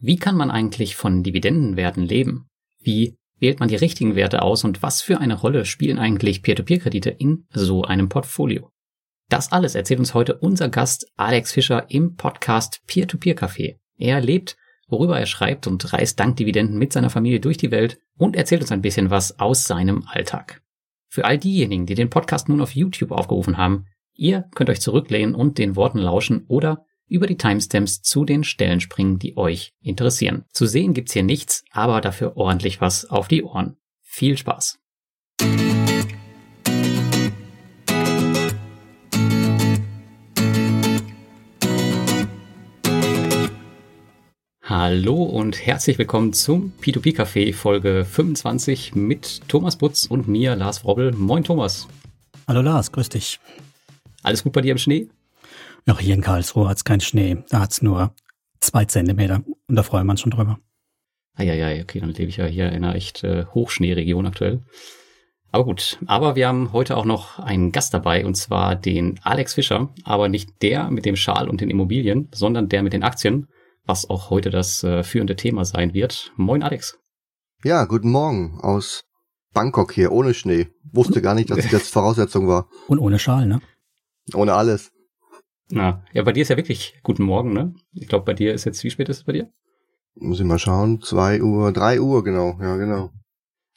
Wie kann man eigentlich von Dividendenwerten leben? Wie wählt man die richtigen Werte aus und was für eine Rolle spielen eigentlich Peer-to-Peer-Kredite in so einem Portfolio? Das alles erzählt uns heute unser Gast Alex Fischer im Podcast Peer-to-Peer-Café. Er lebt, worüber er schreibt und reist dank Dividenden mit seiner Familie durch die Welt und erzählt uns ein bisschen was aus seinem Alltag. Für all diejenigen, die den Podcast nun auf YouTube aufgerufen haben, ihr könnt euch zurücklehnen und den Worten lauschen oder über die Timestamps zu den Stellen springen, die euch interessieren. Zu sehen gibt's hier nichts, aber dafür ordentlich was auf die Ohren. Viel Spaß! Hallo und herzlich willkommen zum P2P Café Folge 25 mit Thomas Butz und mir, Lars Wrobbel. Moin Thomas. Hallo Lars, grüß dich. Alles gut bei dir im Schnee? Ja, hier in Karlsruhe hat's keinen Schnee. Da hat's nur zwei Zentimeter und da freuen wir uns schon drüber. Eieiei, okay, dann lebe ich ja hier in einer echt äh, Hochschneeregion aktuell. Aber gut, aber wir haben heute auch noch einen Gast dabei und zwar den Alex Fischer, aber nicht der mit dem Schal und den Immobilien, sondern der mit den Aktien, was auch heute das äh, führende Thema sein wird. Moin Alex. Ja, guten Morgen aus Bangkok hier, ohne Schnee. Wusste gar nicht, dass das Voraussetzung war. Und ohne Schal, ne? Ohne alles. Na, ja, bei dir ist ja wirklich guten Morgen, ne? Ich glaube, bei dir ist jetzt, wie spät ist es bei dir? Muss ich mal schauen. Zwei Uhr, drei Uhr, genau. Ja, genau.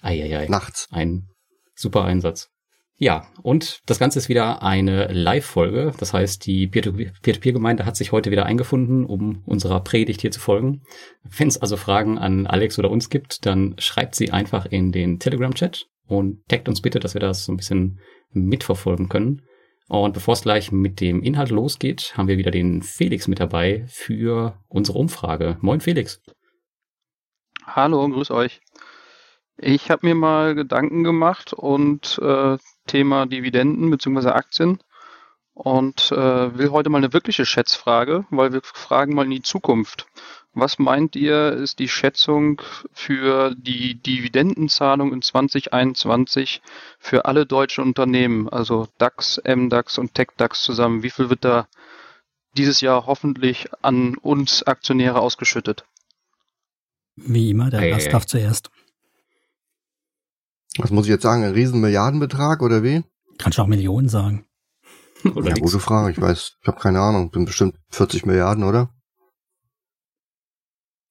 Eieiei. Nachts. Ein super Einsatz. Ja, und das Ganze ist wieder eine Live-Folge. Das heißt, die Peer-to-Peer-Gemeinde hat sich heute wieder eingefunden, um unserer Predigt hier zu folgen. Wenn es also Fragen an Alex oder uns gibt, dann schreibt sie einfach in den Telegram-Chat und taggt uns bitte, dass wir das so ein bisschen mitverfolgen können. Und bevor es gleich mit dem Inhalt losgeht, haben wir wieder den Felix mit dabei für unsere Umfrage. Moin Felix. Hallo, grüß euch. Ich habe mir mal Gedanken gemacht und äh, Thema Dividenden bzw. Aktien und äh, will heute mal eine wirkliche Schätzfrage, weil wir fragen mal in die Zukunft. Was meint ihr, ist die Schätzung für die Dividendenzahlung in 2021 für alle deutschen Unternehmen, also DAX, MDAX und TechDAX zusammen? Wie viel wird da dieses Jahr hoffentlich an uns Aktionäre ausgeschüttet? Wie immer, der Ei, Gast ei, darf zuerst. Was muss ich jetzt sagen? Ein riesen Milliardenbetrag oder wie? Kannst du auch Millionen sagen. Oder ja, nix? gute Frage. Ich weiß, ich habe keine Ahnung. Bin bestimmt 40 Milliarden, oder?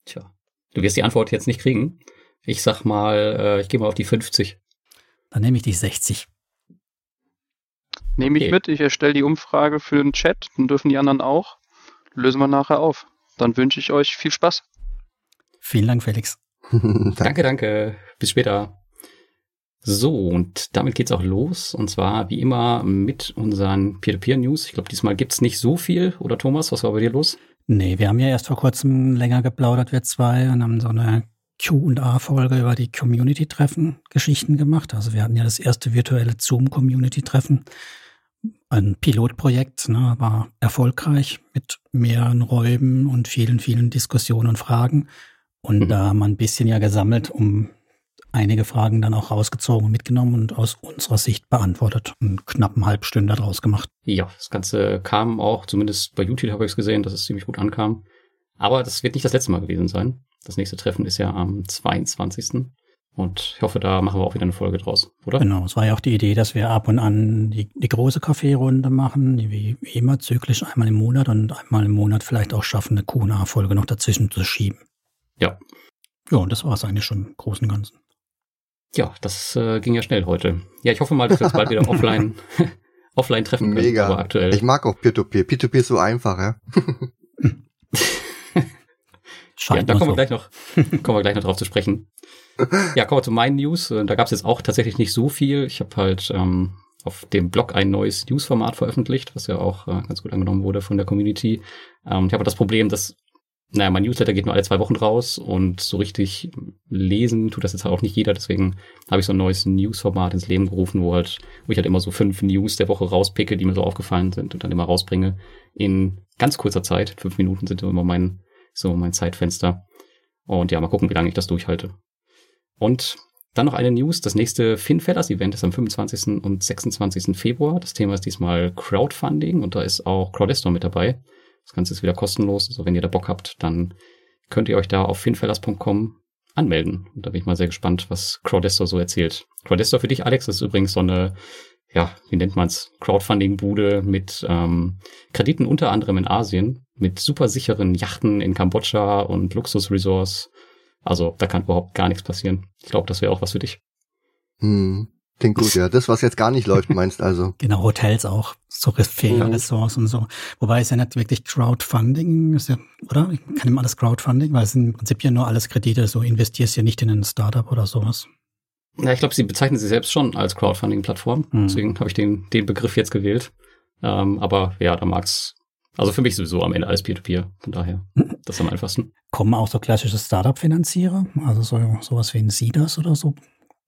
Tja, du wirst die Antwort jetzt nicht kriegen. Ich sag mal, äh, ich gehe mal auf die 50. Dann nehme ich die 60. Nehme ich Okay. mit, ich erstelle die Umfrage für den Chat, dann dürfen die anderen auch. Lösen wir nachher auf. Dann wünsche ich euch viel Spaß. Vielen Dank, Felix. Danke, danke. Bis später. So, und damit geht's auch los. Und zwar wie immer mit unseren Peer-to-Peer-News. Ich glaube, diesmal gibt's nicht so viel. Oder Thomas, was war bei dir los? Nee, wir haben ja erst vor kurzem länger geplaudert, wir zwei, und haben so eine Q&A-Folge über die Community-Treffen-Geschichten gemacht. Also wir hatten ja das erste virtuelle Zoom-Community-Treffen. Ein Pilotprojekt, ne, war erfolgreich mit mehreren Räumen und vielen, vielen Diskussionen und Fragen. Und Mhm. da haben wir ein bisschen ja gesammelt, um einige Fragen dann auch rausgezogen und mitgenommen und aus unserer Sicht beantwortet. Einen Halbstunde draus gemacht. Ja, das Ganze kam auch, zumindest bei YouTube habe ich es gesehen, dass es ziemlich gut ankam. Aber das wird nicht das letzte Mal gewesen sein. Das nächste Treffen ist ja am 22. Und ich hoffe, da machen wir auch wieder eine Folge draus, oder? Genau, es war ja auch die Idee, dass wir ab und an die, die große Kaffeerunde machen, die wie, wie immer zyklisch einmal im Monat und einmal im Monat vielleicht auch schaffen, eine QA-Folge noch dazwischen zu schieben. Ja. Ja, und das war es eigentlich schon im Großen und Ganzen. Ja, das äh, ging ja schnell heute. Ja, ich hoffe mal, dass wir uns bald wieder offline, offline treffen können. Mega. Aber aktuell. Ich mag auch Peer-to-Peer. Peer-to-Peer ist so einfach, ja. ja, da kommen wir gleich noch, kommen wir gleich noch drauf zu sprechen. Ja, kommen wir zu meinen News. Äh, Da gab es jetzt auch tatsächlich nicht so viel. Ich habe halt ähm, auf dem Blog ein neues News-Format veröffentlicht, was ja auch äh, ganz gut angenommen wurde von der Community. Ähm, ich habe das Problem, dass, naja, mein Newsletter geht nur alle zwei Wochen raus und so richtig lesen tut das jetzt halt auch nicht jeder. Deswegen habe ich so ein neues News-Format ins Leben gerufen, wo halt, wo ich halt immer so fünf News der Woche rauspicke, die mir so aufgefallen sind und dann immer rausbringe in ganz kurzer Zeit. Fünf Minuten sind immer mein, so mein Zeitfenster. Und ja, mal gucken, wie lange ich das durchhalte. Und dann noch eine News. Das nächste FinFeathers-Event ist am 25. und 26. Februar. Das Thema ist diesmal Crowdfunding und da ist auch Crowdestor mit dabei. Das Ganze ist wieder kostenlos. Also wenn ihr da Bock habt, dann könnt ihr euch da auf finfellers.com anmelden. Und da bin ich mal sehr gespannt, was Crowdestor so erzählt. Crowdestor für dich, Alex, ist übrigens so eine, ja, wie nennt man's, Crowdfunding-Bude mit ähm, Krediten unter anderem in Asien, mit super sicheren Yachten in Kambodscha und Luxusresorts. Also da kann überhaupt gar nichts passieren. Ich glaube, das wäre auch was für dich. Hm. Klingt gut, ja. Das, was jetzt gar nicht läuft, meinst also. Genau, Hotels auch, so Ferienressorts mhm. und so. Wobei es ja nicht wirklich Crowdfunding ist ja, oder? Ich kann immer alles Crowdfunding, weil es im Prinzip ja nur alles Kredite, so investierst ja nicht in ein Startup oder sowas. Ja, ich glaube, sie bezeichnen sie selbst schon als Crowdfunding-Plattform. Mhm. Deswegen habe ich den, den Begriff jetzt gewählt. Ähm, aber ja, da mag's. Also für mich sowieso am Ende alles Peer-to-Peer. Von daher, das ist am einfachsten. Kommen auch so klassische Startup-Finanzierer? Also so, sowas wie ein Seeders oder so?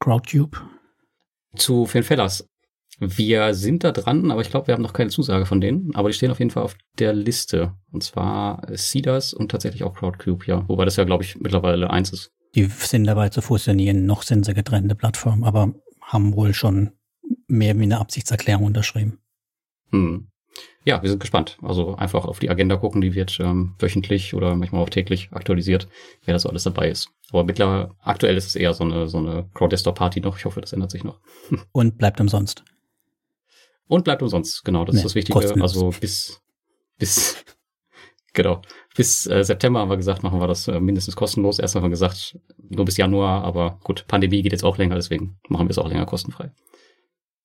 Crowdcube? Zu Fanfellas. Wir sind da dran, aber ich glaube, wir haben noch keine Zusage von denen. Aber die stehen auf jeden Fall auf der Liste. Und zwar Cedars und tatsächlich auch Crowdcube, ja. Wobei das ja, glaube ich, mittlerweile eins ist. Die sind dabei zu fusionieren. Noch sind sie getrennte Plattformen, aber haben wohl schon mehr wie eine Absichtserklärung unterschrieben. Hm. Ja, wir sind gespannt. Also einfach auf die Agenda gucken, die wird ähm, wöchentlich oder manchmal auch täglich aktualisiert, wer da so alles dabei ist. Aber mittlerweile, aktuell ist es eher so eine, so eine Crowdestor-Party noch. Ich hoffe, das ändert sich noch. Und bleibt umsonst. Und bleibt umsonst, genau, das nee, ist das Wichtige. Kostenlos. Also bis, bis, genau, bis äh, September haben wir gesagt, machen wir das äh, mindestens kostenlos. Erst haben wir gesagt, nur bis Januar, aber gut, Pandemie geht jetzt auch länger, deswegen machen wir es auch länger kostenfrei.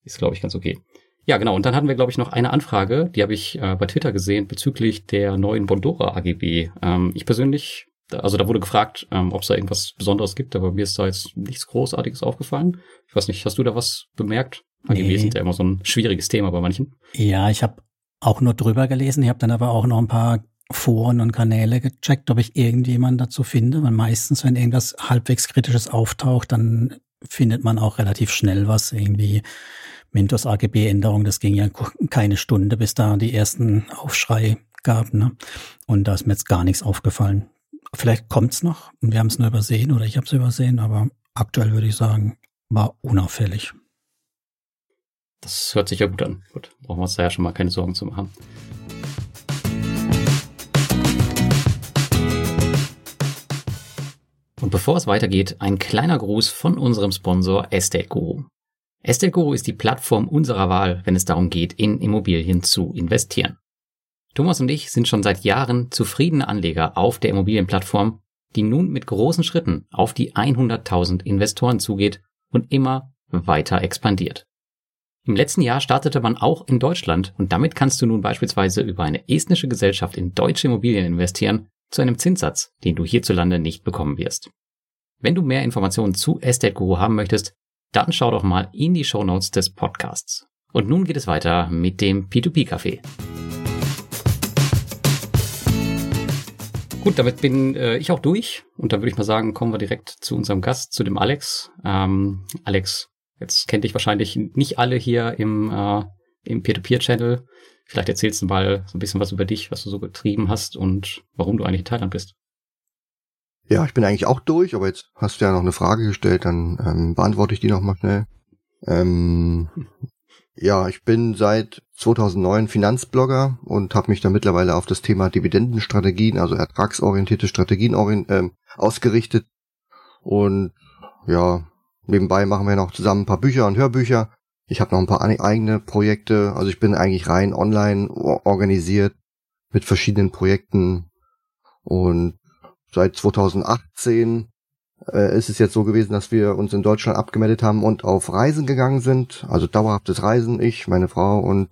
Ist, glaube ich, ganz okay. Ja, genau. Und dann hatten wir, glaube ich, noch eine Anfrage, die habe ich äh, bei Twitter gesehen, bezüglich der neuen Bondora AGB. Ähm, ich persönlich, also da wurde gefragt, ähm, ob es da irgendwas Besonderes gibt, aber mir ist da jetzt nichts Großartiges aufgefallen. Ich weiß nicht, hast du da was bemerkt? AGB nee. sind ja immer so ein schwieriges Thema bei manchen. Ja, ich habe auch nur drüber gelesen. Ich habe dann aber auch noch ein paar Foren und Kanäle gecheckt, ob ich irgendjemand dazu finde, weil meistens, wenn irgendwas halbwegs Kritisches auftaucht, dann findet man auch relativ schnell was irgendwie Mintos AGB-Änderung, das ging ja keine Stunde, bis da die ersten Aufschrei gab. Ne? Und da ist mir jetzt gar nichts aufgefallen. Vielleicht kommt's noch und wir haben es nur übersehen oder ich habe es übersehen, aber aktuell würde ich sagen, war unauffällig. Das hört sich ja gut an. Gut, brauchen wir uns da ja schon mal keine Sorgen zu machen. Und bevor es weitergeht, ein kleiner Gruß von unserem Sponsor Estate Guru. Estate Guru ist die Plattform unserer Wahl, wenn es darum geht, in Immobilien zu investieren. Thomas und ich sind schon seit Jahren zufriedene Anleger auf der Immobilienplattform, die nun mit großen Schritten auf die 100.000 Investoren zugeht und immer weiter expandiert. Im letzten Jahr startete man auch in Deutschland und damit kannst du nun beispielsweise über eine estnische Gesellschaft in deutsche Immobilien investieren zu einem Zinssatz, den du hierzulande nicht bekommen wirst. Wenn du mehr Informationen zu Estate Guru haben möchtest, dann schau doch mal in die Show Notes des Podcasts. Und nun geht es weiter mit dem P2P-Café. Gut, damit bin äh, ich auch durch. Und dann würde ich mal sagen, kommen wir direkt zu unserem Gast, zu dem Alex. Ähm, Alex, jetzt kennt dich wahrscheinlich nicht alle hier im, äh, im Peer-to-Peer-Channel. Vielleicht erzählst du mal so ein bisschen was über dich, was du so getrieben hast und warum du eigentlich in Thailand bist. Ja, ich bin eigentlich auch durch, aber jetzt hast du ja noch eine Frage gestellt, dann ähm, beantworte ich die noch mal schnell. Ähm, ja, ich bin seit 2009 Finanzblogger und habe mich da mittlerweile auf das Thema Dividendenstrategien, also ertragsorientierte Strategien äh, ausgerichtet. Und ja, nebenbei machen wir noch zusammen ein paar Bücher und Hörbücher. Ich habe noch ein paar eigene Projekte, also ich bin eigentlich rein online organisiert mit verschiedenen Projekten und seit 2018 äh, ist es jetzt so gewesen, dass wir uns in Deutschland abgemeldet haben und auf Reisen gegangen sind. Also dauerhaftes Reisen, ich, meine Frau und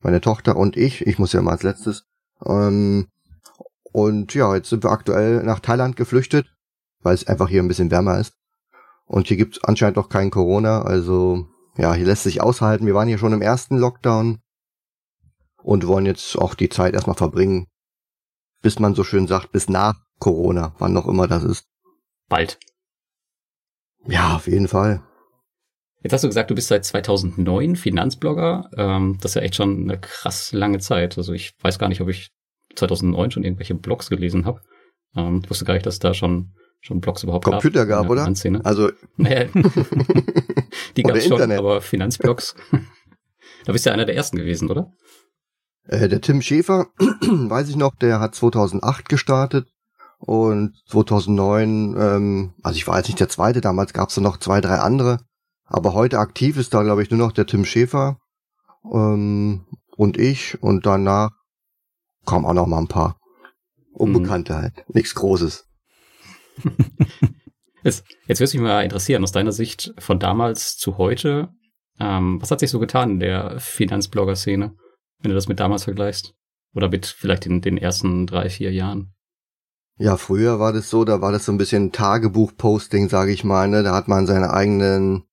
meine Tochter und ich. Ich muss ja mal als letztes. Ähm, und ja, jetzt sind wir aktuell nach Thailand geflüchtet, weil es einfach hier ein bisschen wärmer ist. Und hier gibt's anscheinend auch kein Corona, also ja, hier lässt sich aushalten. Wir waren hier schon im ersten Lockdown und wollen jetzt auch die Zeit erstmal verbringen, bis man so schön sagt, bis nach Corona, wann noch immer das ist. Bald. Ja, auf jeden Fall. Jetzt hast du gesagt, du bist seit 2009 Finanzblogger. Ähm, das ist ja echt schon eine krass lange Zeit. Also ich weiß gar nicht, ob ich 2009 schon irgendwelche Blogs gelesen habe. Ähm, ich wusste gar nicht, dass da schon schon Blogs überhaupt Computer gab, gab oder? Also naja, die gab es schon, Internet. aber Finanzblogs. da bist du ja einer der ersten gewesen, oder? Äh, der Tim Schäfer, weiß ich noch, der hat 2008 gestartet Und 2009, ähm, also ich war jetzt nicht der Zweite, damals gab es noch zwei, drei andere. Aber heute aktiv ist da, glaube ich, nur noch der Tim Schäfer ähm, und ich. Und danach kommen auch noch mal ein paar Unbekannte mhm. halt. Nichts Großes. jetzt, jetzt würde mich mal interessieren, aus deiner Sicht von damals zu heute, ähm, was hat sich so getan in der Finanzblogger-Szene, wenn du das mit damals vergleichst? Oder mit vielleicht in den ersten drei, vier Jahren? Ja, früher war das so, da war das so ein bisschen Tagebuch-Posting, sage ich mal. Ne? Da hat man seine eigenen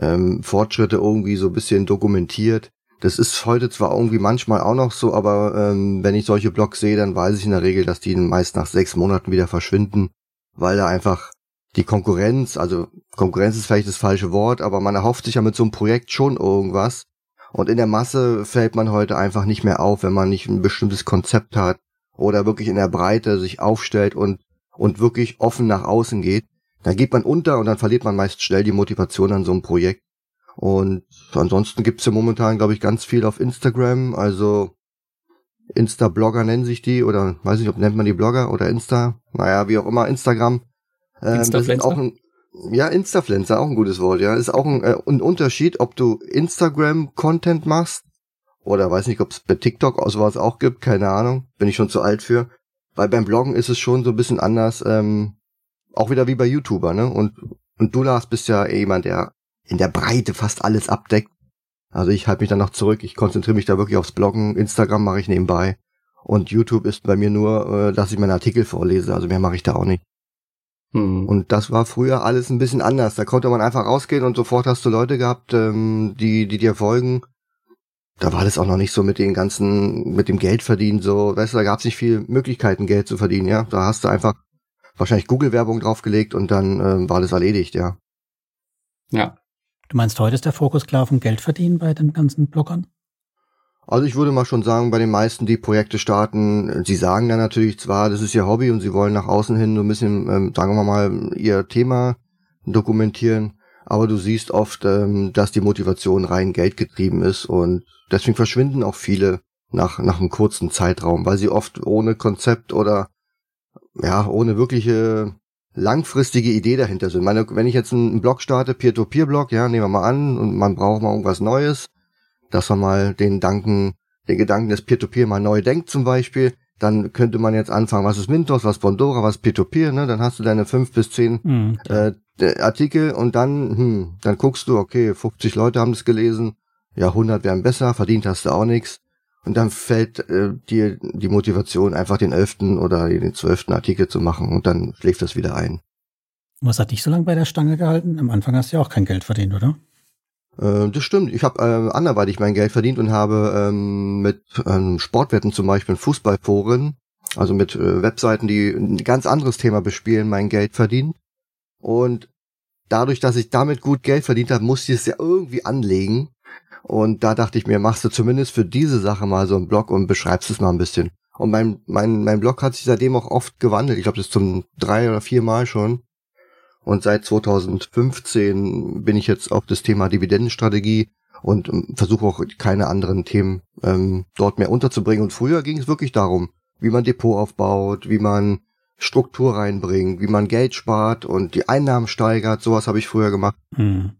ähm, Fortschritte irgendwie so ein bisschen dokumentiert. Das ist heute zwar irgendwie manchmal auch noch so, aber ähm, wenn ich solche Blogs sehe, dann weiß ich in der Regel, dass die meist nach sechs Monaten wieder verschwinden, weil da einfach die Konkurrenz, also Konkurrenz ist vielleicht das falsche Wort, aber man erhofft sich ja mit so einem Projekt schon irgendwas. Und in der Masse fällt man heute einfach nicht mehr auf, wenn man nicht ein bestimmtes Konzept hat oder wirklich in der Breite sich aufstellt und, und wirklich offen nach außen geht. Dann geht man unter und dann verliert man meist schnell die Motivation an so einem Projekt. Und ansonsten gibt's ja momentan, glaube ich, ganz viel auf Instagram. Also Insta-Blogger nennen sich die oder weiß nicht, ob nennt man die Blogger oder Insta. Naja, wie auch immer, Instagram. Ähm, das ist auch ein, ja, Instafluencer, auch ein gutes Wort, ja. Ist auch ein, äh, ein Unterschied, ob du Instagram-Content machst oder weiß nicht, ob es bei TikTok aus was auch gibt, keine Ahnung. Bin ich schon zu alt für. Weil beim Bloggen ist es schon so ein bisschen anders, ähm, auch wieder wie bei YouTuber, ne? Und, und du, Lars, bist ja jemand, der in der Breite fast alles abdeckt. Also ich halte mich dann noch zurück, ich konzentriere mich da wirklich aufs Bloggen, Instagram mache ich nebenbei. Und YouTube ist bei mir nur, äh, dass ich meine Artikel vorlese, also mehr mache ich da auch nicht. Hm. Und das war früher alles ein bisschen anders. Da konnte man einfach rausgehen und sofort hast du Leute gehabt, ähm, die, die dir folgen. Da war das auch noch nicht so mit den ganzen, mit dem Geld verdienen, so, weißt du, da gab es nicht viel Möglichkeiten, Geld zu verdienen, ja. Da hast du einfach wahrscheinlich Google-Werbung draufgelegt und dann ähm, war das erledigt, ja. Ja. Du meinst, heute ist der Fokus klar auf dem Geld verdienen bei den ganzen Bloggern? Also ich würde mal schon sagen, bei den meisten, die Projekte starten, sie sagen dann natürlich zwar, das ist ihr Hobby und sie wollen nach außen hin so ein bisschen, ähm, sagen wir mal, ihr Thema dokumentieren, aber du siehst oft, ähm, dass die Motivation rein Geld getrieben ist und deswegen verschwinden auch viele nach, nach einem kurzen Zeitraum, weil sie oft ohne Konzept oder ja, ohne wirkliche langfristige Idee dahinter sind. Meine, wenn ich jetzt einen Blog starte, Peer-to-Peer-Blog, ja, nehmen wir mal an, und man braucht mal irgendwas Neues, dass man mal den Danken, den Gedanken des Peer-to-Peer mal neu denkt zum Beispiel, dann könnte man jetzt anfangen, was ist Mintos, was Bondora, was Peer-to-Peer, ne? Dann hast du deine fünf bis zehn mhm. äh, Artikel und dann, hm, dann guckst du, okay, 50 Leute haben das gelesen, ja, 100 wären besser, verdient hast du auch nichts. Und dann fällt äh, dir die Motivation, einfach den elften oder den zwölften Artikel zu machen und dann schläft das wieder ein. Was hat dich so lange bei der Stange gehalten? Am Anfang hast du ja auch kein Geld verdient, oder? Äh, das stimmt. Ich habe äh, anderweitig mein Geld verdient und habe ähm, mit ähm, Sportwetten zum Beispiel Fußballforen, also mit äh, Webseiten, die ein ganz anderes Thema bespielen, mein Geld verdient. Und dadurch, dass ich damit gut Geld verdient habe, musste ich es ja irgendwie anlegen. Und da dachte ich mir, machst du zumindest für diese Sache mal so einen Blog und beschreibst es mal ein bisschen. Und mein, mein, mein Blog hat sich seitdem auch oft gewandelt. Ich glaube, das ist zum drei oder vier Mal schon. Und seit 2015 bin ich jetzt auf das Thema Dividendenstrategie und ähm, versuche auch keine anderen Themen ähm, dort mehr unterzubringen. Und früher ging es wirklich darum, wie man Depot aufbaut, wie man Struktur reinbringt, wie man Geld spart und die Einnahmen steigert. Sowas habe ich früher gemacht. Hm.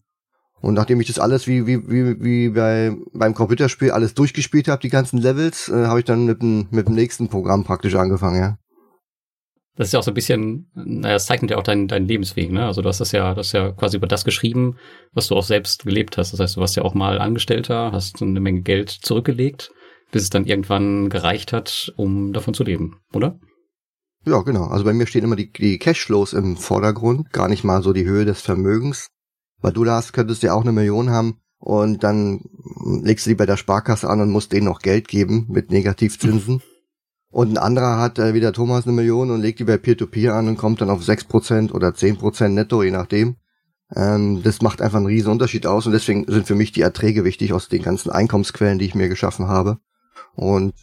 Und nachdem ich das alles wie, wie, wie, wie bei, beim Computerspiel alles durchgespielt habe, die ganzen Levels, äh, habe ich dann mit dem, mit dem nächsten Programm praktisch angefangen, ja. Das ist ja auch so ein bisschen, naja, das zeichnet ja auch deinen dein Lebensweg, ne? Also du hast das ja, das ja quasi über das geschrieben, was du auch selbst gelebt hast. Das heißt, du warst ja auch mal Angestellter, hast eine Menge Geld zurückgelegt, bis es dann irgendwann gereicht hat, um davon zu leben, oder? Ja, genau. Also bei mir stehen immer die, die Cashflows im Vordergrund, gar nicht mal so die Höhe des Vermögens. Weil du, Lars, könntest ja auch eine Million haben und dann legst du die bei der Sparkasse an und musst denen noch Geld geben mit Negativzinsen. Und ein anderer hat äh, wie der Thomas eine Million und legt die bei Peer-to-Peer -Peer an und kommt dann auf 6% oder 10% netto, je nachdem. Ähm, das macht einfach einen riesen Unterschied aus und deswegen sind für mich die Erträge wichtig aus den ganzen Einkommensquellen, die ich mir geschaffen habe. Und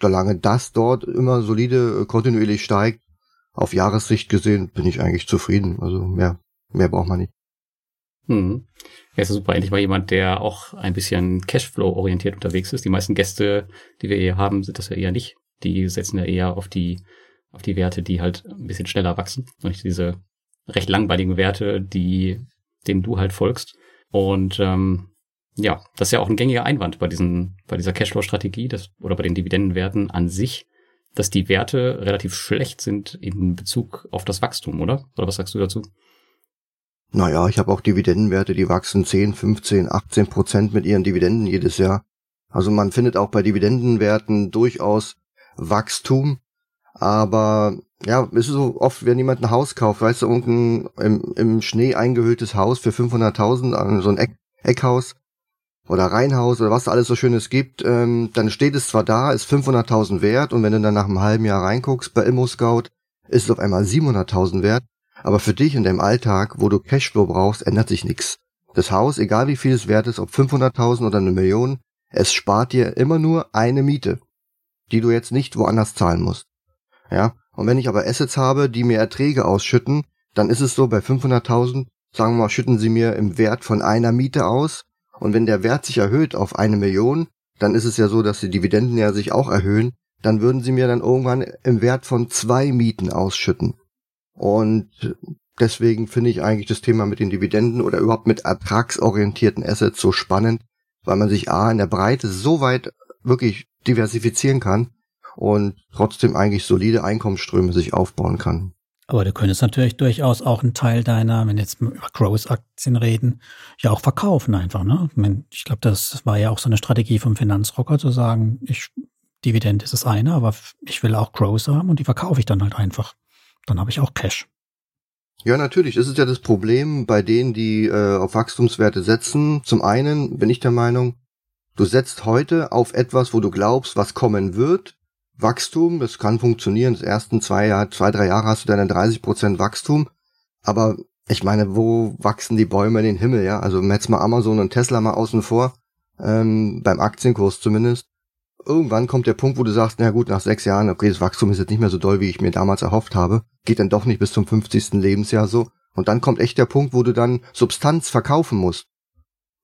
solange das dort immer solide, äh, kontinuierlich steigt, auf Jahressicht gesehen, bin ich eigentlich zufrieden. Also mehr, mehr braucht man nicht. Hm. Ja, ist super. Endlich mal jemand, der auch ein bisschen Cashflow-orientiert unterwegs ist. Die meisten Gäste, die wir hier haben, sind das ja eher nicht. Die setzen ja eher auf die auf die Werte, die halt ein bisschen schneller wachsen und nicht diese recht langweiligen Werte, die, denen du halt folgst. Und ähm, ja, das ist ja auch ein gängiger Einwand bei diesen, bei dieser Cashflow-Strategie das, oder bei den Dividendenwerten an sich, dass die Werte relativ schlecht sind in Bezug auf das Wachstum, oder? Oder was sagst du dazu? Naja, ich habe auch Dividendenwerte, die wachsen 10, 15, 18 Prozent mit ihren Dividenden jedes Jahr. Also man findet auch bei Dividendenwerten durchaus Wachstum, aber ja, es ist so oft, wenn jemand ein Haus kauft, weißt du, irgendein im, im Schnee eingehülltes Haus für 500.000, also so ein Eck, Eckhaus oder Reihenhaus oder was da alles so Schönes gibt, ähm, dann steht es zwar da, ist 500.000 wert und wenn du dann nach einem halben Jahr reinguckst bei Immo Scout, ist es auf einmal 700.000 wert, aber für dich in deinem Alltag, wo du Cashflow brauchst, ändert sich nichts. Das Haus, egal wie viel es wert ist, ob 500.000 oder eine Million, es spart dir immer nur eine Miete, die du jetzt nicht woanders zahlen musst. Ja, und wenn ich aber Assets habe, die mir Erträge ausschütten, dann ist es so, bei 500.000, sagen wir mal, schütten sie mir im Wert von einer Miete aus. Und wenn der Wert sich erhöht auf eine Million, dann ist es ja so, dass die Dividenden ja sich auch erhöhen. Dann würden sie mir dann irgendwann im Wert von zwei Mieten ausschütten. Und deswegen finde ich eigentlich das Thema mit den Dividenden oder überhaupt mit ertragsorientierten Assets so spannend, weil man sich A in der Breite so weit wirklich diversifizieren kann, und trotzdem eigentlich solide Einkommensströme sich aufbauen kann. Aber du könntest natürlich durchaus auch einen Teil deiner, wenn jetzt über Growth-Aktien reden, ja auch verkaufen einfach, ne? Ich glaube, das war ja auch so eine Strategie vom Finanzrocker zu sagen, ich, Dividend ist das eine, aber ich will auch Growth haben und die verkaufe ich dann halt einfach. Dann habe ich auch Cash. Ja, natürlich. Das ist ja das Problem bei denen, die äh, auf Wachstumswerte setzen. Zum einen bin ich der Meinung, du setzt heute auf etwas, wo du glaubst, was kommen wird, Wachstum, das kann funktionieren. Das ersten zwei Jahre, zwei, drei Jahre hast du deine 30 Prozent Wachstum. Aber ich meine, wo wachsen die Bäume in den Himmel, ja? Also jetzt mal Amazon und Tesla mal außen vor, ähm, beim Aktienkurs zumindest. Irgendwann kommt der Punkt, wo du sagst, na gut, nach sechs Jahren, okay, das Wachstum ist jetzt nicht mehr so doll, wie ich mir damals erhofft habe. Geht dann doch nicht bis zum 50. Lebensjahr so. Und dann kommt echt der Punkt, wo du dann Substanz verkaufen musst.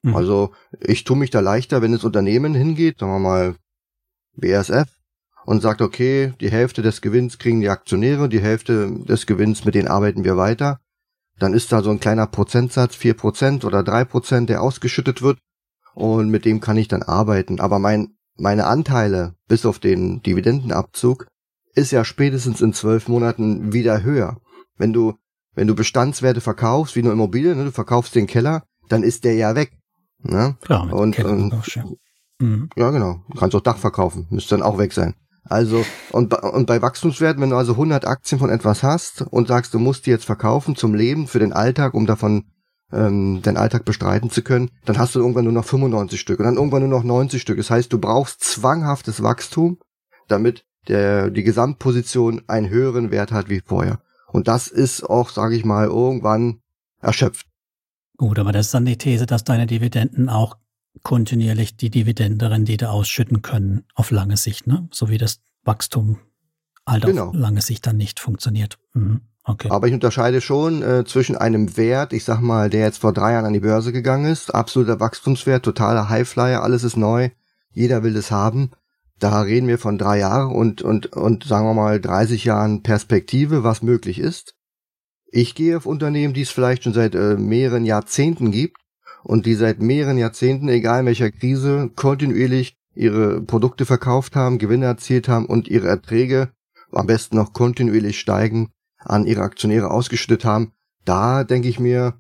Mhm. Also ich tue mich da leichter, wenn das Unternehmen hingeht, sagen wir mal BASF, und sagt, okay, die Hälfte des Gewinns kriegen die Aktionäre, die Hälfte des Gewinns, mit denen arbeiten wir weiter. Dann ist da so ein kleiner Prozentsatz, vier Prozent oder drei Prozent, der ausgeschüttet wird. Und mit dem kann ich dann arbeiten. Aber mein, meine Anteile, bis auf den Dividendenabzug, ist ja spätestens in zwölf Monaten wieder höher. Wenn du, wenn du Bestandswerte verkaufst, wie eine Immobilie, ne, du verkaufst den Keller, dann ist der ja weg. Ne? Klar, und, und, ja. Mhm. ja, genau. Du kannst auch Dach verkaufen, müsste dann auch weg sein. Also, und, und bei Wachstumswerten, wenn du also 100 Aktien von etwas hast und sagst, du musst die jetzt verkaufen zum Leben, für den Alltag, um davon ähm, den Alltag bestreiten zu können, dann hast du irgendwann nur noch 95 Stück und dann irgendwann nur noch 90 Stück. Das heißt, du brauchst zwanghaftes Wachstum, damit der, die Gesamtposition einen höheren Wert hat wie vorher. Und das ist auch, sage ich mal, irgendwann erschöpft. Gut, aber das ist dann die These, dass deine Dividenden auch kontinuierlich die Dividendenrendite ausschütten können auf lange Sicht, ne? So wie das Wachstum halt genau. auf lange Sicht dann nicht funktioniert. Mhm. Okay. Aber ich unterscheide schon äh, zwischen einem Wert, ich sag mal, der jetzt vor drei Jahren an die Börse gegangen ist, absoluter Wachstumswert, totaler Highflyer, alles ist neu, jeder will es haben. Da reden wir von drei Jahren und, und, und sagen wir mal 30 Jahren Perspektive, was möglich ist. Ich gehe auf Unternehmen, die es vielleicht schon seit äh, mehreren Jahrzehnten gibt und die seit mehreren Jahrzehnten, egal in welcher Krise, kontinuierlich ihre Produkte verkauft haben, Gewinne erzielt haben und ihre Erträge am besten noch kontinuierlich steigen an ihre Aktionäre ausgeschüttet haben. Da denke ich mir,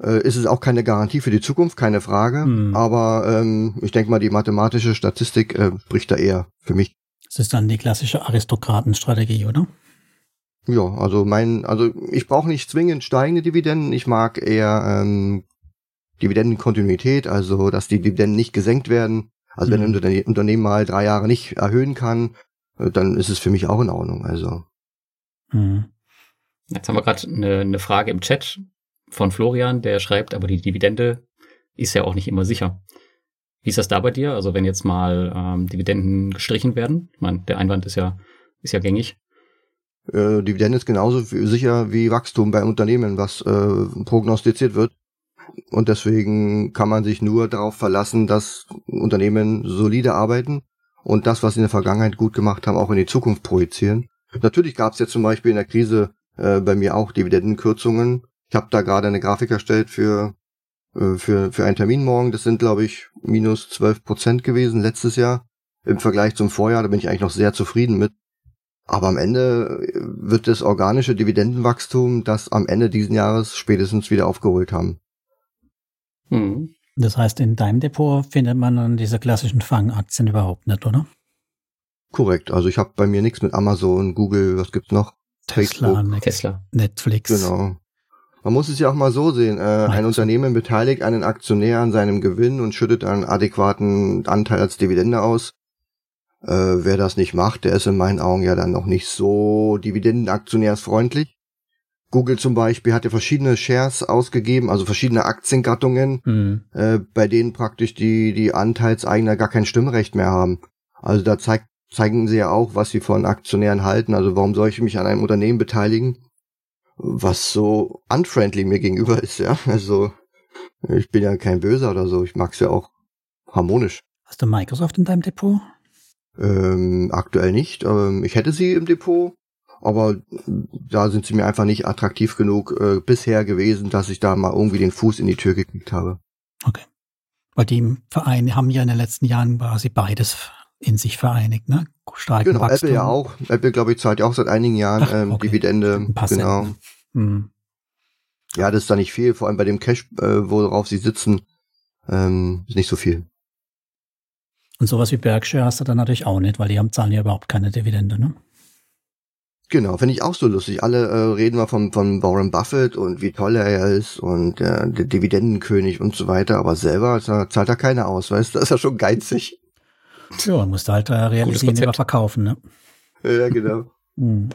äh, ist es auch keine Garantie für die Zukunft, keine Frage. Mhm. Aber ähm, ich denke mal, die mathematische Statistik äh, spricht da eher für mich. Das ist dann die klassische Aristokratenstrategie, oder? Ja, also mein, also ich brauche nicht zwingend steigende Dividenden. Ich mag eher ähm, Dividendenkontinuität, also dass die Dividenden nicht gesenkt werden. Also mhm. wenn ein Unternehmen mal drei Jahre nicht erhöhen kann, äh, dann ist es für mich auch in Ordnung. Also. Mhm. Jetzt haben wir gerade eine, eine Frage im Chat von Florian, der schreibt, aber die Dividende ist ja auch nicht immer sicher. Wie ist das da bei dir? Also wenn jetzt mal ähm, Dividenden gestrichen werden, ich meine, der Einwand ist ja, ist ja gängig. Äh, Dividende ist genauso sicher wie Wachstum bei Unternehmen, was äh, prognostiziert wird. Und deswegen kann man sich nur darauf verlassen, dass Unternehmen solide arbeiten und das, was sie in der Vergangenheit gut gemacht haben, auch in die Zukunft projizieren. Natürlich gab es jetzt zum Beispiel in der Krise äh, bei mir auch Dividendenkürzungen. Ich habe da gerade eine Grafik erstellt für, äh, für, für einen Termin morgen. Das sind, glaube ich, minus 12 Prozent gewesen letztes Jahr im Vergleich zum Vorjahr. Da bin ich eigentlich noch sehr zufrieden mit. Aber am Ende äh, wird das organische Dividendenwachstum das am Ende diesen Jahres spätestens wieder aufgeholt haben. Hm. Das heißt, in deinem Depot findet man dann diese klassischen Fangaktien überhaupt nicht, oder? Korrekt. Also ich habe bei mir nichts mit Amazon, Google, was gibt's noch? Tesla, Facebook. Tesla. Netflix. Genau. Man muss es ja auch mal so sehen. Äh, ein Unternehmen beteiligt einen Aktionär an seinem Gewinn und schüttet einen adäquaten Anteil als Dividende aus. Äh, wer das nicht macht, der ist in meinen Augen ja dann noch nicht so dividendenaktionärsfreundlich. Google zum Beispiel hat ja verschiedene Shares ausgegeben, also verschiedene Aktiengattungen, mhm. äh, bei denen praktisch die, die Anteilseigner gar kein Stimmrecht mehr haben. Also da zeigt, zeigen sie ja auch, was sie von Aktionären halten. Also warum soll ich mich an einem Unternehmen beteiligen, was so unfriendly mir gegenüber ist, ja. Also ich bin ja kein Böser oder so, ich mag's ja auch harmonisch. Hast du Microsoft in deinem Depot? Ähm, aktuell nicht. Ähm, ich hätte sie im Depot, aber da sind sie mir einfach nicht attraktiv genug äh, bisher gewesen, dass ich da mal irgendwie den Fuß in die Tür gekriegt habe. Okay. Weil die Vereine haben ja in den letzten Jahren quasi beides in sich vereinigt, ne? Starken genau, Wachstum. Apple ja auch. Apple, glaube ich, zahlt ja auch seit einigen Jahren Ach, ähm, okay. Dividende. Genau. Hm. Ja, das ist da nicht viel, vor allem bei dem Cash, äh, worauf sie sitzen, ähm, ist nicht so viel. Und sowas wie Berkshire hast du dann natürlich auch nicht, weil die haben zahlen ja überhaupt keine Dividende, ne? Genau, finde ich auch so lustig. Alle äh, reden mal von, von Warren Buffett und wie toll er ist und äh, der Dividendenkönig und so weiter, aber selber zahlt er keine aus, weißt du? Das ist ja schon geizig. Ja, musst halt äh, realisieren, über verkaufen, ne? Ja, genau. hm.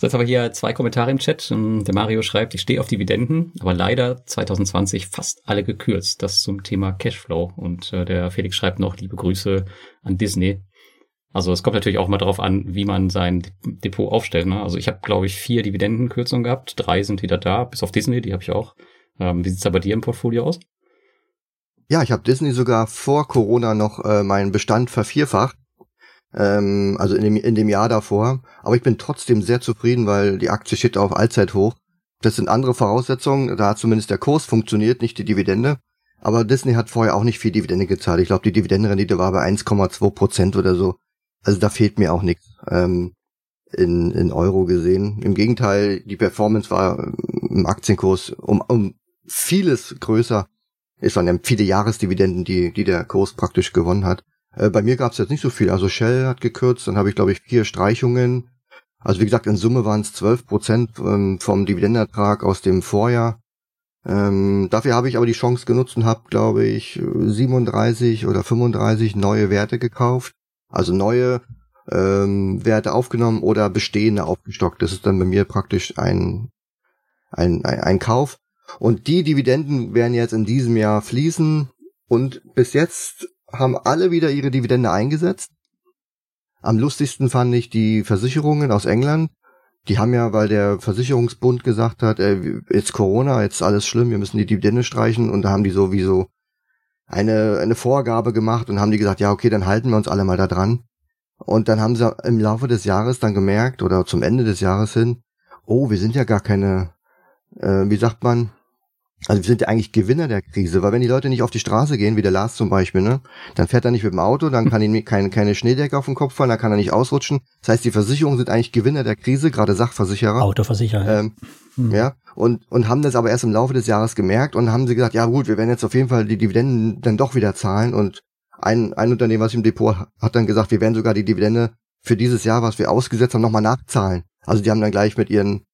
So, jetzt haben wir hier zwei Kommentare im Chat. Ähm, der Mario schreibt, ich stehe auf Dividenden, aber leider 2020 fast alle gekürzt. Das zum Thema Cashflow. Und äh, der Felix schreibt noch, liebe Grüße an Disney. Also es kommt natürlich auch mal darauf an, wie man sein Depot aufstellt. Ne? Also ich habe, glaube ich, vier Dividendenkürzungen gehabt. Drei sind wieder da, bis auf Disney, die habe ich auch. Ähm, wie sieht's da bei dir im Portfolio aus? Ja, ich habe Disney sogar vor Corona noch äh, meinen Bestand vervierfacht ähm, also in dem, in dem Jahr davor. Aber ich bin trotzdem sehr zufrieden, weil die Aktie steht auf Allzeithoch. Das sind andere Voraussetzungen. Da hat zumindest der Kurs funktioniert, nicht die Dividende. Aber Disney hat vorher auch nicht viel Dividende gezahlt. Ich glaube, die Dividendenrendite war bei 1,2 Prozent oder so. Also da fehlt mir auch nichts ähm, in, in Euro gesehen. Im Gegenteil, die Performance war im Aktienkurs um, um vieles größer. Es waren ja viele Jahresdividenden, die, die der Kurs praktisch gewonnen hat. Äh, bei mir gab es jetzt nicht so viel. Also Shell hat gekürzt, dann habe ich, glaube ich, vier Streichungen. Also wie gesagt, in Summe waren es 12 Prozent ähm, vom Dividendenertrag aus dem Vorjahr. Ähm, dafür habe ich aber die Chance genutzt und habe, glaube ich, 37 oder 35 neue Werte gekauft. Also neue ähm, Werte aufgenommen oder bestehende aufgestockt. Das ist dann bei mir praktisch ein, ein, ein, ein Kauf. Und die Dividenden werden jetzt in diesem Jahr fließen. Und bis jetzt haben alle wieder ihre Dividende eingesetzt. Am lustigsten fand ich die Versicherungen aus England. Die haben ja, weil der Versicherungsbund gesagt hat, äh, jetzt Corona, jetzt alles schlimm, wir müssen die Dividende streichen und da haben die sowieso eine, eine Vorgabe gemacht und haben die gesagt, ja, okay, dann halten wir uns alle mal da dran. Und dann haben sie im Laufe des Jahres dann gemerkt oder zum Ende des Jahres hin, oh, wir sind ja gar keine, äh, wie sagt man, also wir sind ja eigentlich Gewinner der Krise, weil wenn die Leute nicht auf die Straße gehen, wie der Lars zum Beispiel, ne, dann fährt er nicht mit dem Auto, dann kann ihm keine, keine Schneedecke auf den Kopf fallen, dann kann er nicht ausrutschen. Das heißt, die Versicherungen sind eigentlich Gewinner der Krise, gerade Sachversicherer. Autoversicherer. Ähm, hm. Ja, und, und haben das aber erst im Laufe des Jahres gemerkt und haben sie gesagt, ja gut, wir werden jetzt auf jeden Fall die Dividenden dann doch wieder zahlen und ein, ein Unternehmen, was im Depot hat dann gesagt, wir werden sogar die Dividende für dieses Jahr, was wir ausgesetzt haben, nochmal nachzahlen. Also die haben dann gleich mit ihren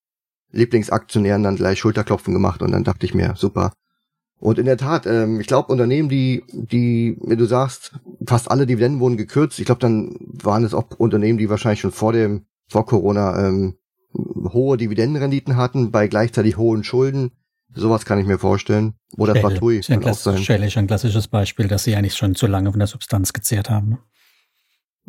Lieblingsaktionären dann gleich Schulterklopfen gemacht und dann dachte ich mir, super. Und in der Tat, ähm, ich glaube, Unternehmen, die, die, wie du sagst, fast alle Dividenden wurden gekürzt. Ich glaube, dann waren es auch Unternehmen, die wahrscheinlich schon vor dem, vor Corona ähm, hohe Dividendenrenditen hatten, bei gleichzeitig hohen Schulden. Sowas kann ich mir vorstellen. Oder Shell, Fatui kann auch sein. Shell ist ein klassisches Beispiel, dass sie eigentlich schon zu lange von der Substanz gezehrt haben. Ne?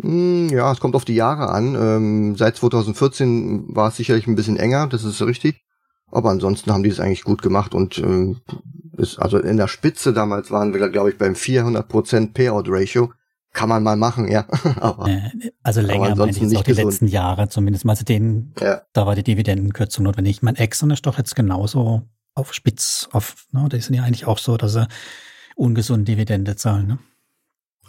Hm, ja, es kommt auf die Jahre an. Ähm, seit 2014 war es sicherlich ein bisschen enger, das ist richtig. Aber ansonsten haben die es eigentlich gut gemacht und ähm, ist, also in der Spitze damals waren wir, glaube ich, beim 400% Payout Ratio. Kann man mal machen, ja. aber, äh, also länger meine ich auch die gesund. letzten Jahre, zumindest mal zu denen, ja. da war die Dividendenkürzung notwendig. Mein Exxon ist doch jetzt genauso auf Spitz, auf, ne, die sind ja eigentlich auch so, dass sie ungesunde Dividende zahlen, ne?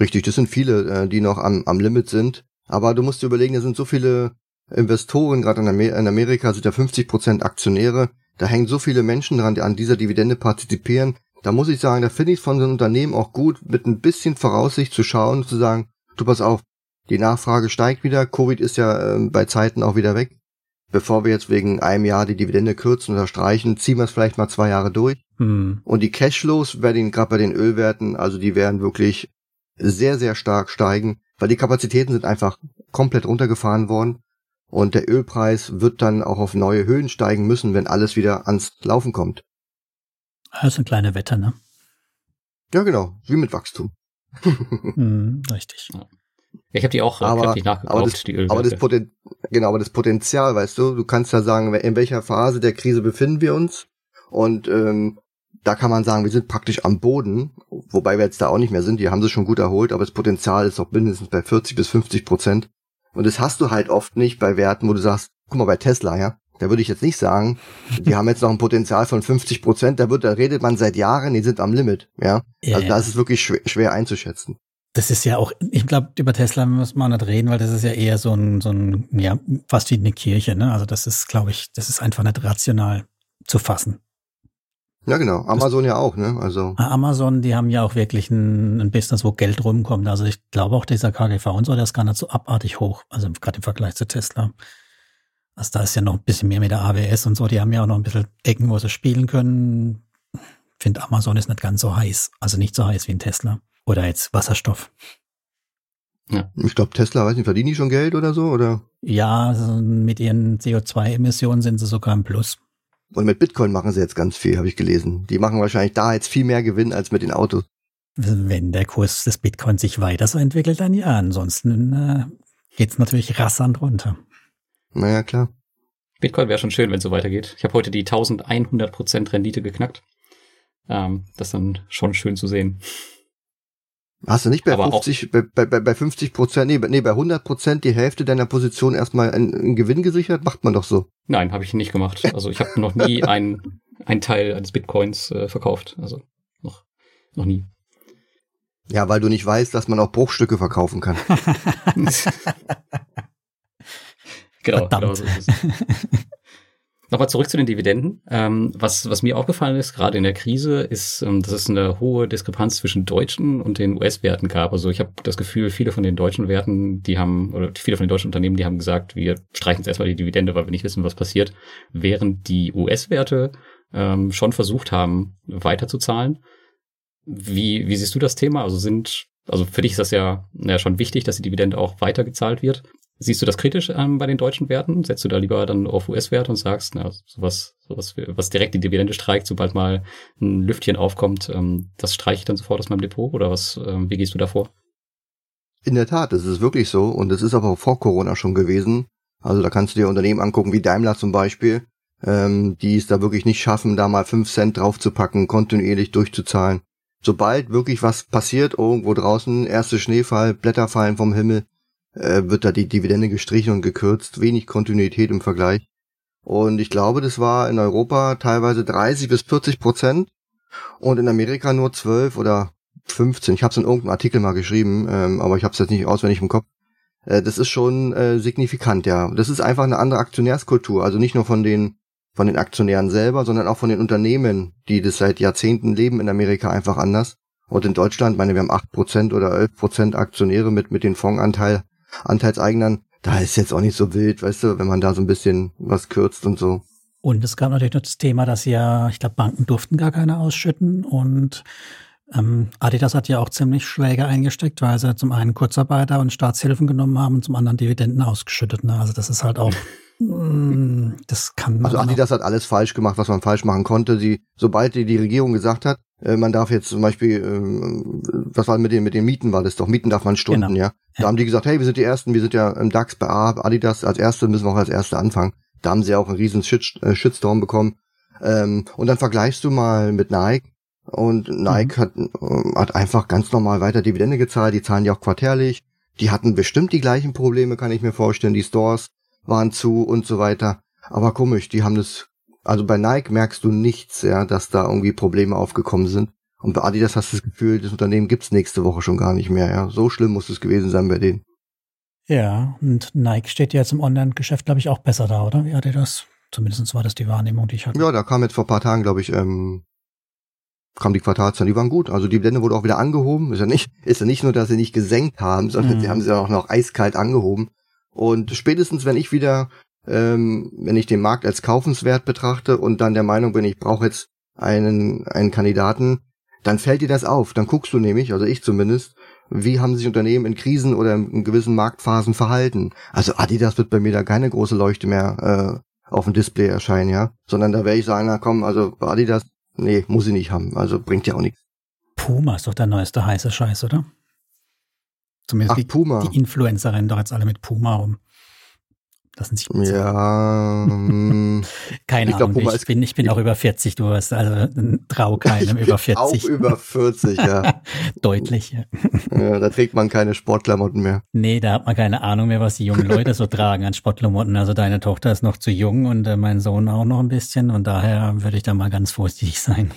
Richtig, das sind viele, äh, die noch am, am Limit sind. Aber du musst dir überlegen, da sind so viele Investoren, gerade in, Amer in Amerika sind ja 50 Prozent Aktionäre. Da hängen so viele Menschen dran, die an dieser Dividende partizipieren. Da muss ich sagen, da finde ich es von so einem Unternehmen auch gut, mit ein bisschen Voraussicht zu schauen, zu sagen, du pass auf, die Nachfrage steigt wieder, Covid ist ja äh, bei Zeiten auch wieder weg. Bevor wir jetzt wegen einem Jahr die Dividende kürzen oder streichen, ziehen wir es vielleicht mal zwei Jahre durch. Hm. Und die Cashflows werden gerade bei den Ölwerten, also die werden wirklich sehr, sehr stark steigen, weil die Kapazitäten sind einfach komplett runtergefahren worden. Und der Ölpreis wird dann auch auf neue Höhen steigen müssen, wenn alles wieder ans Laufen kommt. Das ist eine kleine Wette, ne? Ja, genau. Wie mit Wachstum. hm, richtig. Ja. Ich habe die auch aber, nachgekauft, aber das, die Ölwerte. Aber das, Poten genau, aber das Potenzial, weißt du, du kannst ja sagen, in welcher Phase der Krise befinden wir uns. Und ähm, da kann man sagen, wir sind praktisch am Boden, wobei wir jetzt da auch nicht mehr sind, die haben sich schon gut erholt, aber das Potenzial ist auch mindestens bei 40 bis 50 Prozent. Und das hast du halt oft nicht bei Werten, wo du sagst, guck mal, bei Tesla, ja, da würde ich jetzt nicht sagen, die haben jetzt noch ein Potenzial von 50 Prozent, da wird, da redet man seit Jahren, die sind am Limit, ja. ja also da ist es wirklich schwer, schwer einzuschätzen. Das ist ja auch, ich glaube, über Tesla muss man nicht reden, weil das ist ja eher so ein, so ein, ja, fast wie eine Kirche, ne? Also das ist, glaube ich, das ist einfach nicht rational zu fassen. Ja, genau. Amazon das, ja auch, ne? Also. Amazon, die haben ja auch wirklich ein, ein Business, wo Geld rumkommt. Also ich glaube auch dieser KGV und so, der ist gar nicht so abartig hoch. Also gerade im Vergleich zu Tesla. Also da ist ja noch ein bisschen mehr mit der AWS und so. Die haben ja auch noch ein bisschen Ecken, wo sie spielen können. Ich finde Amazon ist nicht ganz so heiß. Also nicht so heiß wie ein Tesla. Oder jetzt Wasserstoff. Ja. Ich glaube, Tesla, weiß nicht, verdienen die schon Geld oder so, oder? Ja, also mit ihren CO2-Emissionen sind sie sogar im Plus. Und mit Bitcoin machen sie jetzt ganz viel, habe ich gelesen. Die machen wahrscheinlich da jetzt viel mehr Gewinn als mit den Autos. Wenn der Kurs des Bitcoins sich weiter so entwickelt, dann ja. Ansonsten äh, geht es natürlich rasant runter. Naja, klar. Bitcoin wäre schon schön, wenn es so weitergeht. Ich habe heute die 1100% Rendite geknackt. Ähm, das ist dann schon schön zu sehen. Hast du nicht bei Aber 50, bei, bei, bei 50 Prozent, nee, nee, bei 100 Prozent die Hälfte deiner Position erstmal einen, einen Gewinn gesichert? Macht man doch so. Nein, habe ich nicht gemacht. Also ich habe noch nie einen, einen Teil eines Bitcoins äh, verkauft. Also noch, noch nie. Ja, weil du nicht weißt, dass man auch Bruchstücke verkaufen kann. genau, genau so ist es. Nochmal zurück zu den Dividenden. Ähm, was, was mir aufgefallen ist, gerade in der Krise, ist, ähm, dass es eine hohe Diskrepanz zwischen deutschen und den US-Werten gab. Also ich habe das Gefühl, viele von den deutschen Werten, die haben, oder viele von den deutschen Unternehmen, die haben gesagt, wir streichen jetzt erstmal die Dividende, weil wir nicht wissen, was passiert, während die US-Werte ähm, schon versucht haben, weiterzuzahlen. Wie, wie siehst du das Thema? Also sind, also für dich ist das ja, ja schon wichtig, dass die Dividende auch weitergezahlt wird. Siehst du das kritisch ähm, bei den deutschen Werten? Setzt du da lieber dann auf US-Werte und sagst, na, sowas, sowas, was direkt die Dividende streikt, sobald mal ein Lüftchen aufkommt, ähm, das streiche ich dann sofort aus meinem Depot oder was, ähm, wie gehst du davor? In der Tat, es ist wirklich so und es ist aber vor Corona schon gewesen. Also da kannst du dir Unternehmen angucken wie Daimler zum Beispiel, ähm, die es da wirklich nicht schaffen, da mal fünf Cent draufzupacken, kontinuierlich durchzuzahlen. Sobald wirklich was passiert, irgendwo draußen, erste Schneefall, Blätter fallen vom Himmel, äh, wird da die Dividende gestrichen und gekürzt, wenig Kontinuität im Vergleich. Und ich glaube, das war in Europa teilweise 30 bis 40 Prozent und in Amerika nur 12 oder 15. Ich habe es in irgendeinem Artikel mal geschrieben, ähm, aber ich habe es jetzt nicht auswendig im Kopf. Äh, das ist schon äh, signifikant, ja. Das ist einfach eine andere Aktionärskultur, also nicht nur von den von den Aktionären selber, sondern auch von den Unternehmen, die das seit Jahrzehnten leben in Amerika einfach anders. Und in Deutschland, meine, wir haben 8% oder 11% Aktionäre mit, mit den Fondsanteil Anteilseignern, da ist jetzt auch nicht so wild, weißt du, wenn man da so ein bisschen was kürzt und so. Und es gab natürlich noch das Thema, dass ja, ich glaube, Banken durften gar keine ausschütten und ähm, Adidas hat ja auch ziemlich Schläge eingesteckt, weil sie zum einen Kurzarbeiter und Staatshilfen genommen haben und zum anderen Dividenden ausgeschüttet. Ne? Also das ist halt auch, mm, das kann man. Also Adidas hat alles falsch gemacht, was man falsch machen konnte. Sie, sobald die, die Regierung gesagt hat, man darf jetzt zum Beispiel, ähm, was war mit den, mit den Mieten war das doch, Mieten darf man Stunden, genau. ja. Da haben die gesagt, hey, wir sind die Ersten, wir sind ja im DAX bei Adidas als Erste, müssen wir auch als Erste anfangen. Da haben sie auch einen riesen Shit, äh, Shitstorm bekommen. Ähm, und dann vergleichst du mal mit Nike, Und Nike mhm. hat, äh, hat einfach ganz normal weiter Dividende gezahlt. Die zahlen ja auch quartärlich. Die hatten bestimmt die gleichen Probleme, kann ich mir vorstellen. Die Stores waren zu und so weiter. Aber komisch, die haben das, also bei Nike merkst du nichts, ja, dass da irgendwie Probleme aufgekommen sind. Und bei Adidas hast du das Gefühl, das Unternehmen gibt's nächste Woche schon gar nicht mehr, ja. So schlimm muss es gewesen sein bei denen. Ja, und Nike steht ja jetzt im Online-Geschäft, glaube ich, auch besser da, oder? Wie Adidas? Zumindest war das die Wahrnehmung, die ich hatte. Ja, da kam jetzt vor paar Tagen, glaube ich, ähm, kam die Quartalzahlen, die waren gut. Also die Blende wurde auch wieder angehoben. Ist ja nicht, ist ja nicht nur, dass sie nicht gesenkt haben, sondern mhm. sie haben sie auch noch eiskalt angehoben. Und spätestens, wenn ich wieder, ähm, wenn ich den Markt als kaufenswert betrachte und dann der Meinung bin, ich brauche jetzt einen, einen Kandidaten, dann fällt dir das auf. Dann guckst du nämlich, also ich zumindest, wie haben sich Unternehmen in Krisen oder in gewissen Marktphasen verhalten. Also Adidas wird bei mir da keine große Leuchte mehr äh, auf dem Display erscheinen, ja. Sondern da werde ich sagen, na komm, also Adidas Nee, muss ich nicht haben. Also bringt ja auch nichts. Puma ist doch der neueste heiße Scheiß, oder? Zumindest Ach, die, Puma. die Influencer rennen doch jetzt alle mit Puma rum. Lassen sich Ja. Ähm, Keine ich Ahnung. Glaub, ich, bin, ich bin auch über 40, du hast also trau keinem über 40. Auch über 40, ja. Deutlich, ja. ja. Da trägt man keine Sportklamotten mehr. Nee, da hat man keine Ahnung mehr, was die jungen Leute so tragen an Sportklamotten. Also deine Tochter ist noch zu jung und äh, mein Sohn auch noch ein bisschen und daher würde ich da mal ganz vorsichtig sein.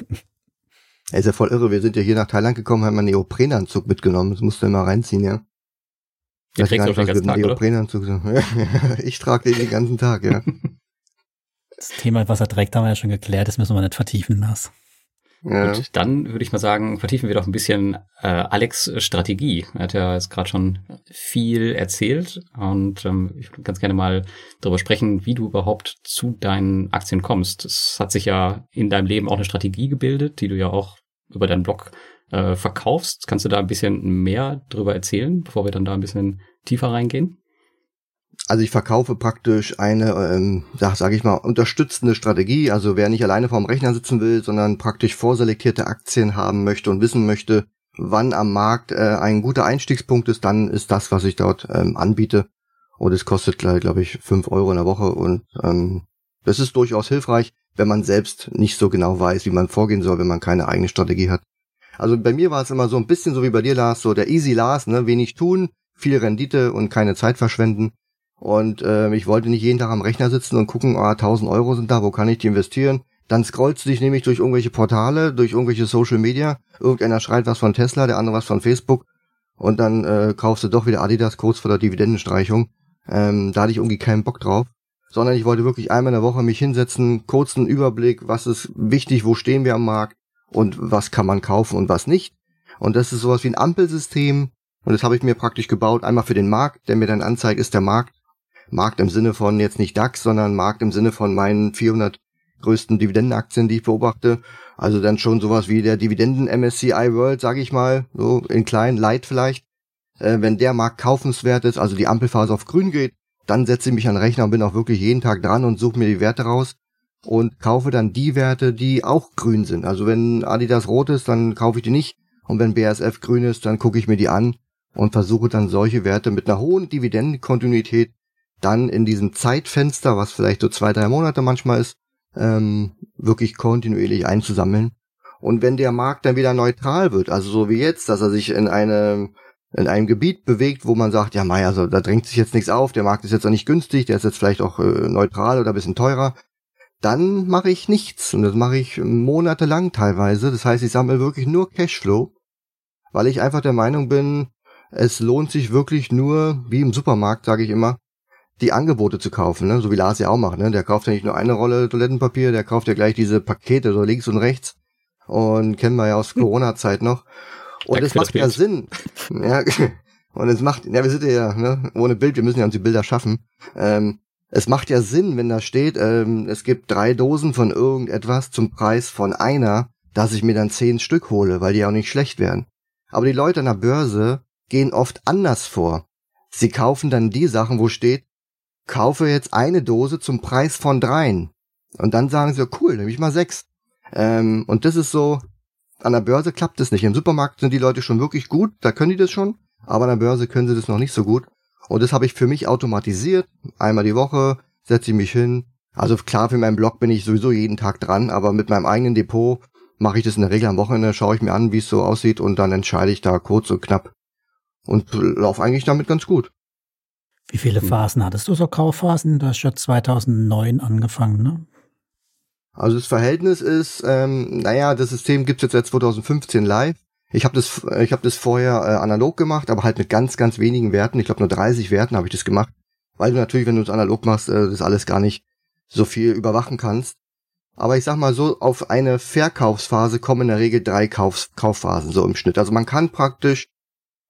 Er ist ja voll irre. Wir sind ja hier nach Thailand gekommen, haben einen Neoprenanzug mitgenommen. Das musst du immer reinziehen, ja. Den trägst du den ganzen Tag, Neoprenanzug ich trage den den ganzen Tag, ja. Das Thema, was er trägt, haben wir ja schon geklärt. Das müssen wir nicht vertiefen, Lars. Ja. Gut, dann würde ich mal sagen, vertiefen wir doch ein bisschen äh, Alex Strategie. Er hat ja jetzt gerade schon viel erzählt und ähm, ich würde ganz gerne mal darüber sprechen, wie du überhaupt zu deinen Aktien kommst. Es hat sich ja in deinem Leben auch eine Strategie gebildet, die du ja auch über deinen Blog äh, verkaufst. Kannst du da ein bisschen mehr drüber erzählen, bevor wir dann da ein bisschen tiefer reingehen? Also ich verkaufe praktisch eine, ähm, sage ich mal, unterstützende Strategie. Also wer nicht alleine vorm Rechner sitzen will, sondern praktisch vorselektierte Aktien haben möchte und wissen möchte, wann am Markt äh, ein guter Einstiegspunkt ist, dann ist das, was ich dort ähm, anbiete. Und es kostet, glaube ich, fünf Euro in der Woche. Und ähm, das ist durchaus hilfreich, wenn man selbst nicht so genau weiß, wie man vorgehen soll, wenn man keine eigene Strategie hat. Also bei mir war es immer so ein bisschen so wie bei dir, Lars, so der Easy Lars, ne, wenig tun, viel Rendite und keine Zeit verschwenden. Und äh, ich wollte nicht jeden Tag am Rechner sitzen und gucken, ah, 1000 Euro sind da, wo kann ich die investieren? Dann scrollst du dich nämlich durch irgendwelche Portale, durch irgendwelche Social Media. Irgendeiner schreit was von Tesla, der andere was von Facebook. Und dann äh, kaufst du doch wieder Adidas kurz vor der Dividendenstreichung. Ähm, da hatte ich irgendwie keinen Bock drauf. Sondern ich wollte wirklich einmal in der Woche mich hinsetzen, kurzen Überblick, was ist wichtig, wo stehen wir am Markt, und was kann man kaufen und was nicht. Und das ist sowas wie ein Ampelsystem. Und das habe ich mir praktisch gebaut, einmal für den Markt, der mir dann anzeigt, ist der Markt. Markt im Sinne von jetzt nicht DAX, sondern Markt im Sinne von meinen 400 größten Dividendenaktien, die ich beobachte. Also dann schon sowas wie der Dividenden MSCI World, sage ich mal, so in klein, light vielleicht. Äh, wenn der Markt kaufenswert ist, also die Ampelphase auf grün geht, dann setze ich mich an den Rechner und bin auch wirklich jeden Tag dran und suche mir die Werte raus und kaufe dann die Werte, die auch grün sind. Also wenn Adidas rot ist, dann kaufe ich die nicht. Und wenn BASF grün ist, dann gucke ich mir die an und versuche dann solche Werte mit einer hohen Dividendenkontinuität dann in diesem Zeitfenster, was vielleicht so zwei, drei Monate manchmal ist, ähm, wirklich kontinuierlich einzusammeln. Und wenn der Markt dann wieder neutral wird, also so wie jetzt, dass er sich in einem in einem Gebiet bewegt, wo man sagt, ja, Mai, also da drängt sich jetzt nichts auf, der Markt ist jetzt auch nicht günstig, der ist jetzt vielleicht auch äh, neutral oder ein bisschen teurer, dann mache ich nichts. Und das mache ich monatelang teilweise. Das heißt, ich sammle wirklich nur Cashflow, weil ich einfach der Meinung bin, es lohnt sich wirklich nur, wie im Supermarkt, sage ich immer, die Angebote zu kaufen, ne? so wie Lars ja auch macht. Ne? Der kauft ja nicht nur eine Rolle Toilettenpapier, der kauft ja gleich diese Pakete so links und rechts. Und kennen wir ja aus hm. Corona-Zeit noch. Und es macht ja Sinn. ja, und es macht, ja, wir sind ja ne, ohne Bild, wir müssen ja uns die Bilder schaffen. Ähm, es macht ja Sinn, wenn da steht, ähm, es gibt drei Dosen von irgendetwas zum Preis von einer, dass ich mir dann zehn Stück hole, weil die auch nicht schlecht werden. Aber die Leute an der Börse gehen oft anders vor. Sie kaufen dann die Sachen, wo steht, kaufe jetzt eine Dose zum Preis von dreien. Und dann sagen sie, cool, nehme ich mal sechs. Ähm, und das ist so, an der Börse klappt das nicht. Im Supermarkt sind die Leute schon wirklich gut, da können die das schon, aber an der Börse können sie das noch nicht so gut. Und das habe ich für mich automatisiert. Einmal die Woche setze ich mich hin. Also klar, für meinen Blog bin ich sowieso jeden Tag dran, aber mit meinem eigenen Depot mache ich das in der Regel am Wochenende, schaue ich mir an, wie es so aussieht und dann entscheide ich da kurz und knapp und laufe eigentlich damit ganz gut. Wie viele hm. Phasen hattest du so Kaufphasen? Du hast schon 2009 angefangen, ne? Also das Verhältnis ist, ähm, naja, das System gibt's jetzt seit 2015 live. Ich habe das, ich hab das vorher äh, analog gemacht, aber halt mit ganz, ganz wenigen Werten. Ich glaube nur 30 Werten habe ich das gemacht, weil du natürlich, wenn du es analog machst, äh, das alles gar nicht so viel überwachen kannst. Aber ich sag mal so, auf eine Verkaufsphase kommen in der Regel drei Kauf Kaufphasen so im Schnitt. Also man kann praktisch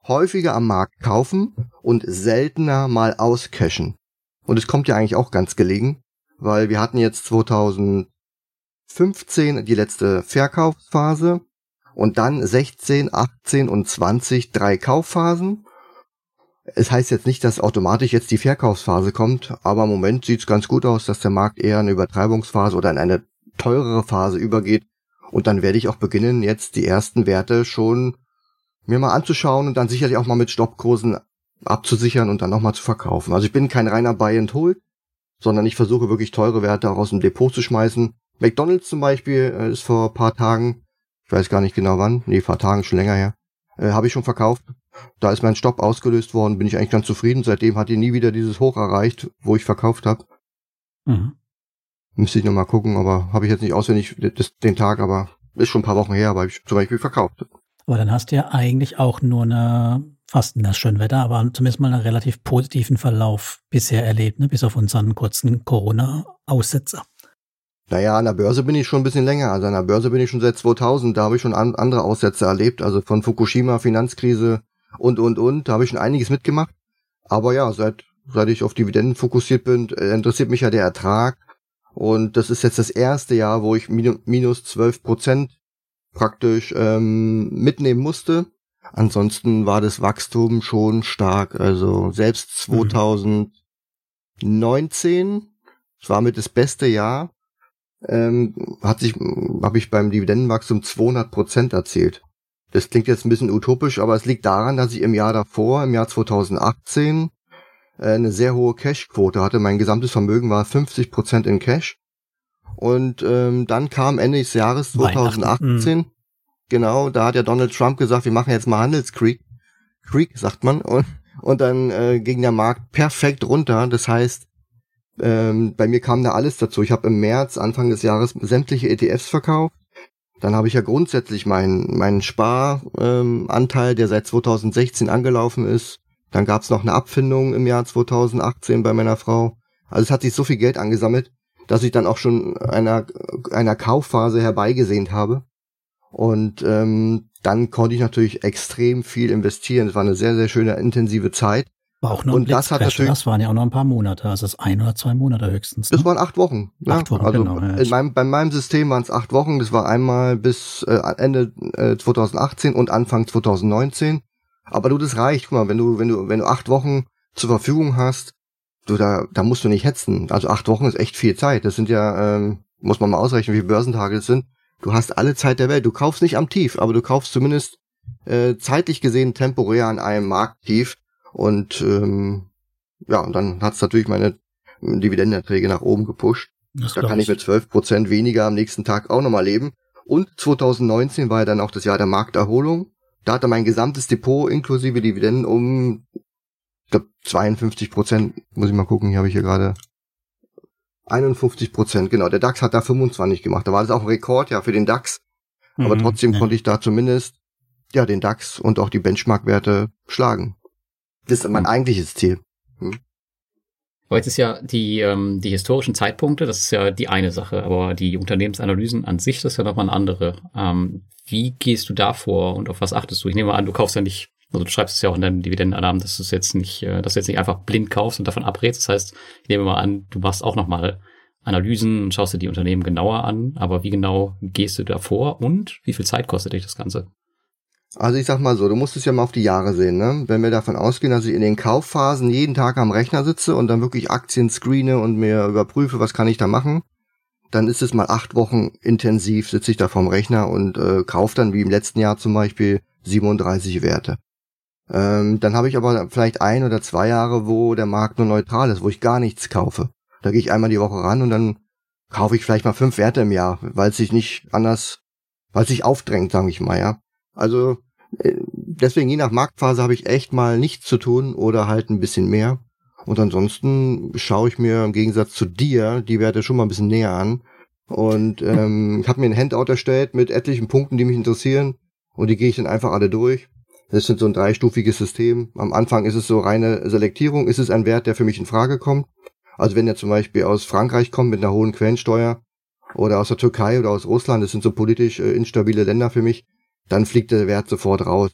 häufiger am Markt kaufen und seltener mal auscashen. Und es kommt ja eigentlich auch ganz gelegen, weil wir hatten jetzt 2015 die letzte Verkaufsphase und dann 16, 18 und 20 drei Kaufphasen. Es heißt jetzt nicht, dass automatisch jetzt die Verkaufsphase kommt, aber im Moment sieht es ganz gut aus, dass der Markt eher eine Übertreibungsphase oder in eine teurere Phase übergeht. Und dann werde ich auch beginnen, jetzt die ersten Werte schon mir mal anzuschauen und dann sicherlich auch mal mit Stoppkursen abzusichern und dann nochmal zu verkaufen. Also ich bin kein reiner Buy and Hold, sondern ich versuche wirklich teure Werte auch aus dem Depot zu schmeißen. McDonalds zum Beispiel äh, ist vor paar Tagen, ich weiß gar nicht genau wann, nee, paar Tagen schon länger her, äh, habe ich schon verkauft. Da ist mein Stopp ausgelöst worden, bin ich eigentlich ganz zufrieden. Seitdem hat die nie wieder dieses Hoch erreicht, wo ich verkauft habe. Mhm. Müsste ich nochmal gucken, aber habe ich jetzt nicht auswendig das, den Tag, aber ist schon ein paar Wochen her, aber ich zum Beispiel verkauft. Aber dann hast du ja eigentlich auch nur eine, fast das Schönwetter, aber zumindest mal einen relativ positiven Verlauf bisher erlebt, ne? bis auf unseren kurzen Corona-Aussetzer. Naja, an der Börse bin ich schon ein bisschen länger. Also an der Börse bin ich schon seit 2000. Da habe ich schon an, andere Aussätze erlebt. Also von Fukushima, Finanzkrise und, und, und. Da habe ich schon einiges mitgemacht. Aber ja, seit, seit ich auf Dividenden fokussiert bin, interessiert mich ja der Ertrag. Und das ist jetzt das erste Jahr, wo ich minus 12 Prozent praktisch ähm, mitnehmen musste. Ansonsten war das Wachstum schon stark. Also selbst 2019, mhm. es war mit das beste Jahr, ähm, hat sich, habe ich beim Dividendenwachstum 200 Prozent erzielt. Das klingt jetzt ein bisschen utopisch, aber es liegt daran, dass ich im Jahr davor, im Jahr 2018, äh, eine sehr hohe Cash-Quote hatte. Mein gesamtes Vermögen war 50 Prozent in Cash. Und ähm, dann kam Ende des Jahres 2018, mhm. genau, da hat ja Donald Trump gesagt, wir machen jetzt mal Handelskrieg. Krieg, sagt man. Und, und dann äh, ging der Markt perfekt runter. Das heißt, ähm, bei mir kam da alles dazu. Ich habe im März, Anfang des Jahres, sämtliche ETFs verkauft. Dann habe ich ja grundsätzlich meinen meinen Sparanteil, ähm, der seit 2016 angelaufen ist. Dann gab es noch eine Abfindung im Jahr 2018 bei meiner Frau. Also es hat sich so viel Geld angesammelt, dass ich dann auch schon einer, einer Kaufphase herbeigesehnt habe. Und ähm, dann konnte ich natürlich extrem viel investieren. Es war eine sehr, sehr schöne, intensive Zeit. War auch nur und das hat natürlich, das waren ja auch noch ein paar Monate, also das ein oder zwei Monate höchstens. Ne? Das waren acht Wochen. Ne? Acht Wochen, also genau. Ja, in meinem, bei meinem System waren es acht Wochen. Das war einmal bis äh, Ende äh, 2018 und Anfang 2019. Aber du, das reicht. Guck mal, wenn du, wenn du, wenn du acht Wochen zur Verfügung hast, du, da, da musst du nicht hetzen. Also acht Wochen ist echt viel Zeit. Das sind ja, ähm, muss man mal ausrechnen, wie viele Börsentage das sind. Du hast alle Zeit der Welt. Du kaufst nicht am Tief, aber du kaufst zumindest äh, zeitlich gesehen temporär an einem Markttief. Und ähm, ja, und dann hat's natürlich meine Dividendenerträge nach oben gepusht. Das da kann ich mit zwölf Prozent weniger am nächsten Tag auch nochmal leben. Und 2019 war ja dann auch das Jahr der Markterholung. Da hatte mein gesamtes Depot inklusive Dividenden um glaube 52 Prozent, muss ich mal gucken, hier habe ich hier gerade 51 Prozent, genau. Der DAX hat da 25 gemacht. Da war das auch ein Rekord, ja, für den DAX. Aber mhm, trotzdem konnte ich da zumindest, ja, den DAX und auch die Benchmark-Werte schlagen. Das ist mein mhm. eigentliches Ziel. Hm? Aber jetzt ist ja die, ähm, die historischen Zeitpunkte, das ist ja die eine Sache, aber die Unternehmensanalysen an sich, das ist ja nochmal eine andere. Ähm, wie gehst du da vor und auf was achtest du? Ich nehme an, du kaufst ja nicht also du schreibst es ja auch in deinen Dividendenannahmen, dass du es jetzt nicht, äh, dass du jetzt nicht einfach blind kaufst und davon abrätst. Das heißt, ich nehme mal an, du machst auch nochmal Analysen und schaust dir die Unternehmen genauer an. Aber wie genau gehst du da vor und wie viel Zeit kostet dich das Ganze? Also ich sag mal so, du musst es ja mal auf die Jahre sehen, ne? Wenn wir davon ausgehen, dass ich in den Kaufphasen jeden Tag am Rechner sitze und dann wirklich Aktien screene und mir überprüfe, was kann ich da machen, dann ist es mal acht Wochen intensiv, sitze ich da vorm Rechner und äh, kaufe dann wie im letzten Jahr zum Beispiel 37 Werte. Ähm, dann habe ich aber vielleicht ein oder zwei Jahre, wo der Markt nur neutral ist, wo ich gar nichts kaufe. Da gehe ich einmal die Woche ran und dann kaufe ich vielleicht mal fünf Werte im Jahr, weil es sich nicht anders was sich aufdrängt, sage ich mal, ja. Also äh, deswegen je nach Marktphase habe ich echt mal nichts zu tun oder halt ein bisschen mehr. Und ansonsten schaue ich mir im Gegensatz zu dir die Werte schon mal ein bisschen näher an. Und ähm, ich habe mir ein Handout erstellt mit etlichen Punkten, die mich interessieren. Und die gehe ich dann einfach alle durch. Das sind so ein dreistufiges System. Am Anfang ist es so reine Selektierung. Ist es ein Wert, der für mich in Frage kommt? Also wenn er zum Beispiel aus Frankreich kommt mit einer hohen Quellensteuer oder aus der Türkei oder aus Russland, das sind so politisch äh, instabile Länder für mich, dann fliegt der Wert sofort raus.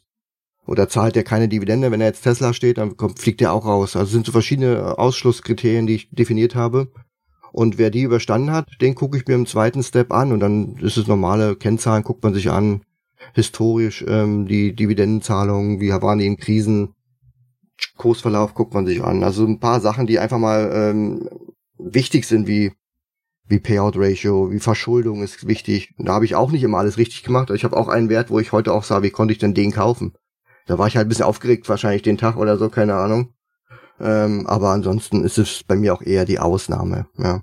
Oder zahlt er keine Dividende, wenn er jetzt Tesla steht, dann kommt, fliegt er auch raus. Also sind so verschiedene Ausschlusskriterien, die ich definiert habe. Und wer die überstanden hat, den gucke ich mir im zweiten Step an und dann ist es normale Kennzahlen, guckt man sich an, historisch ähm, die Dividendenzahlungen, wie waren die in Krisen, Kursverlauf guckt man sich an. Also ein paar Sachen, die einfach mal ähm, wichtig sind, wie wie Payout Ratio, wie Verschuldung ist wichtig. Da habe ich auch nicht immer alles richtig gemacht. Ich habe auch einen Wert, wo ich heute auch sah, wie konnte ich denn den kaufen? Da war ich halt ein bisschen aufgeregt, wahrscheinlich den Tag oder so, keine Ahnung. Ähm, aber ansonsten ist es bei mir auch eher die Ausnahme. Ja.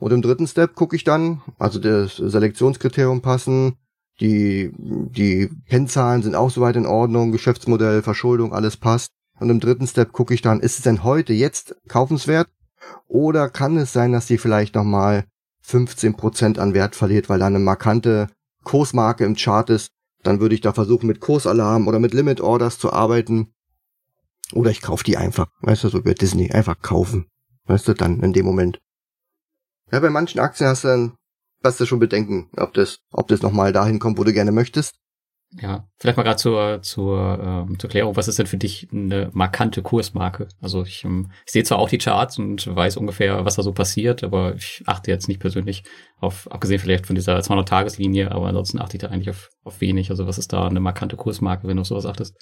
Und im dritten Step gucke ich dann, also das Selektionskriterium passen, die, die Kennzahlen sind auch soweit in Ordnung, Geschäftsmodell, Verschuldung, alles passt. Und im dritten Step gucke ich dann, ist es denn heute jetzt kaufenswert? Oder kann es sein, dass sie vielleicht nochmal 15% an Wert verliert, weil da eine markante Kursmarke im Chart ist? Dann würde ich da versuchen, mit Kursalarm oder mit Limit Orders zu arbeiten. Oder ich kaufe die einfach. Weißt du, so wird Disney. Einfach kaufen. Weißt du, dann in dem Moment. Ja, bei manchen Aktien hast du dann, hast du schon Bedenken, ob das, ob das nochmal dahin kommt, wo du gerne möchtest. Ja, vielleicht mal gerade zur, zur, ähm, zur Klärung, was ist denn für dich eine markante Kursmarke? Also ich, ähm, ich sehe zwar auch die Charts und weiß ungefähr, was da so passiert, aber ich achte jetzt nicht persönlich auf, abgesehen vielleicht von dieser 200-Tageslinie, aber ansonsten achte ich da eigentlich auf, auf wenig. Also was ist da eine markante Kursmarke, wenn du auf sowas achtest?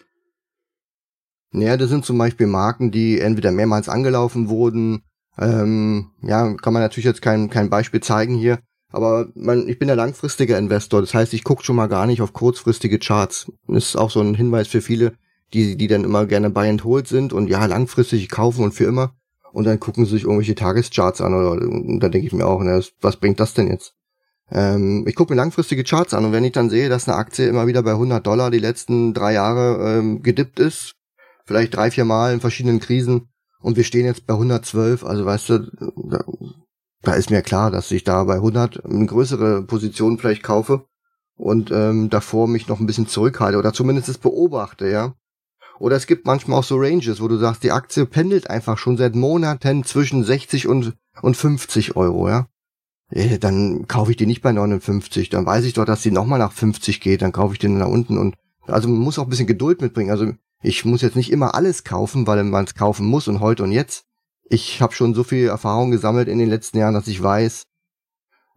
Naja, das sind zum Beispiel Marken, die entweder mehrmals angelaufen wurden. Ähm, ja, kann man natürlich jetzt kein, kein Beispiel zeigen hier, aber man, ich bin der langfristige Investor. Das heißt, ich gucke schon mal gar nicht auf kurzfristige Charts. Das ist auch so ein Hinweis für viele, die, die dann immer gerne buy and hold sind und ja, langfristig kaufen und für immer. Und dann gucken sie sich irgendwelche Tagescharts an oder und dann denke ich mir auch, ne, was bringt das denn jetzt? Ähm, ich gucke mir langfristige Charts an und wenn ich dann sehe, dass eine Aktie immer wieder bei 100 Dollar die letzten drei Jahre ähm, gedippt ist, vielleicht drei, vier Mal in verschiedenen Krisen und wir stehen jetzt bei 112, also weißt du, da, da ist mir klar, dass ich da bei 100 eine größere Position vielleicht kaufe und ähm, davor mich noch ein bisschen zurückhalte oder zumindest es beobachte, ja. Oder es gibt manchmal auch so Ranges, wo du sagst, die Aktie pendelt einfach schon seit Monaten zwischen 60 und, und 50 Euro, ja. Äh, dann kaufe ich die nicht bei 59, dann weiß ich doch, dass sie nochmal nach 50 geht, dann kaufe ich den da unten und also man muss auch ein bisschen Geduld mitbringen. Also ich muss jetzt nicht immer alles kaufen, weil man es kaufen muss und heute und jetzt ich habe schon so viel Erfahrung gesammelt in den letzten Jahren, dass ich weiß,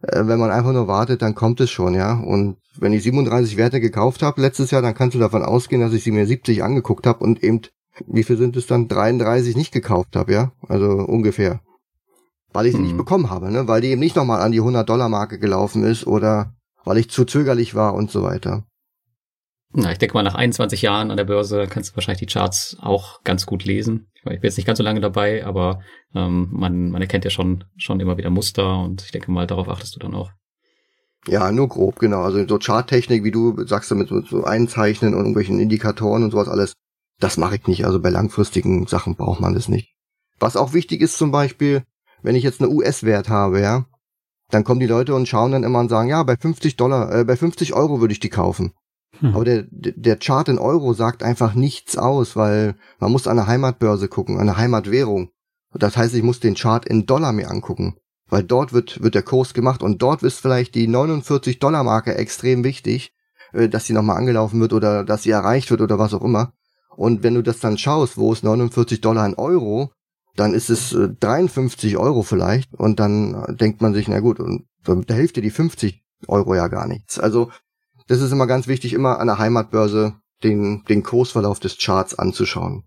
äh, wenn man einfach nur wartet, dann kommt es schon, ja. Und wenn ich 37 Werte gekauft habe letztes Jahr, dann kannst du davon ausgehen, dass ich sie mir 70 angeguckt habe und eben, wie viel sind es dann, 33 nicht gekauft habe, ja. Also ungefähr. Weil ich sie hm. nicht bekommen habe, ne? Weil die eben nicht nochmal an die 100-Dollar-Marke gelaufen ist oder weil ich zu zögerlich war und so weiter. Na, ich denke mal, nach 21 Jahren an der Börse kannst du wahrscheinlich die Charts auch ganz gut lesen. Ich, bin jetzt nicht ganz so lange dabei, aber ähm, man, man erkennt ja schon, schon immer wieder Muster und ich denke mal, darauf achtest du dann auch. Ja, nur grob, genau. Also so Charttechnik, wie du sagst, damit so, so einzeichnen und irgendwelchen Indikatoren und sowas alles, das mache ich nicht. Also bei langfristigen Sachen braucht man das nicht. Was auch wichtig ist zum Beispiel, wenn ich jetzt eine US-Wert habe, ja, dann kommen die Leute und schauen dann immer und sagen, ja, bei 50 Dollar, äh, bei 50 Euro würde ich die kaufen. Hm. Aber der, der Chart in Euro sagt einfach nichts aus, weil man muss an eine Heimatbörse gucken, an eine Heimatwährung. Das heißt, ich muss den Chart in Dollar mir angucken, weil dort wird, wird der Kurs gemacht und dort ist vielleicht die 49 Dollar Marke extrem wichtig, äh, dass sie nochmal angelaufen wird oder dass sie erreicht wird oder was auch immer. Und wenn du das dann schaust, wo ist 49 Dollar in Euro, dann ist es 53 äh, Euro vielleicht und dann denkt man sich, na gut, da hilft dir die 50 Euro ja gar nichts. Also das ist immer ganz wichtig, immer an der Heimatbörse den, den Kursverlauf des Charts anzuschauen.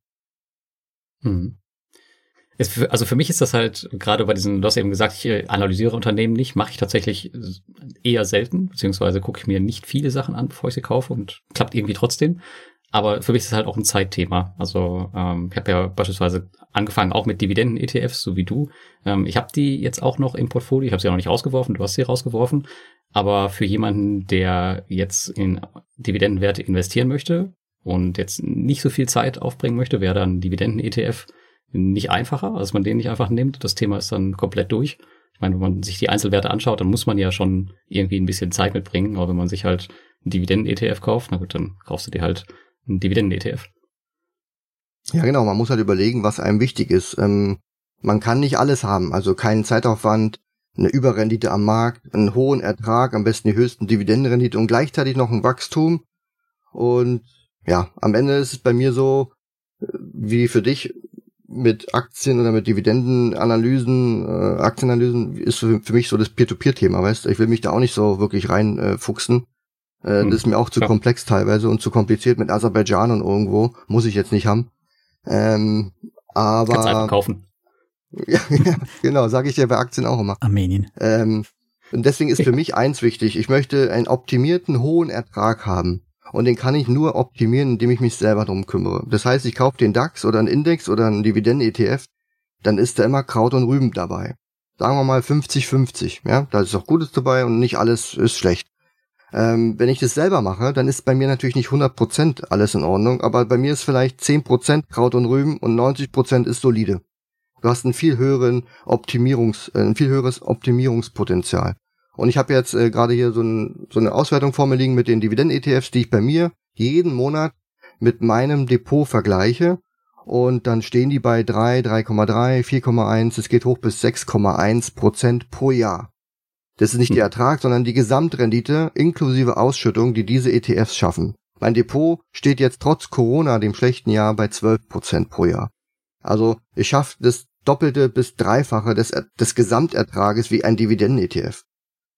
Hm. Es, also für mich ist das halt gerade bei diesen, du hast eben gesagt, ich äh, analysiere Unternehmen nicht, mache ich tatsächlich eher selten, beziehungsweise gucke ich mir nicht viele Sachen an, bevor ich sie kaufe und klappt irgendwie trotzdem. Aber für mich ist es halt auch ein Zeitthema. Also ähm, ich habe ja beispielsweise angefangen auch mit Dividenden-ETFs, so wie du. Ähm, ich habe die jetzt auch noch im Portfolio. Ich habe sie ja noch nicht rausgeworfen. Du hast sie rausgeworfen. Aber für jemanden, der jetzt in Dividendenwerte investieren möchte und jetzt nicht so viel Zeit aufbringen möchte, wäre dann Dividenden-ETF nicht einfacher, als man den nicht einfach nimmt. Das Thema ist dann komplett durch. Ich meine, wenn man sich die Einzelwerte anschaut, dann muss man ja schon irgendwie ein bisschen Zeit mitbringen. Aber wenn man sich halt einen Dividenden-ETF kauft, na gut, dann kaufst du dir halt einen Dividenden-ETF. Ja, genau. Man muss halt überlegen, was einem wichtig ist. Ähm, man kann nicht alles haben. Also keinen Zeitaufwand, eine Überrendite am Markt, einen hohen Ertrag, am besten die höchsten Dividendenrendite und gleichzeitig noch ein Wachstum. Und ja, am Ende ist es bei mir so, äh, wie für dich mit Aktien oder mit Dividendenanalysen, äh, Aktienanalysen ist für, für mich so das Peer-to-Peer-Thema, weißt du? Ich will mich da auch nicht so wirklich reinfuchsen. Äh, äh, hm, das ist mir auch zu ja. komplex teilweise und zu kompliziert mit Aserbaidschan und irgendwo. Muss ich jetzt nicht haben. Ähm, aber. Kannst einfach kaufen. Ja, ja, genau, sage ich ja bei Aktien auch immer. Armenien. Ähm, und deswegen ist für mich eins wichtig. Ich möchte einen optimierten hohen Ertrag haben. Und den kann ich nur optimieren, indem ich mich selber drum kümmere. Das heißt, ich kaufe den DAX oder einen Index oder einen Dividenden-ETF, dann ist da immer Kraut und Rüben dabei. Sagen wir mal 50-50, ja, da ist auch Gutes dabei und nicht alles ist schlecht. Ähm, wenn ich das selber mache, dann ist bei mir natürlich nicht 100% alles in Ordnung, aber bei mir ist vielleicht 10% Kraut und Rüben und 90% ist solide. Du hast einen viel höheren Optimierungs, äh, ein viel höheres Optimierungspotenzial. Und ich habe jetzt äh, gerade hier so, ein, so eine Auswertung vor mir liegen mit den Dividenden-ETFs, die ich bei mir jeden Monat mit meinem Depot vergleiche. Und dann stehen die bei 3, 3,3, 4,1, es geht hoch bis 6,1 Prozent pro Jahr. Das ist nicht hm. der Ertrag, sondern die Gesamtrendite inklusive Ausschüttung, die diese ETFs schaffen. Mein Depot steht jetzt trotz Corona, dem schlechten Jahr, bei 12 Prozent pro Jahr. Also ich schaffe das Doppelte bis Dreifache des, des Gesamtertrages wie ein Dividenden-ETF.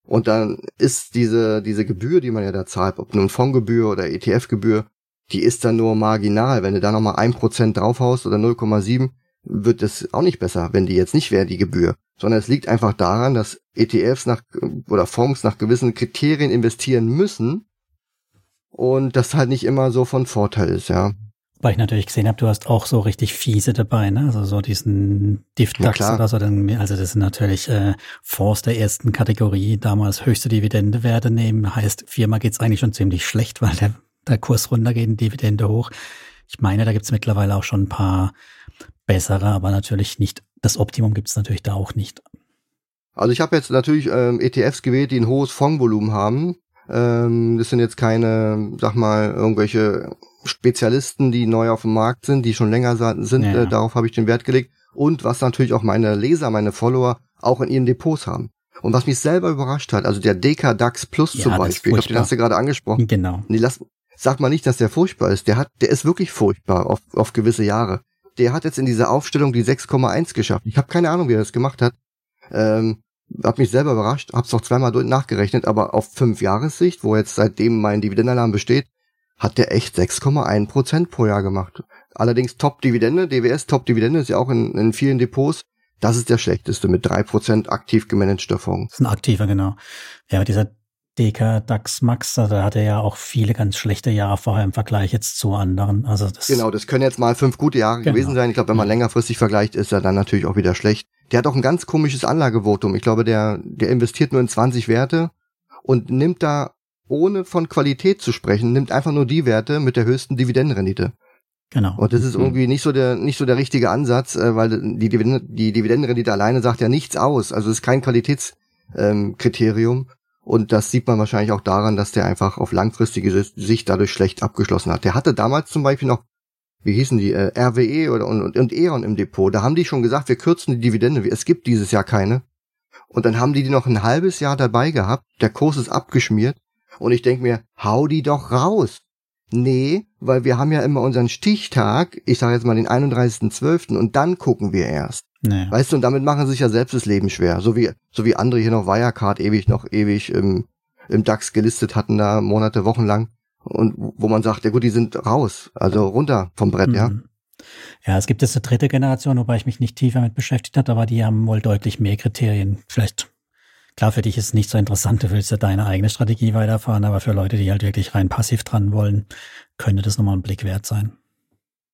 Und dann ist diese, diese Gebühr, die man ja da zahlt, ob nun Fondsgebühr oder ETF-Gebühr, die ist dann nur marginal. Wenn du da nochmal ein Prozent draufhaust oder 0,7, wird das auch nicht besser, wenn die jetzt nicht wäre, die Gebühr. Sondern es liegt einfach daran, dass ETFs nach, oder Fonds nach gewissen Kriterien investieren müssen und das halt nicht immer so von Vorteil ist, ja. Weil ich natürlich gesehen habe, du hast auch so richtig fiese dabei, ne? Also so diesen Diff-Dax oder so. Dann, also das sind natürlich äh, Fonds der ersten Kategorie, damals höchste Dividendewerte nehmen. Heißt, Firma geht's eigentlich schon ziemlich schlecht, weil der, der Kurs runtergeht, Dividende hoch. Ich meine, da gibt's mittlerweile auch schon ein paar bessere, aber natürlich nicht, das Optimum gibt's natürlich da auch nicht. Also ich habe jetzt natürlich ähm, ETFs gewählt, die ein hohes Fondsvolumen haben. Ähm, das sind jetzt keine, sag mal, irgendwelche Spezialisten, die neu auf dem Markt sind, die schon länger sind, ja. äh, darauf habe ich den Wert gelegt. Und was natürlich auch meine Leser, meine Follower auch in ihren Depots haben. Und was mich selber überrascht hat, also der DK DAX Plus ja, zum Beispiel, ich glaube, den hast du gerade angesprochen. Genau. Nee, lass, sag mal nicht, dass der furchtbar ist. Der hat, der ist wirklich furchtbar auf, auf gewisse Jahre. Der hat jetzt in dieser Aufstellung die 6,1 geschafft. Ich habe keine Ahnung, wie er das gemacht hat. Ähm, hab mich selber überrascht, hab's auch zweimal nachgerechnet, aber auf fünf Jahressicht, wo jetzt seitdem mein Dividendenalarm besteht, hat der echt 6,1 Prozent pro Jahr gemacht. Allerdings Top-Dividende, DWS Top-Dividende ist ja auch in, in vielen Depots. Das ist der schlechteste mit drei Prozent aktiv gemanagter Fonds. Das ist ein aktiver, genau. Ja, dieser DK DAX Max, da hat er ja auch viele ganz schlechte Jahre vorher im Vergleich jetzt zu anderen. Also das genau, das können jetzt mal fünf gute Jahre genau. gewesen sein. Ich glaube, wenn man längerfristig vergleicht, ist er dann natürlich auch wieder schlecht. Der hat auch ein ganz komisches Anlagevotum. Ich glaube, der, der investiert nur in 20 Werte und nimmt da ohne von Qualität zu sprechen, nimmt einfach nur die Werte mit der höchsten Dividendenrendite. Genau. Und das ist mhm. irgendwie nicht so der nicht so der richtige Ansatz, äh, weil die, Dividende, die Dividendenrendite alleine sagt ja nichts aus. Also es ist kein Qualitätskriterium. Ähm, und das sieht man wahrscheinlich auch daran, dass der einfach auf langfristige Sicht dadurch schlecht abgeschlossen hat. Der hatte damals zum Beispiel noch, wie hießen die, äh, RWE oder und, und, und E.ON im Depot. Da haben die schon gesagt, wir kürzen die Dividende. Es gibt dieses Jahr keine. Und dann haben die die noch ein halbes Jahr dabei gehabt. Der Kurs ist abgeschmiert. Und ich denke mir, hau die doch raus. Nee, weil wir haben ja immer unseren Stichtag, ich sage jetzt mal den 31.12. und dann gucken wir erst. Nee. Weißt du, und damit machen sich ja selbst das Leben schwer. So wie, so wie andere hier noch Wirecard ewig noch ewig im, im DAX gelistet hatten, da Monate, Wochen lang. Und wo man sagt, ja gut, die sind raus, also runter vom Brett, mhm. ja. Ja, es gibt jetzt eine dritte Generation, wobei ich mich nicht tiefer mit beschäftigt habe, aber die haben wohl deutlich mehr Kriterien. Vielleicht Klar, für dich ist es nicht so interessant, du willst ja deine eigene Strategie weiterfahren, aber für Leute, die halt wirklich rein passiv dran wollen, könnte das nochmal ein Blick wert sein.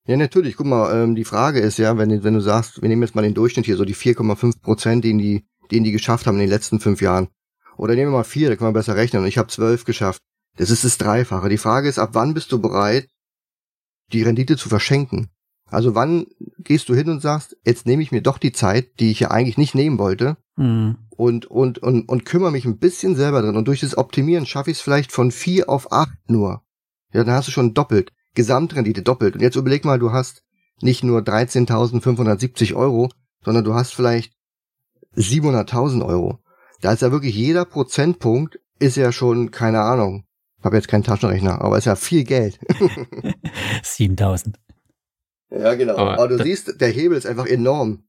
Ja, natürlich. Guck mal, ähm, die Frage ist ja, wenn, wenn du sagst, wir nehmen jetzt mal den Durchschnitt hier, so die 4,5 Prozent, den die, den die geschafft haben in den letzten fünf Jahren. Oder nehmen wir mal vier, da kann man besser rechnen. Und ich habe zwölf geschafft. Das ist das Dreifache. Die Frage ist, ab wann bist du bereit, die Rendite zu verschenken? Also wann gehst du hin und sagst, jetzt nehme ich mir doch die Zeit, die ich ja eigentlich nicht nehmen wollte, mhm. und, und, und, und kümmere mich ein bisschen selber drin. Und durch das Optimieren schaffe ich es vielleicht von vier auf acht nur. Ja, dann hast du schon doppelt. Gesamtrendite doppelt. Und jetzt überleg mal, du hast nicht nur 13.570 Euro, sondern du hast vielleicht 700.000 Euro. Da ist ja wirklich jeder Prozentpunkt ist ja schon, keine Ahnung, habe jetzt keinen Taschenrechner, aber ist ja viel Geld. 7000. Ja, genau. Aber, aber du siehst, der Hebel ist einfach enorm.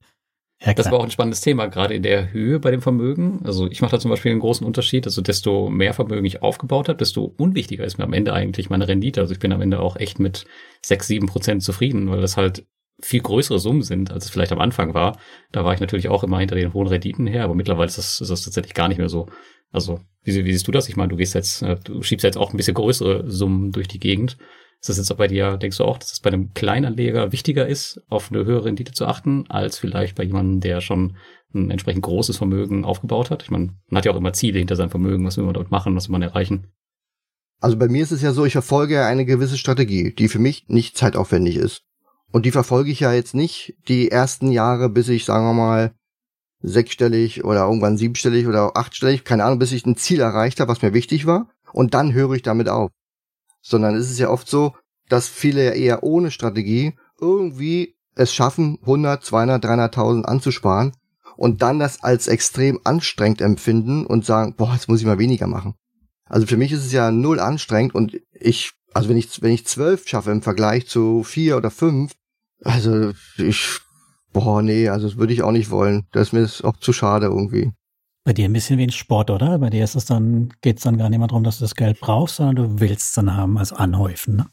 Ja, das war auch ein spannendes Thema, gerade in der Höhe bei dem Vermögen. Also ich mache da zum Beispiel einen großen Unterschied. Also desto mehr Vermögen ich aufgebaut habe, desto unwichtiger ist mir am Ende eigentlich meine Rendite. Also ich bin am Ende auch echt mit sechs, sieben Prozent zufrieden, weil das halt viel größere Summen sind, als es vielleicht am Anfang war. Da war ich natürlich auch immer hinter den hohen Renditen her, aber mittlerweile ist das, ist das tatsächlich gar nicht mehr so. Also wie, wie siehst du das? Ich meine, du gehst jetzt, äh, du schiebst jetzt auch ein bisschen größere Summen durch die Gegend. Ist das jetzt auch bei dir, denkst du auch, dass es bei einem Kleinanleger wichtiger ist, auf eine höhere Rendite zu achten, als vielleicht bei jemandem, der schon ein entsprechend großes Vermögen aufgebaut hat? Ich meine, man hat ja auch immer Ziele hinter seinem Vermögen, was will man dort machen, was will man erreichen? Also bei mir ist es ja so, ich verfolge eine gewisse Strategie, die für mich nicht zeitaufwendig ist. Und die verfolge ich ja jetzt nicht die ersten Jahre, bis ich, sagen wir mal, sechsstellig oder irgendwann siebenstellig oder achtstellig, keine Ahnung, bis ich ein Ziel erreicht habe, was mir wichtig war. Und dann höre ich damit auf sondern es ist ja oft so, dass viele ja eher ohne Strategie irgendwie es schaffen, 100, 200, 300.000 anzusparen und dann das als extrem anstrengend empfinden und sagen, boah, jetzt muss ich mal weniger machen. Also für mich ist es ja null anstrengend und ich, also wenn ich, wenn ich zwölf schaffe im Vergleich zu vier oder fünf, also ich, boah, nee, also das würde ich auch nicht wollen. Das ist mir auch zu schade irgendwie. Bei dir ein bisschen wie ein Sport, oder? Bei dir ist es dann, geht es dann gar nicht mehr darum, dass du das Geld brauchst, sondern du willst es dann haben, also anhäufen, ne?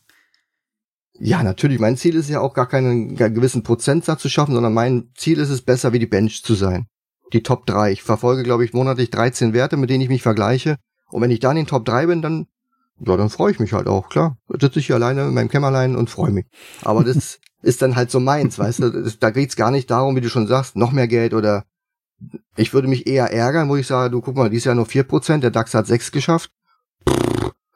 Ja, natürlich. Mein Ziel ist ja auch gar keinen gewissen Prozentsatz zu schaffen, sondern mein Ziel ist es, besser wie die Bench zu sein. Die Top 3. Ich verfolge, glaube ich, monatlich 13 Werte, mit denen ich mich vergleiche. Und wenn ich da in den Top 3 bin, dann, ja, dann freue ich mich halt auch, klar. Sitze ich hier alleine in meinem Kämmerlein und freue mich. Aber das ist dann halt so meins, weißt du. Da geht's gar nicht darum, wie du schon sagst, noch mehr Geld oder ich würde mich eher ärgern, wo ich sage, du guck mal, dies Jahr nur vier Prozent, der DAX hat sechs geschafft.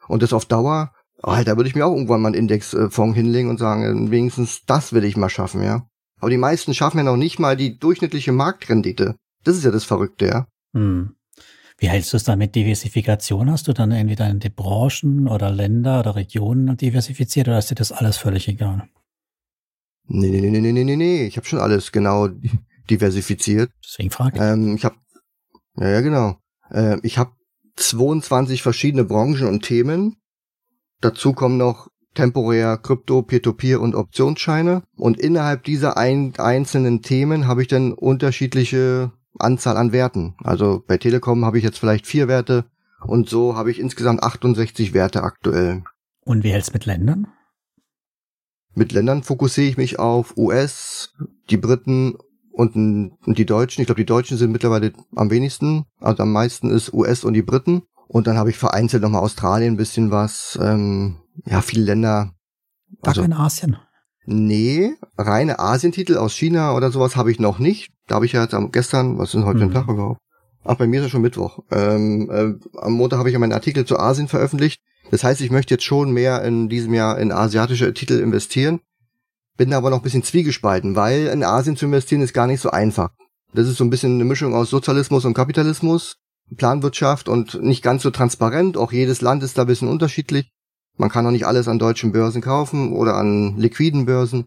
Und das auf Dauer, oh, da würde ich mir auch irgendwann mal einen Indexfonds hinlegen und sagen, wenigstens das will ich mal schaffen, ja. Aber die meisten schaffen ja noch nicht mal die durchschnittliche Marktrendite. Das ist ja das Verrückte, ja. Hm. Wie hältst du es dann mit Diversifikation? Hast du dann irgendwie deine Branchen oder Länder oder Regionen diversifiziert oder ist dir das alles völlig egal? Nee, nee, nee, nee, nee, nee, nee. Ich habe schon alles genau diversifiziert. Deswegen frage ich. Ähm, ich habe, ja, ja, genau. Äh, ich habe 22 verschiedene Branchen und Themen. Dazu kommen noch temporär Krypto, Peer-to-Peer und Optionsscheine. Und innerhalb dieser ein, einzelnen Themen habe ich dann unterschiedliche Anzahl an Werten. Also bei Telekom habe ich jetzt vielleicht vier Werte und so habe ich insgesamt 68 Werte aktuell. Und wie hältst mit Ländern? Mit Ländern fokussiere ich mich auf US, die Briten und, und die Deutschen. Ich glaube, die Deutschen sind mittlerweile am wenigsten. Also am meisten ist US und die Briten. Und dann habe ich vereinzelt nochmal Australien ein bisschen was. Ähm, ja, viele Länder. Gar also, kein Asien. Nee, reine Asientitel aus China oder sowas habe ich noch nicht. Da habe ich ja jetzt am gestern, was ist heute mhm. Tag überhaupt? Ach, bei mir ist es schon Mittwoch. Ähm, äh, am Montag habe ich ja meinen Artikel zu Asien veröffentlicht. Das heißt, ich möchte jetzt schon mehr in diesem Jahr in asiatische Titel investieren. Bin aber noch ein bisschen zwiegespalten, weil in Asien zu investieren ist gar nicht so einfach. Das ist so ein bisschen eine Mischung aus Sozialismus und Kapitalismus, Planwirtschaft und nicht ganz so transparent. Auch jedes Land ist da ein bisschen unterschiedlich. Man kann auch nicht alles an deutschen Börsen kaufen oder an liquiden Börsen.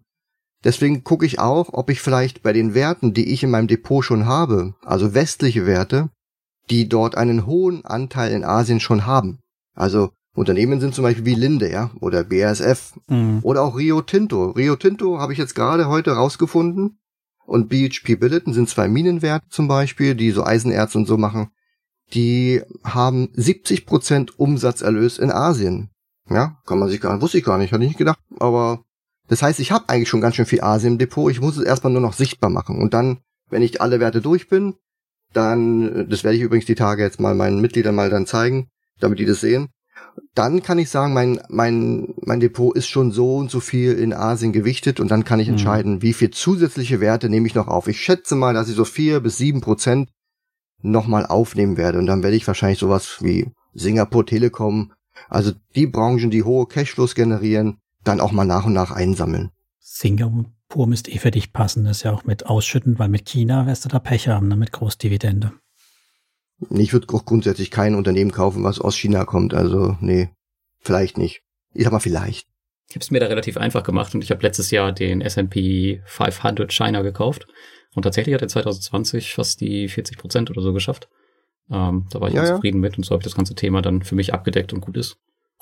Deswegen gucke ich auch, ob ich vielleicht bei den Werten, die ich in meinem Depot schon habe, also westliche Werte, die dort einen hohen Anteil in Asien schon haben. Also Unternehmen sind zum Beispiel wie Linde, ja, oder BASF mhm. oder auch Rio Tinto. Rio Tinto habe ich jetzt gerade heute rausgefunden und BHP Billiton sind zwei Minenwerte zum Beispiel, die so Eisenerz und so machen. Die haben 70 Prozent Umsatzerlös in Asien. Ja, kann man sich gar, wusste ich gar nicht, hatte ich nicht gedacht, aber das heißt, ich habe eigentlich schon ganz schön viel Asien im Depot. Ich muss es erstmal nur noch sichtbar machen und dann, wenn ich alle Werte durch bin, dann, das werde ich übrigens die Tage jetzt mal meinen Mitgliedern mal dann zeigen, damit die das sehen dann kann ich sagen, mein, mein, mein Depot ist schon so und so viel in Asien gewichtet und dann kann ich mhm. entscheiden, wie viel zusätzliche Werte nehme ich noch auf. Ich schätze mal, dass ich so vier bis sieben Prozent nochmal aufnehmen werde. Und dann werde ich wahrscheinlich sowas wie Singapur Telekom, also die Branchen, die hohe Cashflows generieren, dann auch mal nach und nach einsammeln. Singapur müsste eh für dich passen, das ist ja auch mit Ausschütten, weil mit China wirst du da Pech haben, ne, mit Großdividende. Ich würde auch grundsätzlich kein Unternehmen kaufen, was aus China kommt. Also, nee, vielleicht nicht. Ich sag mal vielleicht. Ich habe es mir da relativ einfach gemacht und ich habe letztes Jahr den S&P 500 China gekauft und tatsächlich hat er 2020 fast die 40 Prozent oder so geschafft. Ähm, da war ich ja, zufrieden ja. mit und so habe ich das ganze Thema dann für mich abgedeckt und gut ist.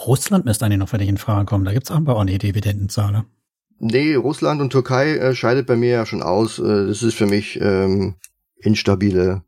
Russland müsste eigentlich noch für dich in Frage kommen. Da gibt's aber auch nicht Dividendenzahler. Nee, Russland und Türkei äh, scheidet bei mir ja schon aus. Äh, das ist für mich ähm, instabile.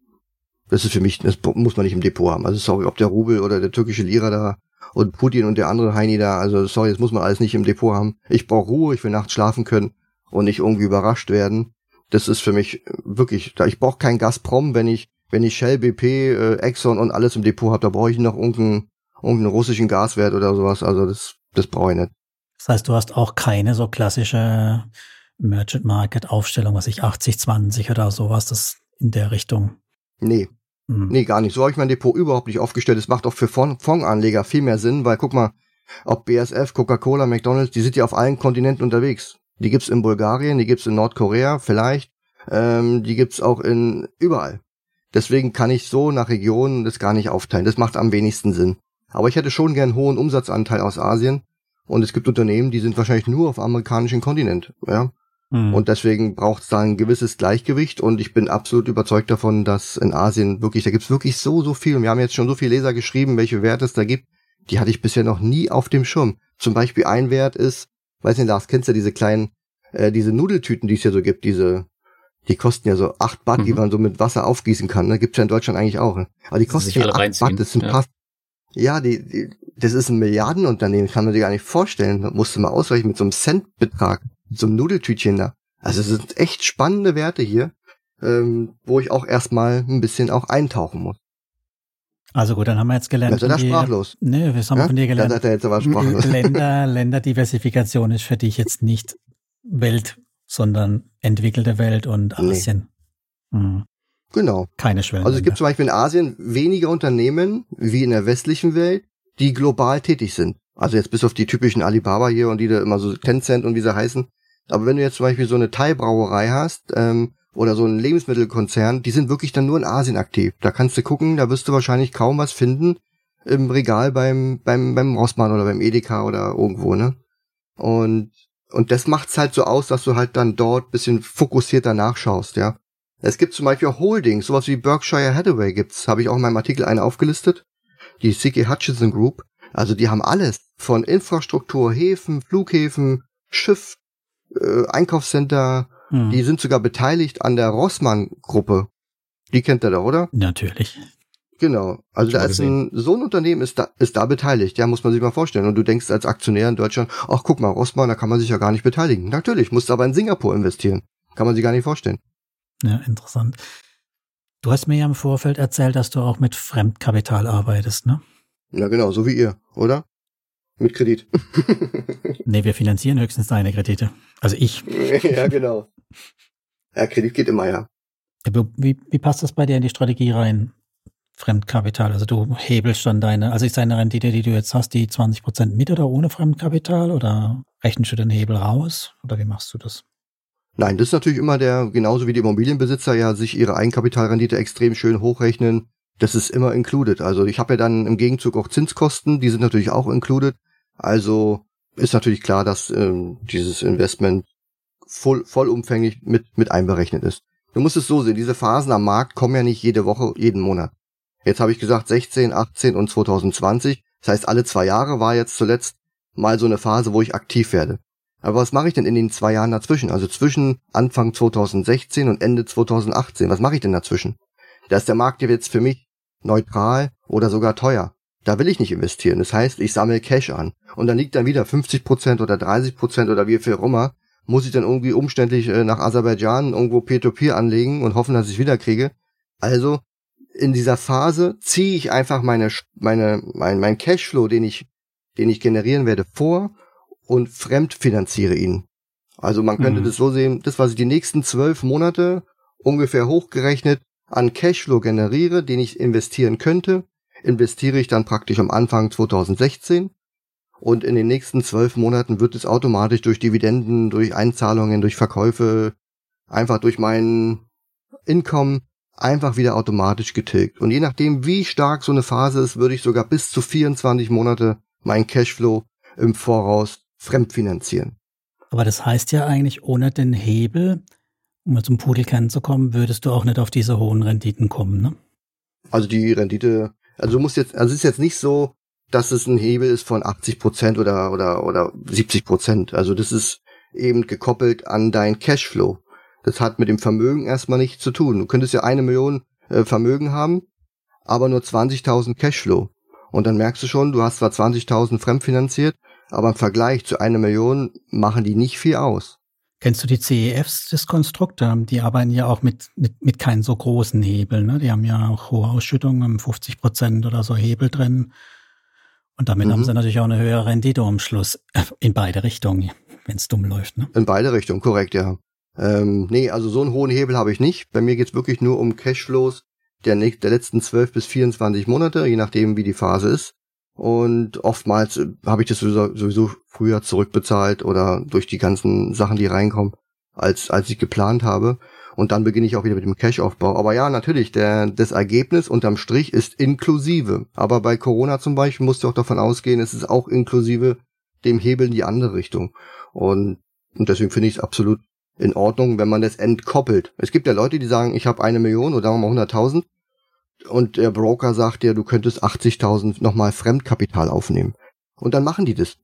Das ist für mich, das muss man nicht im Depot haben. Also sorry, ob der Rubel oder der türkische Lira da und Putin und der andere Heini da, also sorry, das muss man alles nicht im Depot haben. Ich brauche Ruhe, ich will nachts schlafen können und nicht irgendwie überrascht werden. Das ist für mich wirklich, da ich brauche kein Gazprom, wenn ich wenn ich Shell, BP, äh, Exxon und alles im Depot habe, da brauche ich noch irgendeinen, irgendeinen russischen Gaswert oder sowas. Also das, das brauche ich nicht. Das heißt, du hast auch keine so klassische Merchant Market Aufstellung, was ich 80, 20 oder sowas, das in der Richtung. Nee. Hm. Nee, gar nicht. So habe ich mein Depot überhaupt nicht aufgestellt. Das macht auch für Fondsanleger viel mehr Sinn, weil guck mal, ob BSF, Coca-Cola, McDonalds, die sind ja auf allen Kontinenten unterwegs. Die gibt's in Bulgarien, die gibt's in Nordkorea, vielleicht. Ähm, die gibt's auch in überall. Deswegen kann ich so nach Regionen das gar nicht aufteilen. Das macht am wenigsten Sinn. Aber ich hätte schon gern einen hohen Umsatzanteil aus Asien. Und es gibt Unternehmen, die sind wahrscheinlich nur auf amerikanischen Kontinent. Ja. Mhm. Und deswegen braucht es da ein gewisses Gleichgewicht. Und ich bin absolut überzeugt davon, dass in Asien wirklich, da gibt's wirklich so, so viel. Und wir haben jetzt schon so viele Leser geschrieben, welche Werte es da gibt. Die hatte ich bisher noch nie auf dem Schirm. Zum Beispiel ein Wert ist, weiß nicht, Lars, kennst du diese kleinen, äh, diese Nudeltüten, die es hier so gibt, diese die kosten ja so acht Baht, mhm. die man so mit Wasser aufgießen kann. Ne? Gibt's ja in Deutschland eigentlich auch. Ne? Aber die kosten ja acht Baht, das sind ja. fast. Ja, die, die, das ist ein Milliardenunternehmen, kann man sich gar nicht vorstellen. Da musst du mal ausrechnen mit so einem Centbetrag, so einem Nudeltütchen da. Also es sind echt spannende Werte hier, ähm, wo ich auch erstmal ein bisschen auch eintauchen muss. Also gut, dann haben wir jetzt gelernt. Also da sprachlos. Nee, wir haben ja? von dir gelernt. Dann seid ihr jetzt aber sprachlos. Länder, Länderdiversifikation ist für dich jetzt nicht Welt sondern entwickelte Welt und Asien. Nee. Mhm. Genau. Keine Schwellen. Also es gibt zum Beispiel in Asien weniger Unternehmen wie in der westlichen Welt, die global tätig sind. Also jetzt bis auf die typischen Alibaba hier und die da immer so Tencent und wie sie heißen. Aber wenn du jetzt zum Beispiel so eine Thai-Brauerei hast ähm, oder so einen Lebensmittelkonzern, die sind wirklich dann nur in Asien aktiv. Da kannst du gucken, da wirst du wahrscheinlich kaum was finden im Regal beim beim beim Rossmann oder beim Edeka oder irgendwo, ne? Und und das macht's halt so aus, dass du halt dann dort bisschen fokussierter nachschaust, ja. Es gibt zum Beispiel auch Holdings, sowas wie Berkshire Hathaway gibt's, habe ich auch in meinem Artikel eine aufgelistet. Die C.K. Hutchinson Group. Also die haben alles von Infrastruktur, Häfen, Flughäfen, Schiff, äh, Einkaufscenter. Hm. Die sind sogar beteiligt an der Rossmann-Gruppe. Die kennt ihr doch, oder? Natürlich. Genau. Also da ist ein, so ein Unternehmen ist da, ist da beteiligt. Ja, muss man sich mal vorstellen. Und du denkst als Aktionär in Deutschland, ach guck mal, Rossmann, da kann man sich ja gar nicht beteiligen. Natürlich, musst aber in Singapur investieren. Kann man sich gar nicht vorstellen. Ja, interessant. Du hast mir ja im Vorfeld erzählt, dass du auch mit Fremdkapital arbeitest, ne? Ja, genau, so wie ihr, oder? Mit Kredit. nee, wir finanzieren höchstens deine Kredite. Also ich. ja, genau. Ja, Kredit geht immer, ja. Wie, wie passt das bei dir in die Strategie rein? Fremdkapital. Also du hebelst dann deine, also ist deine Rendite, die du jetzt hast, die 20 Prozent mit oder ohne Fremdkapital oder rechnest du den Hebel raus oder wie machst du das? Nein, das ist natürlich immer der, genauso wie die Immobilienbesitzer ja sich ihre Eigenkapitalrendite extrem schön hochrechnen. Das ist immer included. Also ich habe ja dann im Gegenzug auch Zinskosten, die sind natürlich auch included. Also ist natürlich klar, dass ähm, dieses Investment voll, vollumfänglich mit, mit einberechnet ist. Du musst es so sehen, diese Phasen am Markt kommen ja nicht jede Woche, jeden Monat. Jetzt habe ich gesagt 16, 18 und 2020. Das heißt, alle zwei Jahre war jetzt zuletzt mal so eine Phase, wo ich aktiv werde. Aber was mache ich denn in den zwei Jahren dazwischen? Also zwischen Anfang 2016 und Ende 2018. Was mache ich denn dazwischen? Da ist der Markt jetzt für mich neutral oder sogar teuer. Da will ich nicht investieren. Das heißt, ich sammle Cash an. Und dann liegt dann wieder 50% oder 30% oder wie viel immer. Muss ich dann irgendwie umständlich äh, nach Aserbaidschan irgendwo P2P anlegen und hoffen, dass ich wieder kriege. Also in dieser Phase ziehe ich einfach meine, meine, mein, mein Cashflow, den ich, den ich generieren werde, vor und fremdfinanziere ihn. Also man könnte mhm. das so sehen, das, was ich die nächsten zwölf Monate ungefähr hochgerechnet an Cashflow generiere, den ich investieren könnte, investiere ich dann praktisch am Anfang 2016 und in den nächsten zwölf Monaten wird es automatisch durch Dividenden, durch Einzahlungen, durch Verkäufe, einfach durch mein Income einfach wieder automatisch getilgt. Und je nachdem, wie stark so eine Phase ist, würde ich sogar bis zu 24 Monate mein Cashflow im Voraus fremdfinanzieren. Aber das heißt ja eigentlich, ohne den Hebel, um mal zum Pudelkern zu kommen, würdest du auch nicht auf diese hohen Renditen kommen, ne? Also die Rendite, also du musst jetzt, also es ist jetzt nicht so, dass es ein Hebel ist von 80 Prozent oder, oder, oder 70 Prozent. Also das ist eben gekoppelt an dein Cashflow. Das hat mit dem Vermögen erstmal nichts zu tun. Du könntest ja eine Million äh, Vermögen haben, aber nur 20.000 Cashflow. Und dann merkst du schon, du hast zwar 20.000 fremdfinanziert, aber im Vergleich zu einer Million machen die nicht viel aus. Kennst du die CEFs des Konstrukte? Die arbeiten ja auch mit, mit, mit keinen so großen Hebeln. Ne? Die haben ja auch hohe Ausschüttungen, 50 Prozent oder so Hebel drin. Und damit mhm. haben sie natürlich auch eine höhere Rendite am Schluss. In beide Richtungen, wenn es dumm läuft. Ne? In beide Richtungen, korrekt, ja. Ähm, nee, also so einen hohen Hebel habe ich nicht. Bei mir geht's wirklich nur um Cashflows der, der letzten 12 bis 24 Monate, je nachdem wie die Phase ist. Und oftmals äh, habe ich das sowieso, früher zurückbezahlt oder durch die ganzen Sachen, die reinkommen, als, als ich geplant habe. Und dann beginne ich auch wieder mit dem Cash-Aufbau. Aber ja, natürlich, der, das Ergebnis unterm Strich ist inklusive. Aber bei Corona zum Beispiel musst du auch davon ausgehen, es ist auch inklusive dem Hebel in die andere Richtung. Und, und deswegen finde ich es absolut in Ordnung, wenn man das entkoppelt. Es gibt ja Leute, die sagen, ich habe eine Million oder sagen wir mal 100.000 und der Broker sagt dir, du könntest 80.000 nochmal Fremdkapital aufnehmen. Und dann machen die das.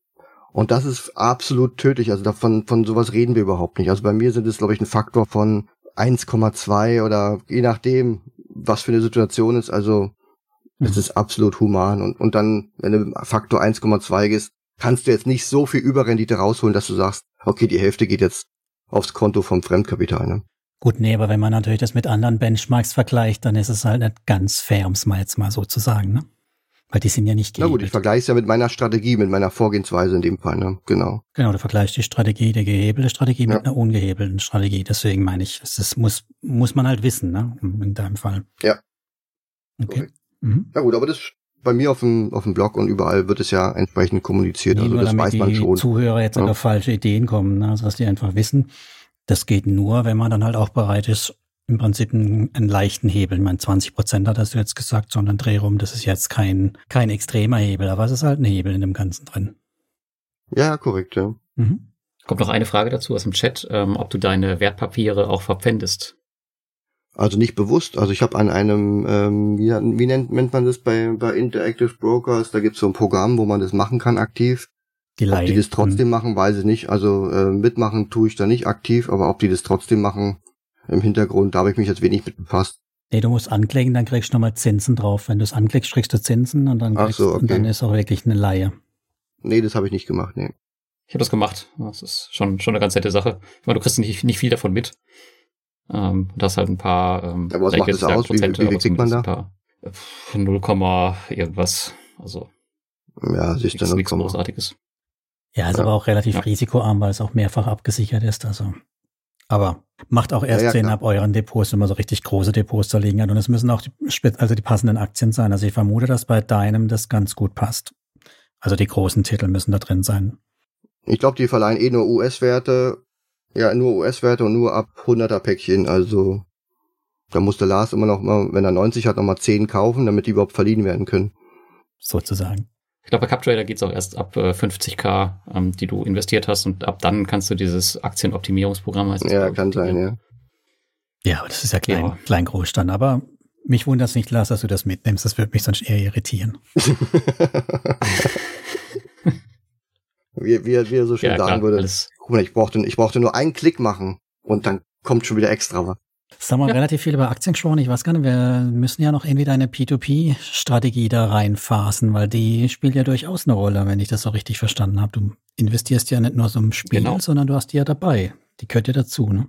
Und das ist absolut tödlich. Also davon, von sowas reden wir überhaupt nicht. Also bei mir sind es, glaube ich, ein Faktor von 1,2 oder je nachdem, was für eine Situation ist. Also es mhm. ist absolut human. Und, und dann, wenn du Faktor 1,2 ist, kannst du jetzt nicht so viel Überrendite rausholen, dass du sagst, okay, die Hälfte geht jetzt aufs Konto vom Fremdkapital. Ne? Gut, nee, aber wenn man natürlich das mit anderen Benchmarks vergleicht, dann ist es halt nicht ganz fair, um es mal jetzt mal so zu sagen, ne? Weil die sind ja nicht gehebelt. Na gut, ich vergleiche es ja mit meiner Strategie, mit meiner Vorgehensweise in dem Fall, ne? Genau. Genau, du vergleichst die Strategie, die gehebelte Strategie ja. mit einer ungehebelten Strategie. Deswegen meine ich, das muss, muss man halt wissen, ne? In deinem Fall. Ja. Okay. Mhm. Ja gut, aber das bei mir auf dem, auf dem Blog und überall wird es ja entsprechend kommuniziert. Nee, also das weiß man schon. Die Zuhörer jetzt ja. auf falsche Ideen kommen, ne? also dass die einfach wissen, das geht nur, wenn man dann halt auch bereit ist, im Prinzip einen, einen leichten Hebel. Ich meine, 20 Prozent hat hast du jetzt gesagt, sondern Drehrum, das ist jetzt kein, kein extremer Hebel, aber es ist halt ein Hebel in dem Ganzen drin. Ja, korrekt, ja. Mhm. Kommt noch eine Frage dazu aus dem Chat, ähm, ob du deine Wertpapiere auch verpfändest. Also nicht bewusst. Also ich habe an einem, ähm, wie, wie nennt, nennt man das bei, bei Interactive Brokers, da gibt es so ein Programm, wo man das machen kann aktiv. Die ob die das trotzdem machen, weiß ich nicht. Also äh, mitmachen tue ich da nicht aktiv, aber ob die das trotzdem machen im Hintergrund, da habe ich mich jetzt wenig mit befasst. Nee, du musst anklicken, dann kriegst du nochmal Zinsen drauf. Wenn du es anklickst, kriegst du Zinsen und dann, kriegst, so, okay. und dann ist auch wirklich eine Laie. Nee, das habe ich nicht gemacht, nee. Ich habe das gemacht. Das ist schon, schon eine ganz nette Sache. Weil du kriegst nicht, nicht viel davon mit. Ähm, das halt ein paar ähm, ja, was macht das aus? Prozente, wie, wie, wie kriegt man da? Paar, 0, irgendwas. Also ja, siehst du nichts Großartiges. Ja, ist ja. aber auch relativ ja. risikoarm, weil es auch mehrfach abgesichert ist. Also, aber macht auch erst ja, Sinn ab euren Depots, wenn man so richtig große Depots da liegen hat. Und es müssen auch die, also die passenden Aktien sein. Also ich vermute, dass bei deinem das ganz gut passt. Also die großen Titel müssen da drin sein. Ich glaube, die verleihen eh nur US-Werte. Ja, nur US-Werte und nur ab 100er Päckchen. Also da musste Lars immer noch mal, wenn er 90 hat, noch mal 10 kaufen, damit die überhaupt verliehen werden können. Sozusagen. Ich glaube, bei CapTrader geht es auch erst ab äh, 50k, ähm, die du investiert hast und ab dann kannst du dieses Aktienoptimierungsprogramm heißt Ja, kann sein, ja. Ja, aber das ist ja klein, ja. klein groß dann. Aber mich wundert es nicht, Lars, dass du das mitnimmst. Das würde mich sonst eher irritieren. wie, wie, wie er so schön ja, sagen klar, würde. Alles. Guck mal, ich brauchte, ich brauchte nur einen Klick machen und dann kommt schon wieder extra Jetzt haben wir ja. relativ viel über Aktien gesprochen. Ich weiß gar nicht, wir müssen ja noch irgendwie deine P2P-Strategie da reinfassen, weil die spielt ja durchaus eine Rolle, wenn ich das so richtig verstanden habe. Du investierst ja nicht nur so im Spiel, genau. sondern du hast die ja dabei. Die gehört ja dazu, ne?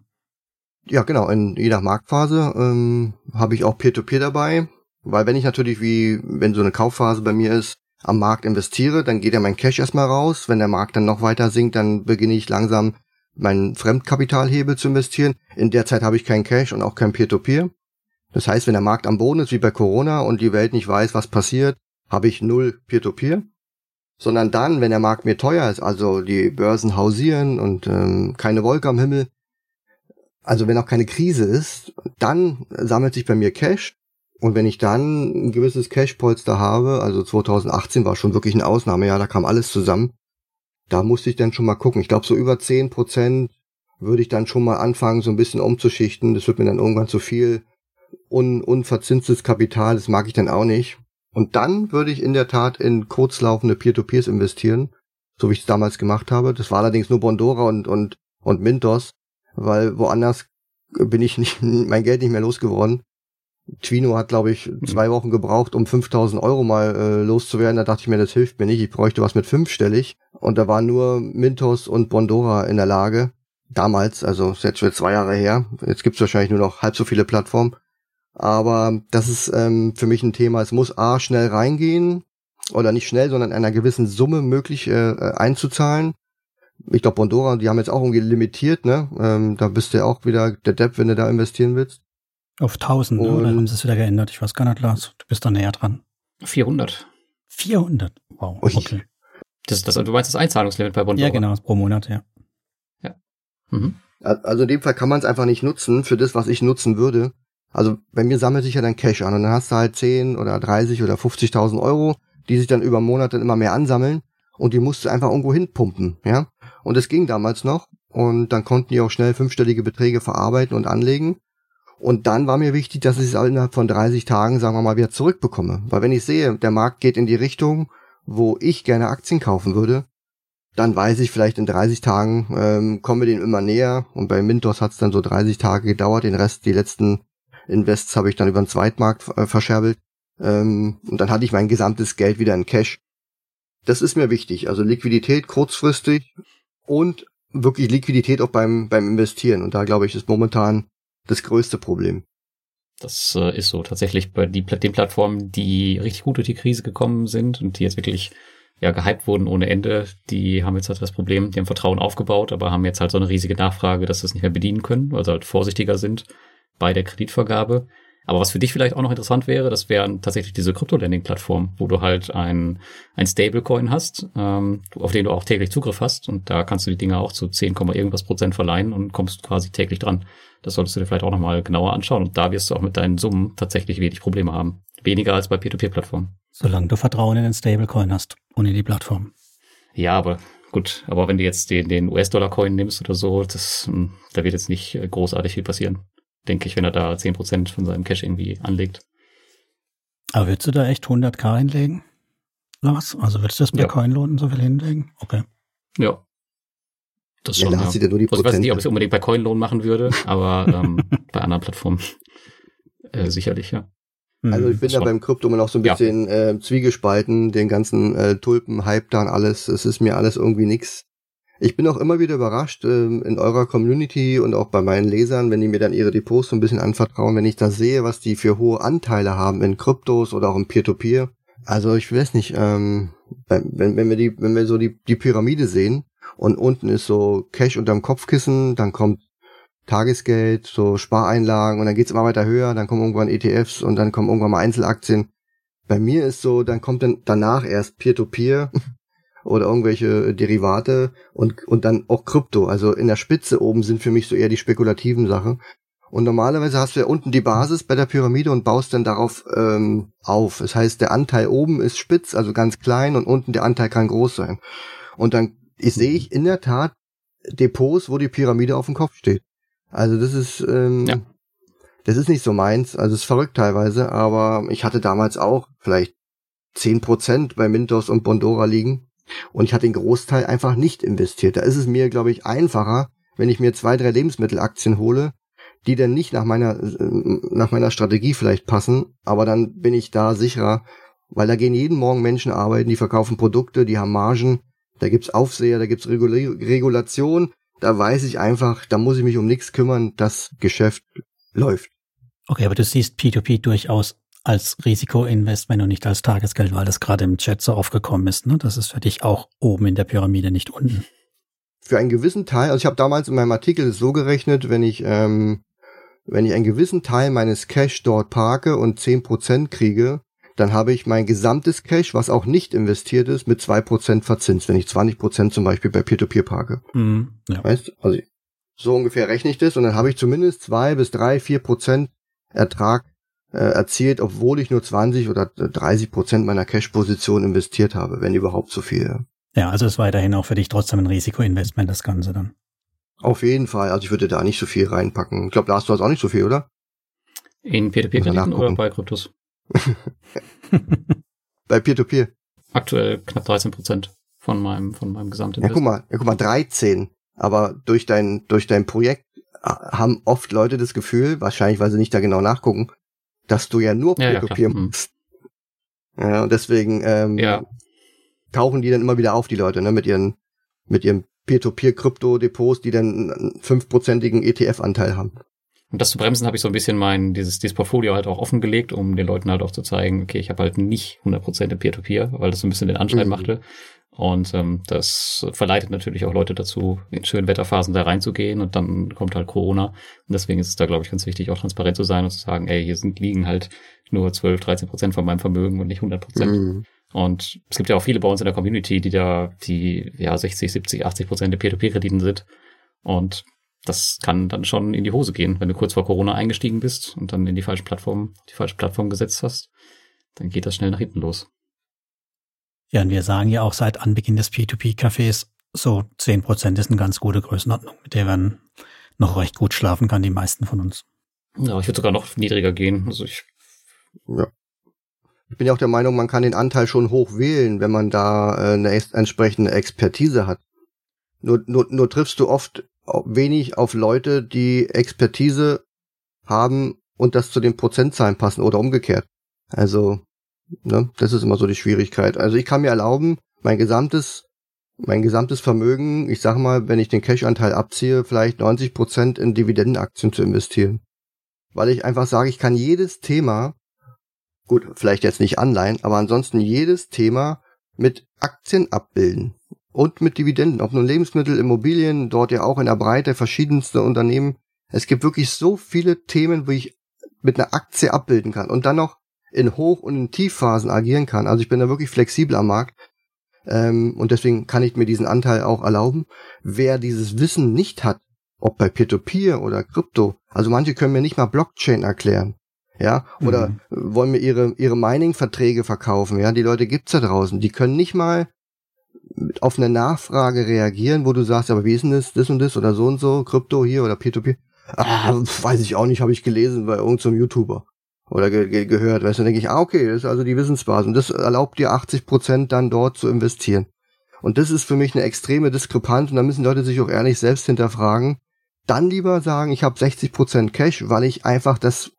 Ja, genau. In jeder Marktphase ähm, habe ich auch Peer-to-Peer -Peer dabei, weil wenn ich natürlich wie, wenn so eine Kaufphase bei mir ist, am Markt investiere, dann geht ja mein Cash erstmal raus. Wenn der Markt dann noch weiter sinkt, dann beginne ich langsam meinen Fremdkapitalhebel zu investieren. In der Zeit habe ich kein Cash und auch kein Peer-to-Peer. Das heißt, wenn der Markt am Boden ist, wie bei Corona, und die Welt nicht weiß, was passiert, habe ich null Peer-to-Peer. Sondern dann, wenn der Markt mir teuer ist, also die Börsen hausieren und ähm, keine Wolke am Himmel, also wenn auch keine Krise ist, dann sammelt sich bei mir Cash. Und wenn ich dann ein gewisses Cash-Polster habe, also 2018 war schon wirklich eine Ausnahme, ja, da kam alles zusammen, da musste ich dann schon mal gucken. Ich glaube, so über 10 Prozent würde ich dann schon mal anfangen, so ein bisschen umzuschichten. Das wird mir dann irgendwann zu viel un unverzinstes Kapital, das mag ich dann auch nicht. Und dann würde ich in der Tat in kurzlaufende Peer-to-Peers investieren, so wie ich es damals gemacht habe. Das war allerdings nur Bondora und, und, und Mintos weil woanders bin ich nicht, mein Geld nicht mehr losgeworden. Twino hat, glaube ich, mhm. zwei Wochen gebraucht, um 5000 Euro mal äh, loszuwerden. Da dachte ich mir, das hilft mir nicht. Ich bräuchte was mit fünfstellig. Und da waren nur Mintos und Bondora in der Lage. Damals, also ist jetzt schon zwei Jahre her. Jetzt gibt's wahrscheinlich nur noch halb so viele Plattformen. Aber das ist ähm, für mich ein Thema. Es muss A schnell reingehen oder nicht schnell, sondern einer gewissen Summe möglich äh, einzuzahlen ich glaube, Bondora, die haben jetzt auch irgendwie limitiert, ne? Ähm, da bist du ja auch wieder der Depp, wenn du da investieren willst. Auf 1000, ne? oder haben sie es wieder geändert? Ich weiß gar nicht, Lars. Du bist da näher dran. 400. 400? Wow, okay. Das, das, du meinst das Einzahlungslimit bei Bondora? Ja, genau, pro Monat, ja. Ja. Mhm. Also in dem Fall kann man es einfach nicht nutzen für das, was ich nutzen würde. Also bei mir sammelt sich ja dann Cash an und dann hast du halt 10 oder 30 oder 50.000 Euro, die sich dann über Monate immer mehr ansammeln und die musst du einfach irgendwo hinpumpen, ja. Und es ging damals noch. Und dann konnten die auch schnell fünfstellige Beträge verarbeiten und anlegen. Und dann war mir wichtig, dass ich es innerhalb von 30 Tagen, sagen wir mal, wieder zurückbekomme. Weil wenn ich sehe, der Markt geht in die Richtung, wo ich gerne Aktien kaufen würde, dann weiß ich vielleicht in 30 Tagen ähm, kommen wir den immer näher. Und bei Mintos hat es dann so 30 Tage gedauert. Den Rest, die letzten Invests habe ich dann über den Zweitmarkt äh, verscherbelt. Ähm, und dann hatte ich mein gesamtes Geld wieder in Cash. Das ist mir wichtig. Also Liquidität kurzfristig und wirklich Liquidität auch beim, beim Investieren. Und da glaube ich, ist momentan das größte Problem. Das äh, ist so tatsächlich bei die, den Plattformen, die richtig gut durch die Krise gekommen sind und die jetzt wirklich ja gehypt wurden ohne Ende, die haben jetzt halt das Problem, die haben Vertrauen aufgebaut, aber haben jetzt halt so eine riesige Nachfrage, dass sie es nicht mehr bedienen können, also halt vorsichtiger sind bei der Kreditvergabe. Aber was für dich vielleicht auch noch interessant wäre, das wären tatsächlich diese Krypto-Lending-Plattformen, wo du halt ein, ein Stablecoin hast, ähm, auf den du auch täglich Zugriff hast und da kannst du die Dinge auch zu 10, irgendwas Prozent verleihen und kommst quasi täglich dran. Das solltest du dir vielleicht auch nochmal genauer anschauen und da wirst du auch mit deinen Summen tatsächlich wenig Probleme haben. Weniger als bei Peer-to-Peer-Plattformen. Solange du Vertrauen in den Stablecoin hast und in die Plattform. Ja, aber gut, aber wenn du jetzt den, den US-Dollar-Coin nimmst oder so, das, hm, da wird jetzt nicht großartig viel passieren denke ich, wenn er da 10% von seinem Cash irgendwie anlegt. Aber würdest du da echt 100k hinlegen, Lars? Also würdest du das bei ja. Coinlohn so viel hinlegen? Okay. Ja. Das schon, ja, ja. Ja nur die also ich weiß nicht, ob ich es unbedingt bei Coinlohn machen würde, aber ähm, bei anderen Plattformen äh, sicherlich, ja. Also ich bin das da beim Krypto immer noch so ein bisschen ja. äh, zwiegespalten, den ganzen äh, Tulpen-Hype da und alles. Es ist mir alles irgendwie nix. Ich bin auch immer wieder überrascht ähm, in eurer Community und auch bei meinen Lesern, wenn die mir dann ihre Depots so ein bisschen anvertrauen, wenn ich da sehe, was die für hohe Anteile haben in Kryptos oder auch im Peer-to-Peer. -Peer. Also ich weiß nicht, ähm, wenn, wenn wir die, wenn wir so die, die Pyramide sehen und unten ist so Cash unterm Kopfkissen, dann kommt Tagesgeld, so Spareinlagen und dann geht's immer weiter höher, dann kommen irgendwann ETFs und dann kommen irgendwann mal Einzelaktien. Bei mir ist so, dann kommt dann danach erst Peer-to-Peer -Peer oder irgendwelche Derivate und, und dann auch Krypto. Also in der Spitze oben sind für mich so eher die spekulativen Sachen. Und normalerweise hast du ja unten die Basis bei der Pyramide und baust dann darauf ähm, auf. Das heißt, der Anteil oben ist spitz, also ganz klein, und unten der Anteil kann groß sein. Und dann ich, sehe ich in der Tat Depots, wo die Pyramide auf dem Kopf steht. Also das ist, ähm, ja. das ist nicht so meins. Also es ist verrückt teilweise, aber ich hatte damals auch vielleicht zehn Prozent bei Mintos und Bondora liegen. Und ich hatte den Großteil einfach nicht investiert. Da ist es mir, glaube ich, einfacher, wenn ich mir zwei, drei Lebensmittelaktien hole, die dann nicht nach meiner, äh, nach meiner Strategie vielleicht passen, aber dann bin ich da sicherer, weil da gehen jeden Morgen Menschen arbeiten, die verkaufen Produkte, die haben Margen, da gibt's Aufseher, da gibt's Regula Regulation, da weiß ich einfach, da muss ich mich um nichts kümmern, das Geschäft läuft. Okay, aber du siehst P2P durchaus als Risikoinvestment und nicht als Tagesgeld, weil das gerade im Chat so aufgekommen ist. Ne? Das ist für dich auch oben in der Pyramide, nicht unten. Für einen gewissen Teil, also ich habe damals in meinem Artikel so gerechnet, wenn ich ähm, wenn ich einen gewissen Teil meines Cash dort parke und 10% kriege, dann habe ich mein gesamtes Cash, was auch nicht investiert ist, mit 2% verzinst, wenn ich 20% zum Beispiel bei Peer-to-Peer parke. Mhm, ja. Weißt Also so ungefähr rechne ich das und dann habe ich zumindest zwei bis drei, vier Prozent Ertrag äh, erzielt, obwohl ich nur 20 oder 30 Prozent meiner Cash-Position investiert habe, wenn überhaupt so viel. Ja, also ist weiterhin auch für dich trotzdem ein Risikoinvestment, das Ganze dann. Auf jeden Fall. Also ich würde da nicht so viel reinpacken. Ich glaube, Lars, du hast auch nicht so viel, oder? In Peer-to-Peer-Krediten oder bei Kryptos? bei Peer-to-Peer. Aktuell knapp 13 Prozent von meinem, von meinem Gesamtinvest. Ja, guck mal, ja, guck mal, 13. Aber durch dein, durch dein Projekt äh, haben oft Leute das Gefühl, wahrscheinlich, weil sie nicht da genau nachgucken, dass du ja nur Peer-to-Peer ja, ja, machst. Ja, und deswegen ähm, ja. tauchen die dann immer wieder auf, die Leute, ne, mit ihren, mit ihren Peer-to-Peer-Krypto-Depots, die dann einen fünfprozentigen ETF-Anteil haben. Und das zu bremsen, habe ich so ein bisschen mein, dieses, dieses Portfolio halt auch offengelegt, um den Leuten halt auch zu zeigen, okay, ich habe halt nicht 100% in Peer-to-Peer, weil das so ein bisschen den Anschein mhm. machte. Und ähm, das verleitet natürlich auch Leute dazu, in schönen Wetterphasen da reinzugehen und dann kommt halt Corona. Und deswegen ist es da, glaube ich, ganz wichtig, auch transparent zu sein und zu sagen, ey, hier sind liegen halt nur 12, 13 Prozent von meinem Vermögen und nicht 100 Prozent. Mhm. Und es gibt ja auch viele bei uns in der Community, die da, die ja 60, 70, 80 Prozent der Peer-to-Peer-Krediten sind. Und das kann dann schon in die Hose gehen, wenn du kurz vor Corona eingestiegen bist und dann in die falsche Plattform, die falsche Plattform gesetzt hast. Dann geht das schnell nach hinten los. Ja, und wir sagen ja auch seit Anbeginn des P2P-Cafés, so zehn Prozent ist eine ganz gute Größenordnung, mit der man noch recht gut schlafen kann, die meisten von uns. Ja, ich würde sogar noch niedriger gehen. Also ich. Ja. Ich bin ja auch der Meinung, man kann den Anteil schon hoch wählen, wenn man da äh, eine entsprechende Expertise hat. Nur, nur, nur triffst du oft wenig auf Leute, die Expertise haben und das zu den Prozentzahlen passen oder umgekehrt. Also Ne? Das ist immer so die Schwierigkeit. Also ich kann mir erlauben, mein gesamtes, mein gesamtes Vermögen, ich sag mal, wenn ich den Cash-Anteil abziehe, vielleicht 90 Prozent in Dividendenaktien zu investieren. Weil ich einfach sage, ich kann jedes Thema, gut, vielleicht jetzt nicht Anleihen, aber ansonsten jedes Thema mit Aktien abbilden. Und mit Dividenden, ob nun Lebensmittel, Immobilien, dort ja auch in der Breite verschiedenste Unternehmen. Es gibt wirklich so viele Themen, wo ich mit einer Aktie abbilden kann. Und dann noch in Hoch- und in Tiefphasen agieren kann. Also ich bin da wirklich flexibel am Markt. Ähm, und deswegen kann ich mir diesen Anteil auch erlauben. Wer dieses Wissen nicht hat, ob bei Peer-to-Peer -Peer oder Krypto, also manche können mir nicht mal Blockchain erklären. Ja, oder mhm. wollen mir ihre, ihre Mining-Verträge verkaufen. Ja, die Leute gibt's da draußen. Die können nicht mal auf eine Nachfrage reagieren, wo du sagst, aber wie ist denn das, das und das oder so und so, Krypto hier oder Peer-to-Peer? -Peer? Ah, weiß ich auch nicht, habe ich gelesen bei irgendeinem YouTuber oder ge ge gehört. Weißt du, denke ich, ah, okay, das ist also die Wissensbasis. Und das erlaubt dir 80 Prozent dann dort zu investieren. Und das ist für mich eine extreme Diskrepanz und da müssen Leute sich auch ehrlich selbst hinterfragen. Dann lieber sagen, ich habe 60 Prozent Cash, weil ich einfach das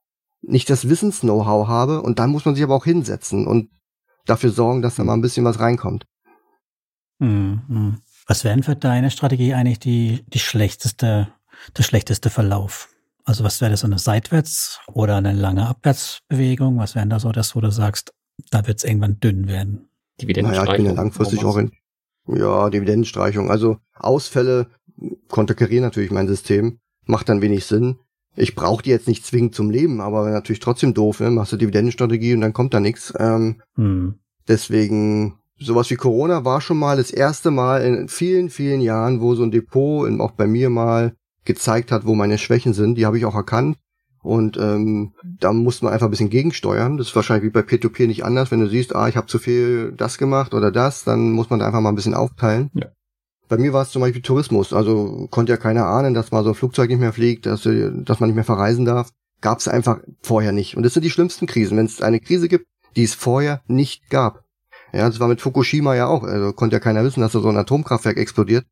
nicht das Wissens-Know-how habe und dann muss man sich aber auch hinsetzen und dafür sorgen, dass da mal ein bisschen was reinkommt. Mhm. Was wären für deine Strategie eigentlich die, die schlechteste, der schlechteste Verlauf? Also was wäre das, so eine Seitwärts- oder eine lange Abwärtsbewegung? Was wären da so das, wo du sagst, da wird es irgendwann dünn werden? Dividendenstreichung. Naja, ich bin ja langfristig auch in, ja, Dividendenstreichung. Also Ausfälle konterkarieren natürlich mein System, macht dann wenig Sinn. Ich brauche die jetzt nicht zwingend zum Leben, aber natürlich trotzdem doof, ne? Machst du Dividendenstrategie und dann kommt da nichts. Ähm, hm. Deswegen, sowas wie Corona war schon mal das erste Mal in vielen, vielen Jahren, wo so ein Depot, auch bei mir mal, gezeigt hat, wo meine Schwächen sind. Die habe ich auch erkannt. Und ähm, da muss man einfach ein bisschen gegensteuern. Das ist wahrscheinlich wie bei P2P nicht anders. Wenn du siehst, ah, ich habe zu viel das gemacht oder das, dann muss man da einfach mal ein bisschen aufteilen. Ja. Bei mir war es zum Beispiel Tourismus. Also konnte ja keiner ahnen, dass mal so ein Flugzeug nicht mehr fliegt, dass, dass man nicht mehr verreisen darf. Gab es einfach vorher nicht. Und das sind die schlimmsten Krisen. Wenn es eine Krise gibt, die es vorher nicht gab. Ja, das war mit Fukushima ja auch. Also konnte ja keiner wissen, dass da so ein Atomkraftwerk explodiert.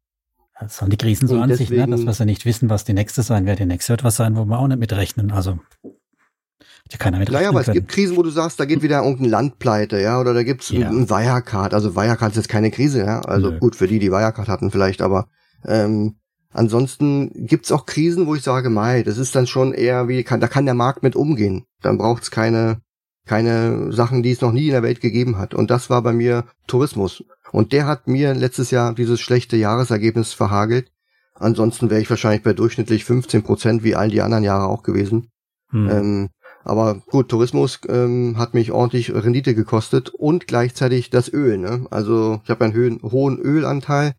Das sind die Krisen so und an sich, ne? dass wir ja nicht wissen, was die nächste sein wird. Die nächste wird was sein, wo wir auch nicht mitrechnen. Also ja keiner mit Naja, aber können. es gibt Krisen, wo du sagst, da geht wieder irgendein Land pleite, ja, oder da gibt's ja. ein Wirecard. Also Wirecard ist jetzt keine Krise, ja. Also Nö. gut, für die, die Wirecard hatten vielleicht, aber ähm, ansonsten gibt's auch Krisen, wo ich sage, mei, das ist dann schon eher wie, kann, da kann der Markt mit umgehen. Dann braucht's keine, keine Sachen, die es noch nie in der Welt gegeben hat. Und das war bei mir Tourismus. Und der hat mir letztes Jahr dieses schlechte Jahresergebnis verhagelt. Ansonsten wäre ich wahrscheinlich bei durchschnittlich 15 Prozent wie all die anderen Jahre auch gewesen. Hm. Ähm, aber gut, Tourismus ähm, hat mich ordentlich Rendite gekostet und gleichzeitig das Öl. Ne? Also ich habe einen hohen Ölanteil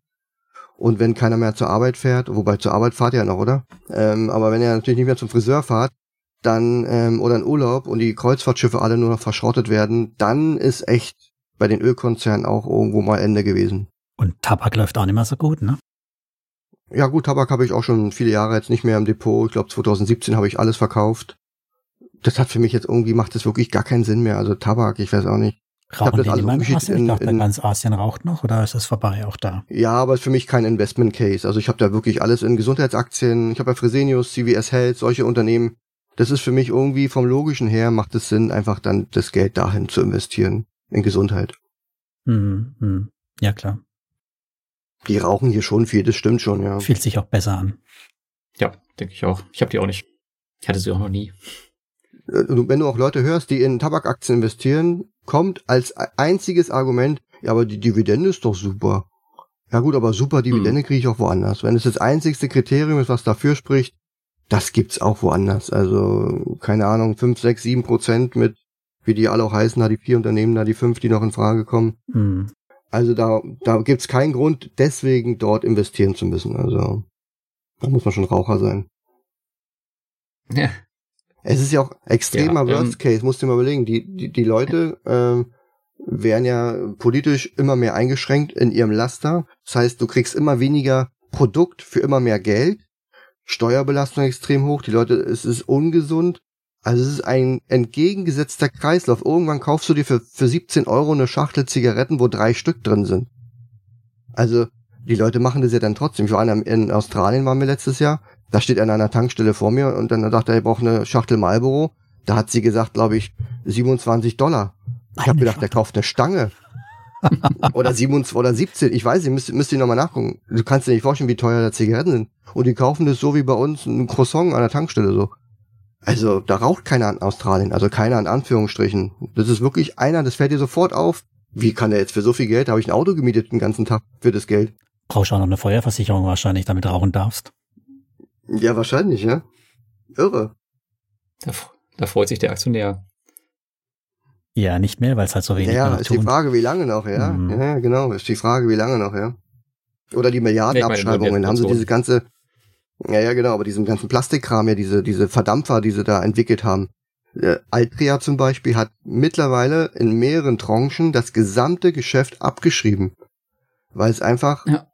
und wenn keiner mehr zur Arbeit fährt, wobei zur Arbeit fahrt ihr ja noch, oder? Ähm, aber wenn ihr natürlich nicht mehr zum Friseur fahrt, dann ähm, oder in Urlaub und die Kreuzfahrtschiffe alle nur noch verschrottet werden, dann ist echt bei den Ölkonzernen auch irgendwo mal Ende gewesen. Und Tabak läuft auch nicht mehr so gut, ne? Ja gut, Tabak habe ich auch schon viele Jahre jetzt nicht mehr im Depot. Ich glaube 2017 habe ich alles verkauft. Das hat für mich jetzt irgendwie macht das wirklich gar keinen Sinn mehr. Also Tabak, ich weiß auch nicht. Rauchen ich die also in, Asien? Ich dachte, in, ganz Asien raucht noch oder ist das vorbei auch da? Ja, aber ist für mich kein Investment Case. Also ich habe da wirklich alles in Gesundheitsaktien. Ich habe ja Fresenius, CVS Health, solche Unternehmen. Das ist für mich irgendwie vom logischen her macht es Sinn, einfach dann das Geld dahin zu investieren in Gesundheit. Hm, hm. Ja klar. Die rauchen hier schon viel, das stimmt schon, ja. Fühlt sich auch besser an. Ja, denke ich auch. Ich habe die auch nicht. Ich hatte sie auch noch nie. Äh, wenn du auch Leute hörst, die in Tabakaktien investieren, kommt als einziges Argument, ja, aber die Dividende ist doch super. Ja gut, aber super Dividende hm. kriege ich auch woanders. Wenn es das einzigste Kriterium ist, was dafür spricht, das gibt's auch woanders. Also, keine Ahnung, 5, 6, 7 Prozent mit, wie die alle auch heißen, da die vier Unternehmen, da die fünf, die noch in Frage kommen. Hm. Also da, da gibt's keinen Grund, deswegen dort investieren zu müssen. Also, da muss man schon Raucher sein. Ja. Es ist ja auch extremer ja, Worst Case, musst du dir mal überlegen. Die, die, die Leute ähm, werden ja politisch immer mehr eingeschränkt in ihrem Laster. Das heißt, du kriegst immer weniger Produkt für immer mehr Geld. Steuerbelastung extrem hoch. Die Leute, es ist ungesund. Also es ist ein entgegengesetzter Kreislauf. Irgendwann kaufst du dir für, für 17 Euro eine Schachtel Zigaretten, wo drei Stück drin sind. Also die Leute machen das ja dann trotzdem. Ich war in Australien, waren wir letztes Jahr. Da steht er an einer Tankstelle vor mir und dann dachte er, er braucht eine Schachtel Marlboro. Da hat sie gesagt, glaube ich, 27 Dollar. Ich habe gedacht, der kauft eine Stange. Oder 27 oder 17, ich weiß nicht, müsst, müsst ihr nochmal nachgucken. Du kannst dir nicht vorstellen, wie teuer da Zigaretten sind. Und die kaufen das so wie bei uns ein Croissant an der Tankstelle so. Also da raucht keiner in Australien, also keiner in Anführungsstrichen. Das ist wirklich einer, das fällt dir sofort auf. Wie kann der jetzt für so viel Geld, da habe ich ein Auto gemietet den ganzen Tag für das Geld. Brauchst du auch noch eine Feuerversicherung wahrscheinlich, damit rauchen darfst. Ja, wahrscheinlich, ja. Irre. Da, da freut sich der Aktionär. Ja, nicht mehr, weil es halt so wenig Ja, ist die Frage, wie lange noch, ja. Mhm. Ja, genau, ist die Frage, wie lange noch, ja. Oder die Milliardenabschreibungen, nee, haben sie diese ganze, ja, ja, genau, aber diesen ganzen Plastikkram, ja, diese, diese Verdampfer, die sie da entwickelt haben. Äh, Altria zum Beispiel hat mittlerweile in mehreren Tranchen das gesamte Geschäft abgeschrieben. Weil es einfach ja.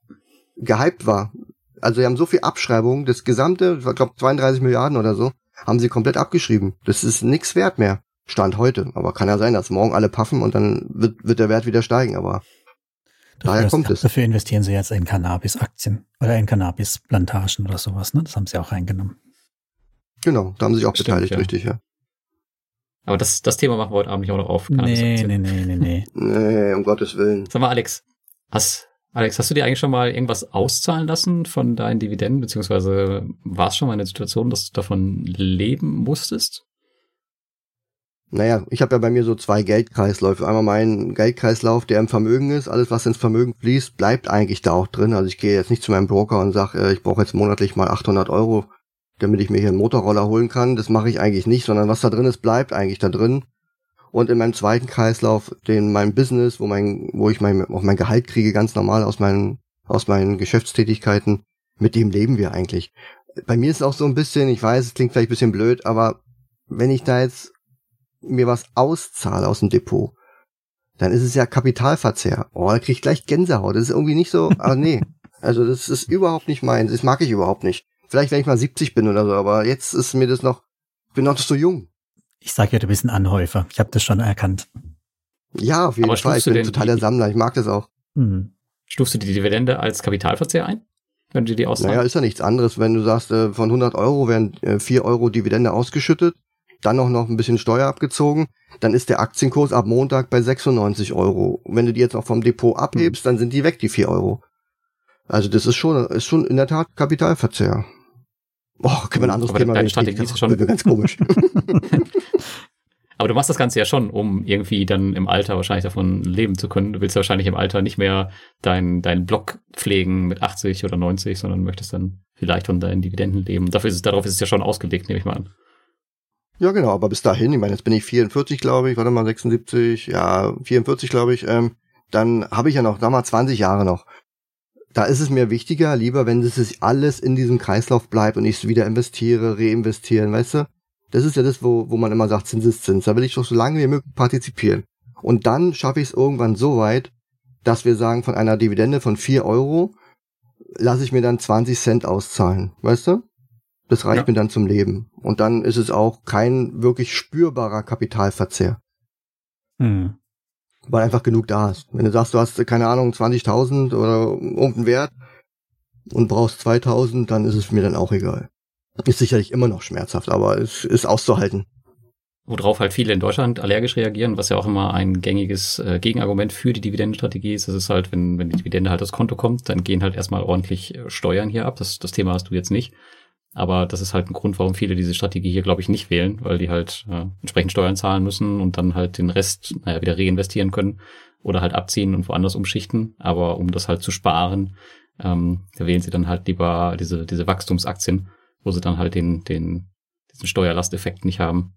gehypt war. Also sie haben so viel Abschreibung, das gesamte, ich glaube 32 Milliarden oder so, haben sie komplett abgeschrieben. Das ist nix wert mehr. Stand heute. Aber kann ja sein, dass morgen alle paffen und dann wird, wird der Wert wieder steigen, aber dafür, daher kommt es. Dafür investieren sie jetzt in Cannabis-Aktien oder in Cannabis-Plantagen oder sowas, ne? Das haben sie auch reingenommen. Genau, da haben sie sich auch Stimmt, beteiligt, ja. richtig, ja. Aber das, das Thema machen wir heute Abend nicht auch noch auf. Nee, nee, nee, nee, nee. nee, um Gottes Willen. Sag mal, Alex, hast, Alex, hast du dir eigentlich schon mal irgendwas auszahlen lassen von deinen Dividenden, beziehungsweise war es schon mal eine Situation, dass du davon leben musstest? Naja, ich habe ja bei mir so zwei Geldkreisläufe. Einmal mein Geldkreislauf, der im Vermögen ist. Alles, was ins Vermögen fließt, bleibt eigentlich da auch drin. Also ich gehe jetzt nicht zu meinem Broker und sage, äh, ich brauche jetzt monatlich mal 800 Euro, damit ich mir hier einen Motorroller holen kann. Das mache ich eigentlich nicht, sondern was da drin ist, bleibt eigentlich da drin. Und in meinem zweiten Kreislauf, den meinem Business, wo mein, wo ich mein, auch mein Gehalt kriege, ganz normal aus meinen, aus meinen Geschäftstätigkeiten, mit dem leben wir eigentlich. Bei mir ist es auch so ein bisschen, ich weiß, es klingt vielleicht ein bisschen blöd, aber wenn ich da jetzt mir was auszahle aus dem Depot, dann ist es ja Kapitalverzehr. Oh, da krieg ich gleich Gänsehaut. Das ist irgendwie nicht so, aber nee. Also das ist überhaupt nicht meins. Das mag ich überhaupt nicht. Vielleicht, wenn ich mal 70 bin oder so, aber jetzt ist mir das noch, ich bin noch so jung. Ich sage ja, du bist ein Anhäufer. Ich habe das schon erkannt. Ja, auf jeden Aber Fall. Ich bin totaler Sammler. Ich mag das auch. Hm. Stufst du die Dividende als Kapitalverzehr ein? Wenn du die auszahlst? Naja, ist ja nichts anderes. Wenn du sagst, äh, von 100 Euro werden 4 äh, Euro Dividende ausgeschüttet, dann noch, noch ein bisschen Steuer abgezogen, dann ist der Aktienkurs ab Montag bei 96 Euro. wenn du die jetzt noch vom Depot abhebst, hm. dann sind die weg, die 4 Euro. Also das ist schon, ist schon in der Tat Kapitalverzehr. Boah, können wir ein anderes Aber Thema deine Strategie ist schon ganz komisch. Aber du machst das Ganze ja schon, um irgendwie dann im Alter wahrscheinlich davon leben zu können. Du willst ja wahrscheinlich im Alter nicht mehr deinen dein Blog pflegen mit 80 oder 90, sondern möchtest dann vielleicht von deinen Dividenden leben. Dafür ist es, darauf ist es ja schon ausgelegt, nehme ich mal an. Ja, genau, aber bis dahin, ich meine, jetzt bin ich 44, glaube ich, warte mal, 76, ja, 44, glaube ich, ähm, dann habe ich ja noch, damals 20 Jahre noch. Da ist es mir wichtiger, lieber, wenn es alles in diesem Kreislauf bleibt und ich es wieder investiere, reinvestieren, weißt du? Das ist ja das, wo, wo man immer sagt, Zinseszins. Da will ich doch so lange wie möglich partizipieren. Und dann schaffe ich es irgendwann so weit, dass wir sagen, von einer Dividende von vier Euro lasse ich mir dann 20 Cent auszahlen. Weißt du? Das reicht ja. mir dann zum Leben. Und dann ist es auch kein wirklich spürbarer Kapitalverzehr. Hm. Weil einfach genug da ist. Wenn du sagst, du hast, keine Ahnung, 20.000 oder irgendeinen Wert und brauchst 2.000, dann ist es mir dann auch egal. Ist sicherlich immer noch schmerzhaft, aber es ist auszuhalten. Worauf halt viele in Deutschland allergisch reagieren, was ja auch immer ein gängiges äh, Gegenargument für die Dividendenstrategie ist. Das ist halt, wenn, wenn die Dividende halt aufs Konto kommt, dann gehen halt erstmal ordentlich äh, Steuern hier ab. Das, das Thema hast du jetzt nicht. Aber das ist halt ein Grund, warum viele diese Strategie hier, glaube ich, nicht wählen, weil die halt äh, entsprechend Steuern zahlen müssen und dann halt den Rest, naja, wieder reinvestieren können oder halt abziehen und woanders umschichten. Aber um das halt zu sparen, ähm, da wählen sie dann halt lieber diese, diese Wachstumsaktien, wo sie dann halt den, den, diesen Steuerlasteffekt nicht haben.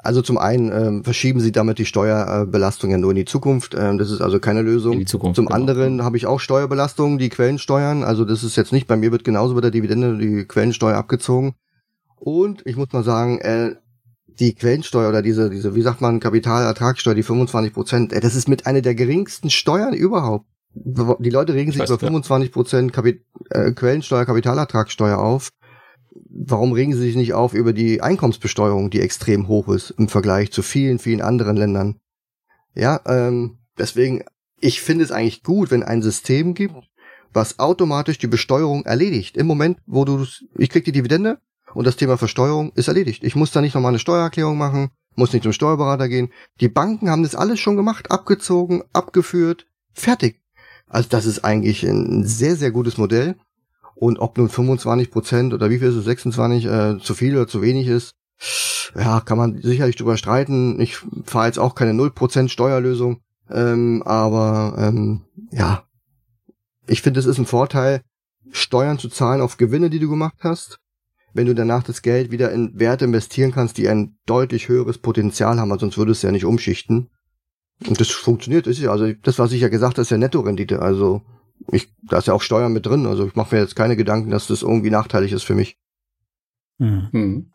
Also zum einen ähm, verschieben sie damit die Steuerbelastung ja nur in die Zukunft. Ähm, das ist also keine Lösung. In die Zukunft, zum genau. anderen habe ich auch Steuerbelastungen, die Quellensteuern. Also das ist jetzt nicht, bei mir wird genauso bei der Dividende die Quellensteuer abgezogen. Und ich muss mal sagen, äh, die Quellensteuer oder diese, diese, wie sagt man, Kapitalertragssteuer, die 25 Prozent, äh, das ist mit einer der geringsten Steuern überhaupt. Die Leute regen sich über 25 Prozent Kapit äh, Quellensteuer, Kapitalertragssteuer auf warum regen sie sich nicht auf über die Einkommensbesteuerung, die extrem hoch ist im Vergleich zu vielen, vielen anderen Ländern? Ja, ähm, deswegen, ich finde es eigentlich gut, wenn ein System gibt, was automatisch die Besteuerung erledigt. Im Moment, wo du, ich krieg die Dividende und das Thema Versteuerung ist erledigt. Ich muss da nicht nochmal eine Steuererklärung machen, muss nicht zum Steuerberater gehen. Die Banken haben das alles schon gemacht, abgezogen, abgeführt, fertig. Also das ist eigentlich ein sehr, sehr gutes Modell. Und ob nun 25 Prozent oder wie viel ist es, 26, äh, zu viel oder zu wenig ist, ja, kann man sicherlich drüber streiten. Ich fahre jetzt auch keine 0% Steuerlösung, ähm, aber ähm, ja, ich finde, es ist ein Vorteil, Steuern zu zahlen auf Gewinne, die du gemacht hast, wenn du danach das Geld wieder in Werte investieren kannst, die ein deutlich höheres Potenzial haben, sonst würdest du ja nicht umschichten. Und das funktioniert, ist ja, also das, was ich ja gesagt habe, ist ja Nettorendite, also ich, da ist ja auch Steuern mit drin, also ich mache mir jetzt keine Gedanken, dass das irgendwie nachteilig ist für mich. Hm. hm.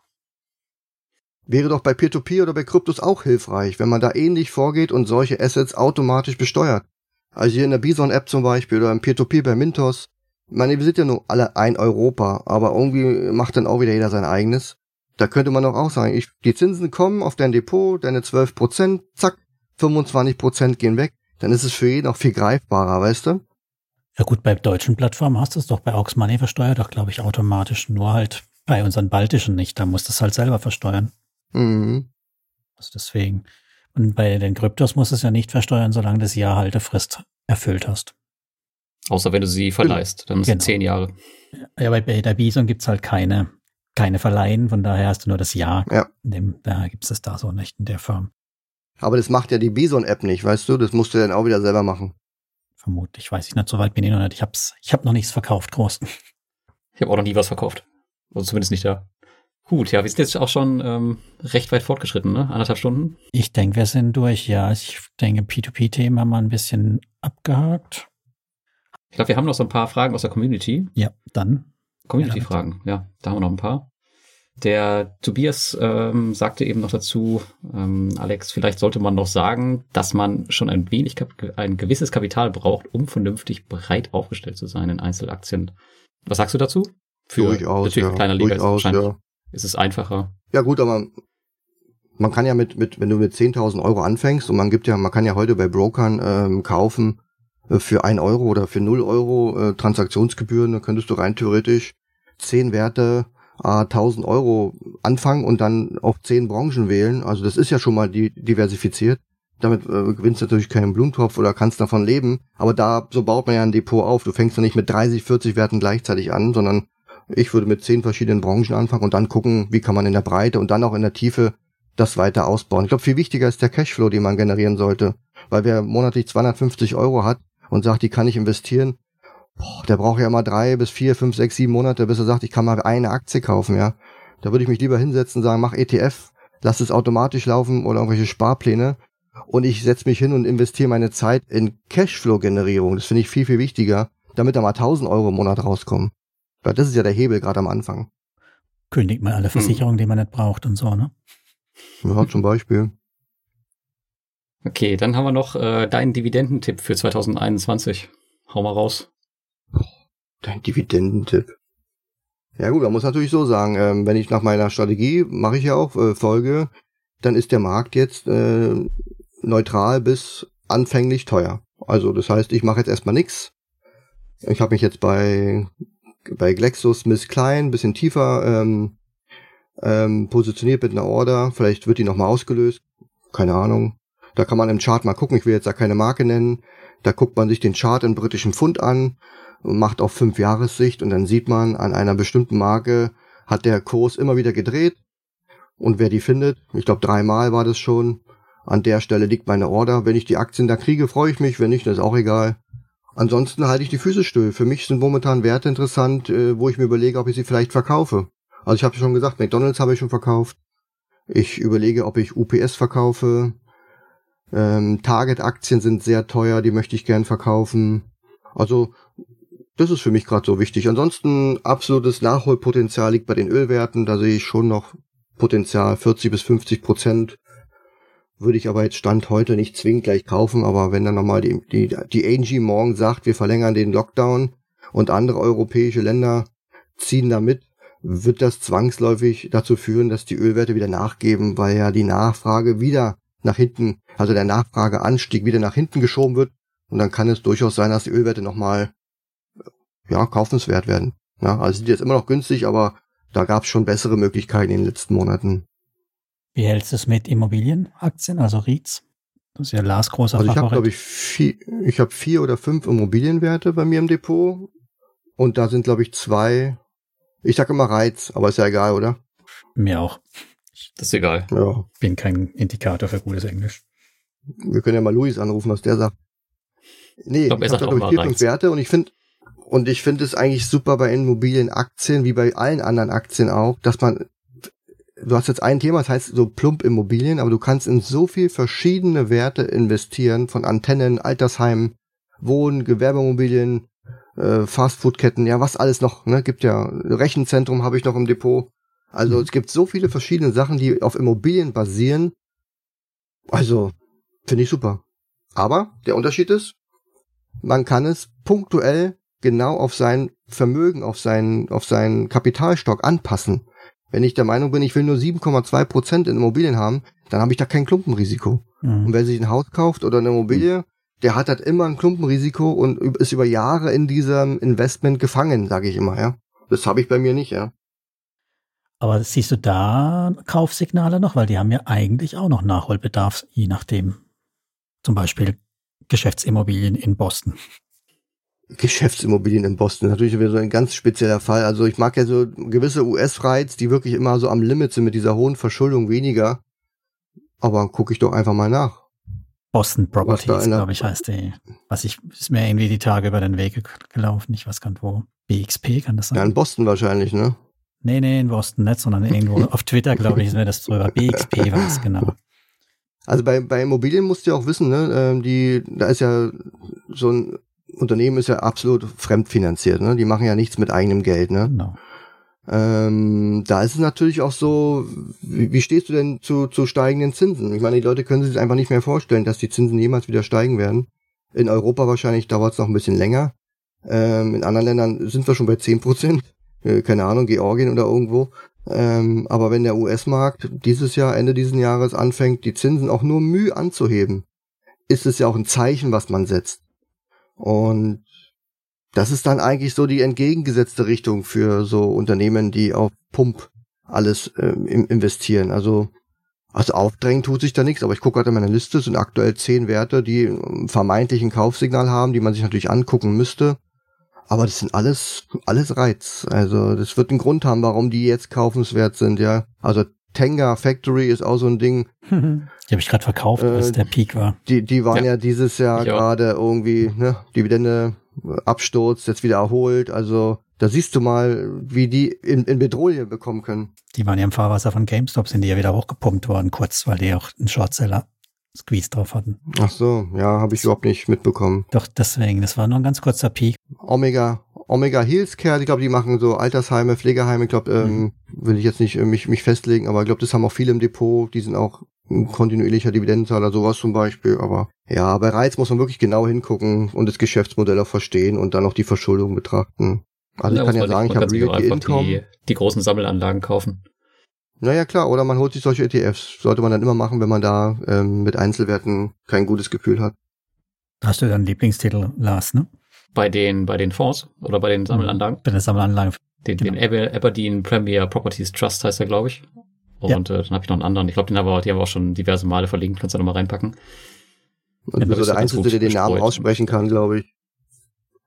Wäre doch bei Peer-to-Peer -Peer oder bei Kryptos auch hilfreich, wenn man da ähnlich vorgeht und solche Assets automatisch besteuert. Also hier in der Bison-App zum Beispiel oder im Peer-to-Peer -Peer bei Mintos. Ich meine, wir sind ja nur alle ein Europa, aber irgendwie macht dann auch wieder jeder sein eigenes. Da könnte man doch auch sagen, ich, die Zinsen kommen auf dein Depot, deine 12%, zack, 25% gehen weg. Dann ist es für jeden auch viel greifbarer, weißt du? Ja gut, bei deutschen Plattformen hast du es doch bei Aux Money versteuert, doch glaube ich automatisch. Nur halt bei unseren baltischen nicht. Da musst du es halt selber versteuern. Mhm. Also deswegen. Und bei den Kryptos musst du es ja nicht versteuern, solange du das Jahrhaltefrist erfüllt hast. Außer wenn du sie verleihst, dann sind genau. zehn Jahre. Ja, bei, bei der Bison gibt's halt keine, keine Verleihen, von daher hast du nur das Jahr. Ja. Dem, da gibt's es da so nicht in der Form. Aber das macht ja die Bison-App nicht, weißt du? Das musst du dann auch wieder selber machen. Vermutlich, weiß ich nicht, so weit bin ich noch nicht. Ich hab's, ich hab noch nichts verkauft, groß. Ich habe auch noch nie was verkauft. Also zumindest nicht da. Gut, ja, wir sind jetzt auch schon ähm, recht weit fortgeschritten, ne? Anderthalb Stunden. Ich denke, wir sind durch, ja. Ich denke, P2P-Themen haben wir ein bisschen abgehakt. Ich glaube, wir haben noch so ein paar Fragen aus der Community. Ja, dann. Community-Fragen, ja, da haben wir noch ein paar. Der Tobias ähm, sagte eben noch dazu, ähm, Alex, vielleicht sollte man noch sagen, dass man schon ein wenig, ein gewisses Kapital braucht, um vernünftig breit aufgestellt zu sein in Einzelaktien. Was sagst du dazu? Für durchaus, natürlich ja. kleiner Liga durchaus, ist, es ja. ist es einfacher. Ja gut, aber man kann ja mit, mit wenn du mit 10.000 Euro anfängst und man gibt ja, man kann ja heute bei Brokern ähm, kaufen äh, für ein Euro oder für null Euro äh, Transaktionsgebühren, dann könntest du rein theoretisch zehn Werte äh, 1000 Euro anfangen und dann auf zehn Branchen wählen. Also das ist ja schon mal diversifiziert. Damit äh, gewinnst du natürlich keinen Blumentopf oder kannst davon leben. Aber da, so baut man ja ein Depot auf. Du fängst ja nicht mit 30, 40 Werten gleichzeitig an, sondern ich würde mit zehn verschiedenen Branchen anfangen und dann gucken, wie kann man in der Breite und dann auch in der Tiefe das weiter ausbauen. Ich glaube, viel wichtiger ist der Cashflow, den man generieren sollte. Weil wer monatlich 250 Euro hat und sagt, die kann ich investieren, boah, der braucht ja mal drei bis vier, fünf, sechs, sieben Monate, bis er sagt, ich kann mal eine Aktie kaufen, ja. Da würde ich mich lieber hinsetzen und sagen, mach ETF, lass es automatisch laufen oder irgendwelche Sparpläne und ich setze mich hin und investiere meine Zeit in Cashflow-Generierung. Das finde ich viel, viel wichtiger, damit da mal 1000 Euro im Monat rauskommen. Weil das ist ja der Hebel gerade am Anfang. Kündigt man alle Versicherungen, hm. die man nicht braucht und so, ne? Ja, zum Beispiel. Okay, dann haben wir noch äh, deinen Dividendentipp für 2021. Hau mal raus. Dein Dividendentipp. Ja gut, man muss natürlich so sagen, ähm, wenn ich nach meiner Strategie, mache ich ja auch äh, Folge, dann ist der Markt jetzt äh, neutral bis anfänglich teuer. Also das heißt, ich mache jetzt erstmal nichts. Ich habe mich jetzt bei bei GlaxoSmithKline Klein bisschen tiefer ähm, ähm, positioniert mit einer Order. Vielleicht wird die nochmal ausgelöst. Keine Ahnung. Da kann man im Chart mal gucken. Ich will jetzt da keine Marke nennen. Da guckt man sich den Chart in britischen Pfund an, macht auf fünf Jahressicht und dann sieht man, an einer bestimmten Marke hat der Kurs immer wieder gedreht. Und wer die findet, ich glaube dreimal war das schon, an der Stelle liegt meine Order. Wenn ich die Aktien da kriege, freue ich mich. Wenn nicht, das ist auch egal. Ansonsten halte ich die Füße still. Für mich sind momentan Werte interessant, äh, wo ich mir überlege, ob ich sie vielleicht verkaufe. Also ich habe schon gesagt, McDonald's habe ich schon verkauft. Ich überlege, ob ich UPS verkaufe. Ähm, Target-Aktien sind sehr teuer, die möchte ich gern verkaufen. Also das ist für mich gerade so wichtig. Ansonsten absolutes Nachholpotenzial liegt bei den Ölwerten. Da sehe ich schon noch Potenzial 40 bis 50 Prozent. Würde ich aber jetzt Stand heute nicht zwingend gleich kaufen, aber wenn dann nochmal die, die, die ANG morgen sagt, wir verlängern den Lockdown und andere europäische Länder ziehen da mit, wird das zwangsläufig dazu führen, dass die Ölwerte wieder nachgeben, weil ja die Nachfrage wieder nach hinten, also der Nachfrageanstieg wieder nach hinten geschoben wird. Und dann kann es durchaus sein, dass die Ölwerte nochmal, ja, kaufenswert werden. Ja, also sind jetzt immer noch günstig, aber da gab es schon bessere Möglichkeiten in den letzten Monaten. Wie hältst du es mit Immobilienaktien, also REITs? Das ist ja Lars großer also ich habe, glaube ich, vier, ich habe vier oder fünf Immobilienwerte bei mir im Depot. Und da sind, glaube ich, zwei ich sag immer Reiz, aber ist ja egal, oder? Mir auch. Das ist egal. Ja. Bin kein Indikator für gutes Englisch. Wir können ja mal Luis anrufen, was der sagt. Nee, ich, glaub, ich habe da vier, fünf Werte und ich finde und ich finde es eigentlich super bei Immobilienaktien, wie bei allen anderen Aktien auch, dass man du hast jetzt ein Thema, das heißt so plump Immobilien, aber du kannst in so viel verschiedene Werte investieren, von Antennen, Altersheimen, Wohnen, Gewerbeimmobilien, äh, Fastfood-Ketten, ja, was alles noch, ne? Gibt ja Rechenzentrum habe ich noch im Depot. Also mhm. es gibt so viele verschiedene Sachen, die auf Immobilien basieren. Also, finde ich super. Aber der Unterschied ist, man kann es punktuell genau auf sein Vermögen, auf seinen, auf seinen Kapitalstock anpassen. Wenn ich der Meinung bin, ich will nur 7,2 Prozent in Immobilien haben, dann habe ich da kein Klumpenrisiko. Mhm. Und wer sich ein Haus kauft oder eine Immobilie, der hat halt immer ein Klumpenrisiko und ist über Jahre in diesem Investment gefangen, sage ich immer, ja. Das habe ich bei mir nicht, ja. Aber siehst du da Kaufsignale noch? Weil die haben ja eigentlich auch noch Nachholbedarf, je nachdem. Zum Beispiel Geschäftsimmobilien in Boston. Geschäftsimmobilien in Boston, natürlich wieder so ein ganz spezieller Fall. Also ich mag ja so gewisse US-Rights, die wirklich immer so am Limit sind mit dieser hohen Verschuldung weniger. Aber gucke ich doch einfach mal nach. Boston Properties, glaube ich, heißt die. Was ich, ist mir irgendwie die Tage über den Weg gelaufen. Ich weiß gar nicht wo. BXP kann das sein? Ja, in Boston wahrscheinlich, ne? Nee, nee, in Boston nicht, sondern irgendwo auf Twitter, glaube ich, ist mir das drüber. BXP war es, genau. Also bei, bei Immobilien musst du ja auch wissen, ne, ähm, die, da ist ja so ein Unternehmen ist ja absolut fremdfinanziert, ne? Die machen ja nichts mit eigenem Geld, ne? Genau. Ähm, da ist es natürlich auch so, wie, wie stehst du denn zu, zu steigenden Zinsen? Ich meine, die Leute können sich einfach nicht mehr vorstellen, dass die Zinsen jemals wieder steigen werden. In Europa wahrscheinlich dauert es noch ein bisschen länger. Ähm, in anderen Ländern sind wir schon bei 10 Prozent. Äh, keine Ahnung, Georgien oder irgendwo. Ähm, aber wenn der US-Markt dieses Jahr, Ende dieses Jahres anfängt, die Zinsen auch nur Mühe anzuheben, ist es ja auch ein Zeichen, was man setzt. Und das ist dann eigentlich so die entgegengesetzte Richtung für so Unternehmen, die auf Pump alles ähm, investieren. Also, also aufdrängen tut sich da nichts, aber ich gucke gerade in meiner Liste, sind aktuell zehn Werte, die vermeintlich ein Kaufsignal haben, die man sich natürlich angucken müsste. Aber das sind alles, alles Reiz. Also, das wird einen Grund haben, warum die jetzt kaufenswert sind, ja. Also, Tenga Factory ist auch so ein Ding. die habe ich gerade verkauft, äh, als der Peak war. Die, die waren ja, ja dieses Jahr gerade irgendwie, ne, Dividende, äh, Absturz, jetzt wieder erholt. Also da siehst du mal, wie die in, in Bedrohung bekommen können. Die waren ja im Fahrwasser von GameStop, sind die ja wieder hochgepumpt worden, kurz, weil die auch einen Shortseller Squeeze drauf hatten. Ach so, ja, habe ich überhaupt nicht mitbekommen. Doch, deswegen, das war nur ein ganz kurzer Peak. Omega, Omega Care, ich glaube, die machen so Altersheime, Pflegeheime, ich glaube, ähm, mhm. Will ich jetzt nicht äh, mich, mich festlegen, aber ich glaube, das haben auch viele im Depot, die sind auch ein kontinuierlicher Dividendenzahler, sowas zum Beispiel, aber ja, bei Reiz muss man wirklich genau hingucken und das Geschäftsmodell auch verstehen und dann auch die Verschuldung betrachten. Also ja, ich kann ja sagen, ich habe Realty Income. Die, die großen Sammelanlagen kaufen. Naja, klar, oder man holt sich solche ETFs. Sollte man dann immer machen, wenn man da ähm, mit Einzelwerten kein gutes Gefühl hat. Hast du dann Lieblingstitel, Lars, ne? Bei den, bei den Fonds oder bei den. Sammelanlagen? Bei den Sammelanlagen. Den, genau. den Aberdeen Premier Properties Trust heißt er, glaube ich. Und ja. äh, dann habe ich noch einen anderen. Ich glaube, den haben wir, die haben wir auch schon diverse Male verlinkt. Kannst du noch mal reinpacken. Und ja, so der Einzige, der den Namen aussprechen kann, glaube ich.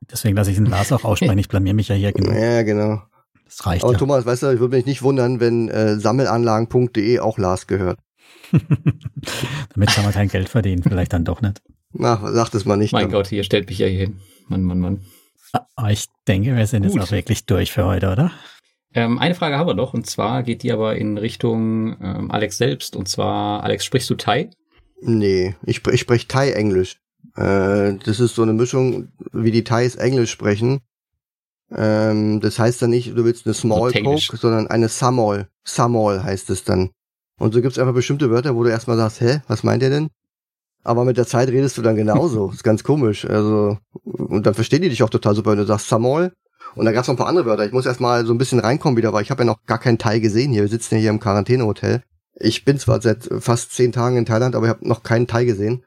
Deswegen lasse ich den Lars auch aussprechen. Ich blamier mich ja hier genau. Ja, genau. Das reicht Aber ja. Thomas, weißt du, ich würde mich nicht wundern, wenn äh, sammelanlagen.de auch Lars gehört. Damit kann man kein Geld verdienen, vielleicht dann doch nicht. Ach, sag das mal nicht. Mein dann. Gott, hier stellt mich ja hier hin. Mann, Mann, Mann. Ah, ich denke, wir sind Gut. jetzt auch wirklich durch für heute, oder? Ähm, eine Frage haben wir noch, und zwar geht die aber in Richtung ähm, Alex selbst. Und zwar, Alex, sprichst du Thai? Nee, ich, ich spreche Thai-Englisch. Äh, das ist so eine Mischung, wie die Thais Englisch sprechen. Ähm, das heißt dann nicht, du willst eine Small Coke, sondern eine Samol. Samol heißt es dann. Und so gibt's einfach bestimmte Wörter, wo du erstmal sagst, hä, was meint ihr denn? Aber mit der Zeit redest du dann genauso. ist ganz komisch. Also, und dann verstehen die dich auch total super, wenn du sagst Samol. Und da gab's noch ein paar andere Wörter. Ich muss erstmal so ein bisschen reinkommen wieder, weil ich habe ja noch gar keinen Teil gesehen hier. Wir sitzen ja hier im Quarantänehotel. Ich bin zwar seit fast zehn Tagen in Thailand, aber ich habe noch keinen Teil gesehen.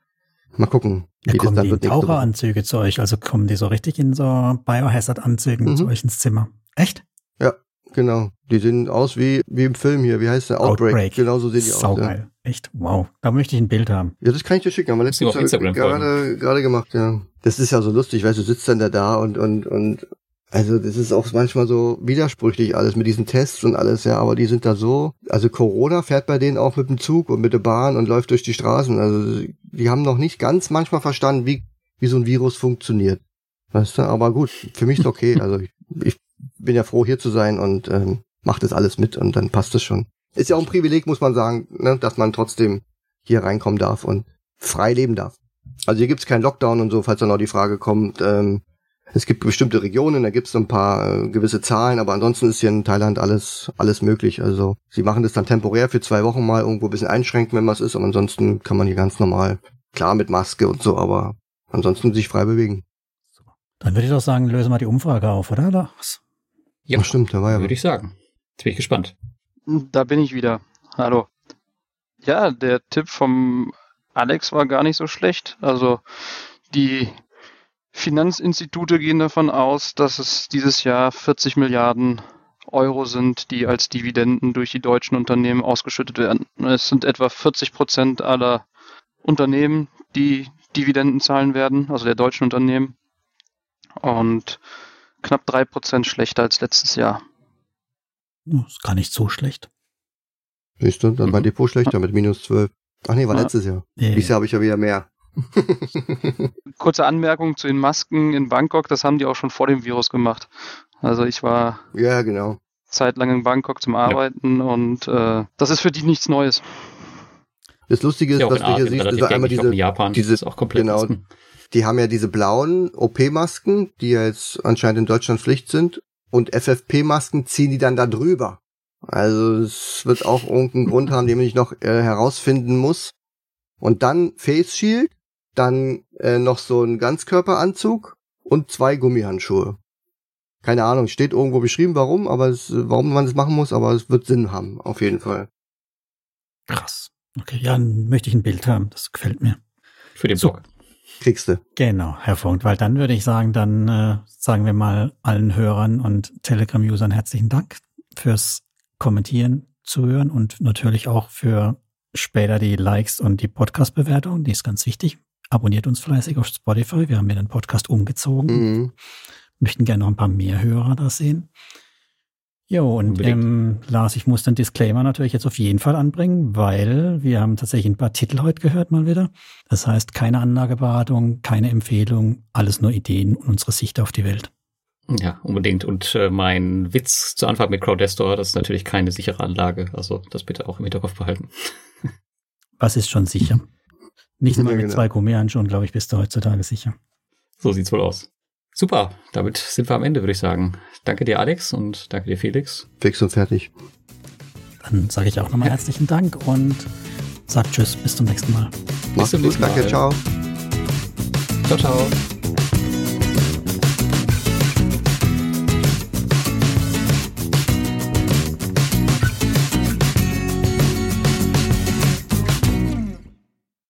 Mal gucken. Ja, kommen dann die Taucheranzüge zu euch? Also kommen die so richtig in so Biohazard-Anzügen mhm. zu euch ins Zimmer? Echt? Ja, genau. Die sehen aus wie, wie im Film hier. Wie heißt der? Outbreak. Outbreak. Genau so sehen die Saugeil. aus. Ja. Echt? Wow. Da möchte ich ein Bild haben. Ja, das kann ich dir schicken. Haben wir letztens gerade, gerade gemacht, ja. Das ist ja so lustig, weißt du, sitzt dann da da und, und, und also das ist auch manchmal so widersprüchlich alles mit diesen Tests und alles, ja, aber die sind da so. Also Corona fährt bei denen auch mit dem Zug und mit der Bahn und läuft durch die Straßen. Also die haben noch nicht ganz manchmal verstanden, wie, wie so ein Virus funktioniert. Weißt du, aber gut, für mich ist okay. Also ich, ich bin ja froh, hier zu sein und ähm, macht das alles mit und dann passt es schon. Ist ja auch ein Privileg, muss man sagen, ne, dass man trotzdem hier reinkommen darf und frei leben darf. Also hier gibt's keinen Lockdown und so, falls dann noch die Frage kommt, ähm, es gibt bestimmte Regionen, da gibt es so ein paar äh, gewisse Zahlen, aber ansonsten ist hier in Thailand alles, alles möglich. Also sie machen das dann temporär für zwei Wochen mal irgendwo ein bisschen einschränken, wenn was ist, aber ansonsten kann man hier ganz normal, klar mit Maske und so, aber ansonsten sich frei bewegen. Dann würde ich doch sagen, löse mal die Umfrage auf, oder? Ja, Ach, stimmt, da war ja. Würde ich sagen. Jetzt bin ich gespannt. Da bin ich wieder. Hallo. Ja, der Tipp vom Alex war gar nicht so schlecht. Also die Finanzinstitute gehen davon aus, dass es dieses Jahr 40 Milliarden Euro sind, die als Dividenden durch die deutschen Unternehmen ausgeschüttet werden. Es sind etwa 40 Prozent aller Unternehmen, die Dividenden zahlen werden, also der deutschen Unternehmen. Und knapp drei Prozent schlechter als letztes Jahr. Das ist gar nicht so schlecht. Siehst du, dann mhm. war Depot schlechter mit minus 12. Ach nee, war ja. letztes Jahr. Ja, Dieses Jahr habe ich ja wieder mehr. Kurze Anmerkung zu den Masken in Bangkok, das haben die auch schon vor dem Virus gemacht. Also ich war ja genau zeitlang in Bangkok zum Arbeiten ja. und äh, das ist für die nichts Neues. Das Lustige ist, ja, was du hier siehst, ist einmal diese, Japan, diese ist auch komplett genau, Masken. Die haben ja diese blauen OP-Masken, die ja jetzt anscheinend in Deutschland Pflicht sind und FFP-Masken ziehen die dann da drüber. Also es wird auch irgendeinen Grund haben, den ich noch äh, herausfinden muss. Und dann Face Shield dann äh, noch so ein Ganzkörperanzug und zwei Gummihandschuhe. Keine Ahnung, steht irgendwo beschrieben, warum, aber es, warum man das machen muss, aber es wird Sinn haben, auf jeden Fall. Krass. Okay, ja, dann möchte ich ein Bild haben, das gefällt mir. Für den so. Blog. Kriegst du. Genau, Herr Funk, weil dann würde ich sagen, dann äh, sagen wir mal allen Hörern und Telegram-Usern herzlichen Dank fürs Kommentieren, Zuhören und natürlich auch für später die Likes und die Podcast-Bewertung, die ist ganz wichtig. Abonniert uns fleißig auf Spotify. Wir haben ja den Podcast umgezogen. Mhm. Möchten gerne noch ein paar mehr Hörer da sehen. Jo, und ähm, Lars, ich muss den Disclaimer natürlich jetzt auf jeden Fall anbringen, weil wir haben tatsächlich ein paar Titel heute gehört mal wieder. Das heißt, keine Anlageberatung, keine Empfehlung, alles nur Ideen und unsere Sicht auf die Welt. Ja, unbedingt. Und äh, mein Witz zu Anfang mit Crowdestor, das ist natürlich keine sichere Anlage. Also das bitte auch im Hinterkopf behalten. Was ist schon sicher? Nicht mal mit genau. zwei Gummihand schon, glaube ich, bist du heutzutage sicher. So sieht's wohl aus. Super, damit sind wir am Ende, würde ich sagen. Danke dir, Alex, und danke dir, Felix. Fix und fertig. Dann sage ich auch nochmal herzlichen Dank und sag Tschüss, bis zum nächsten Mal. Mach's gut, danke, ciao. Ciao, ciao.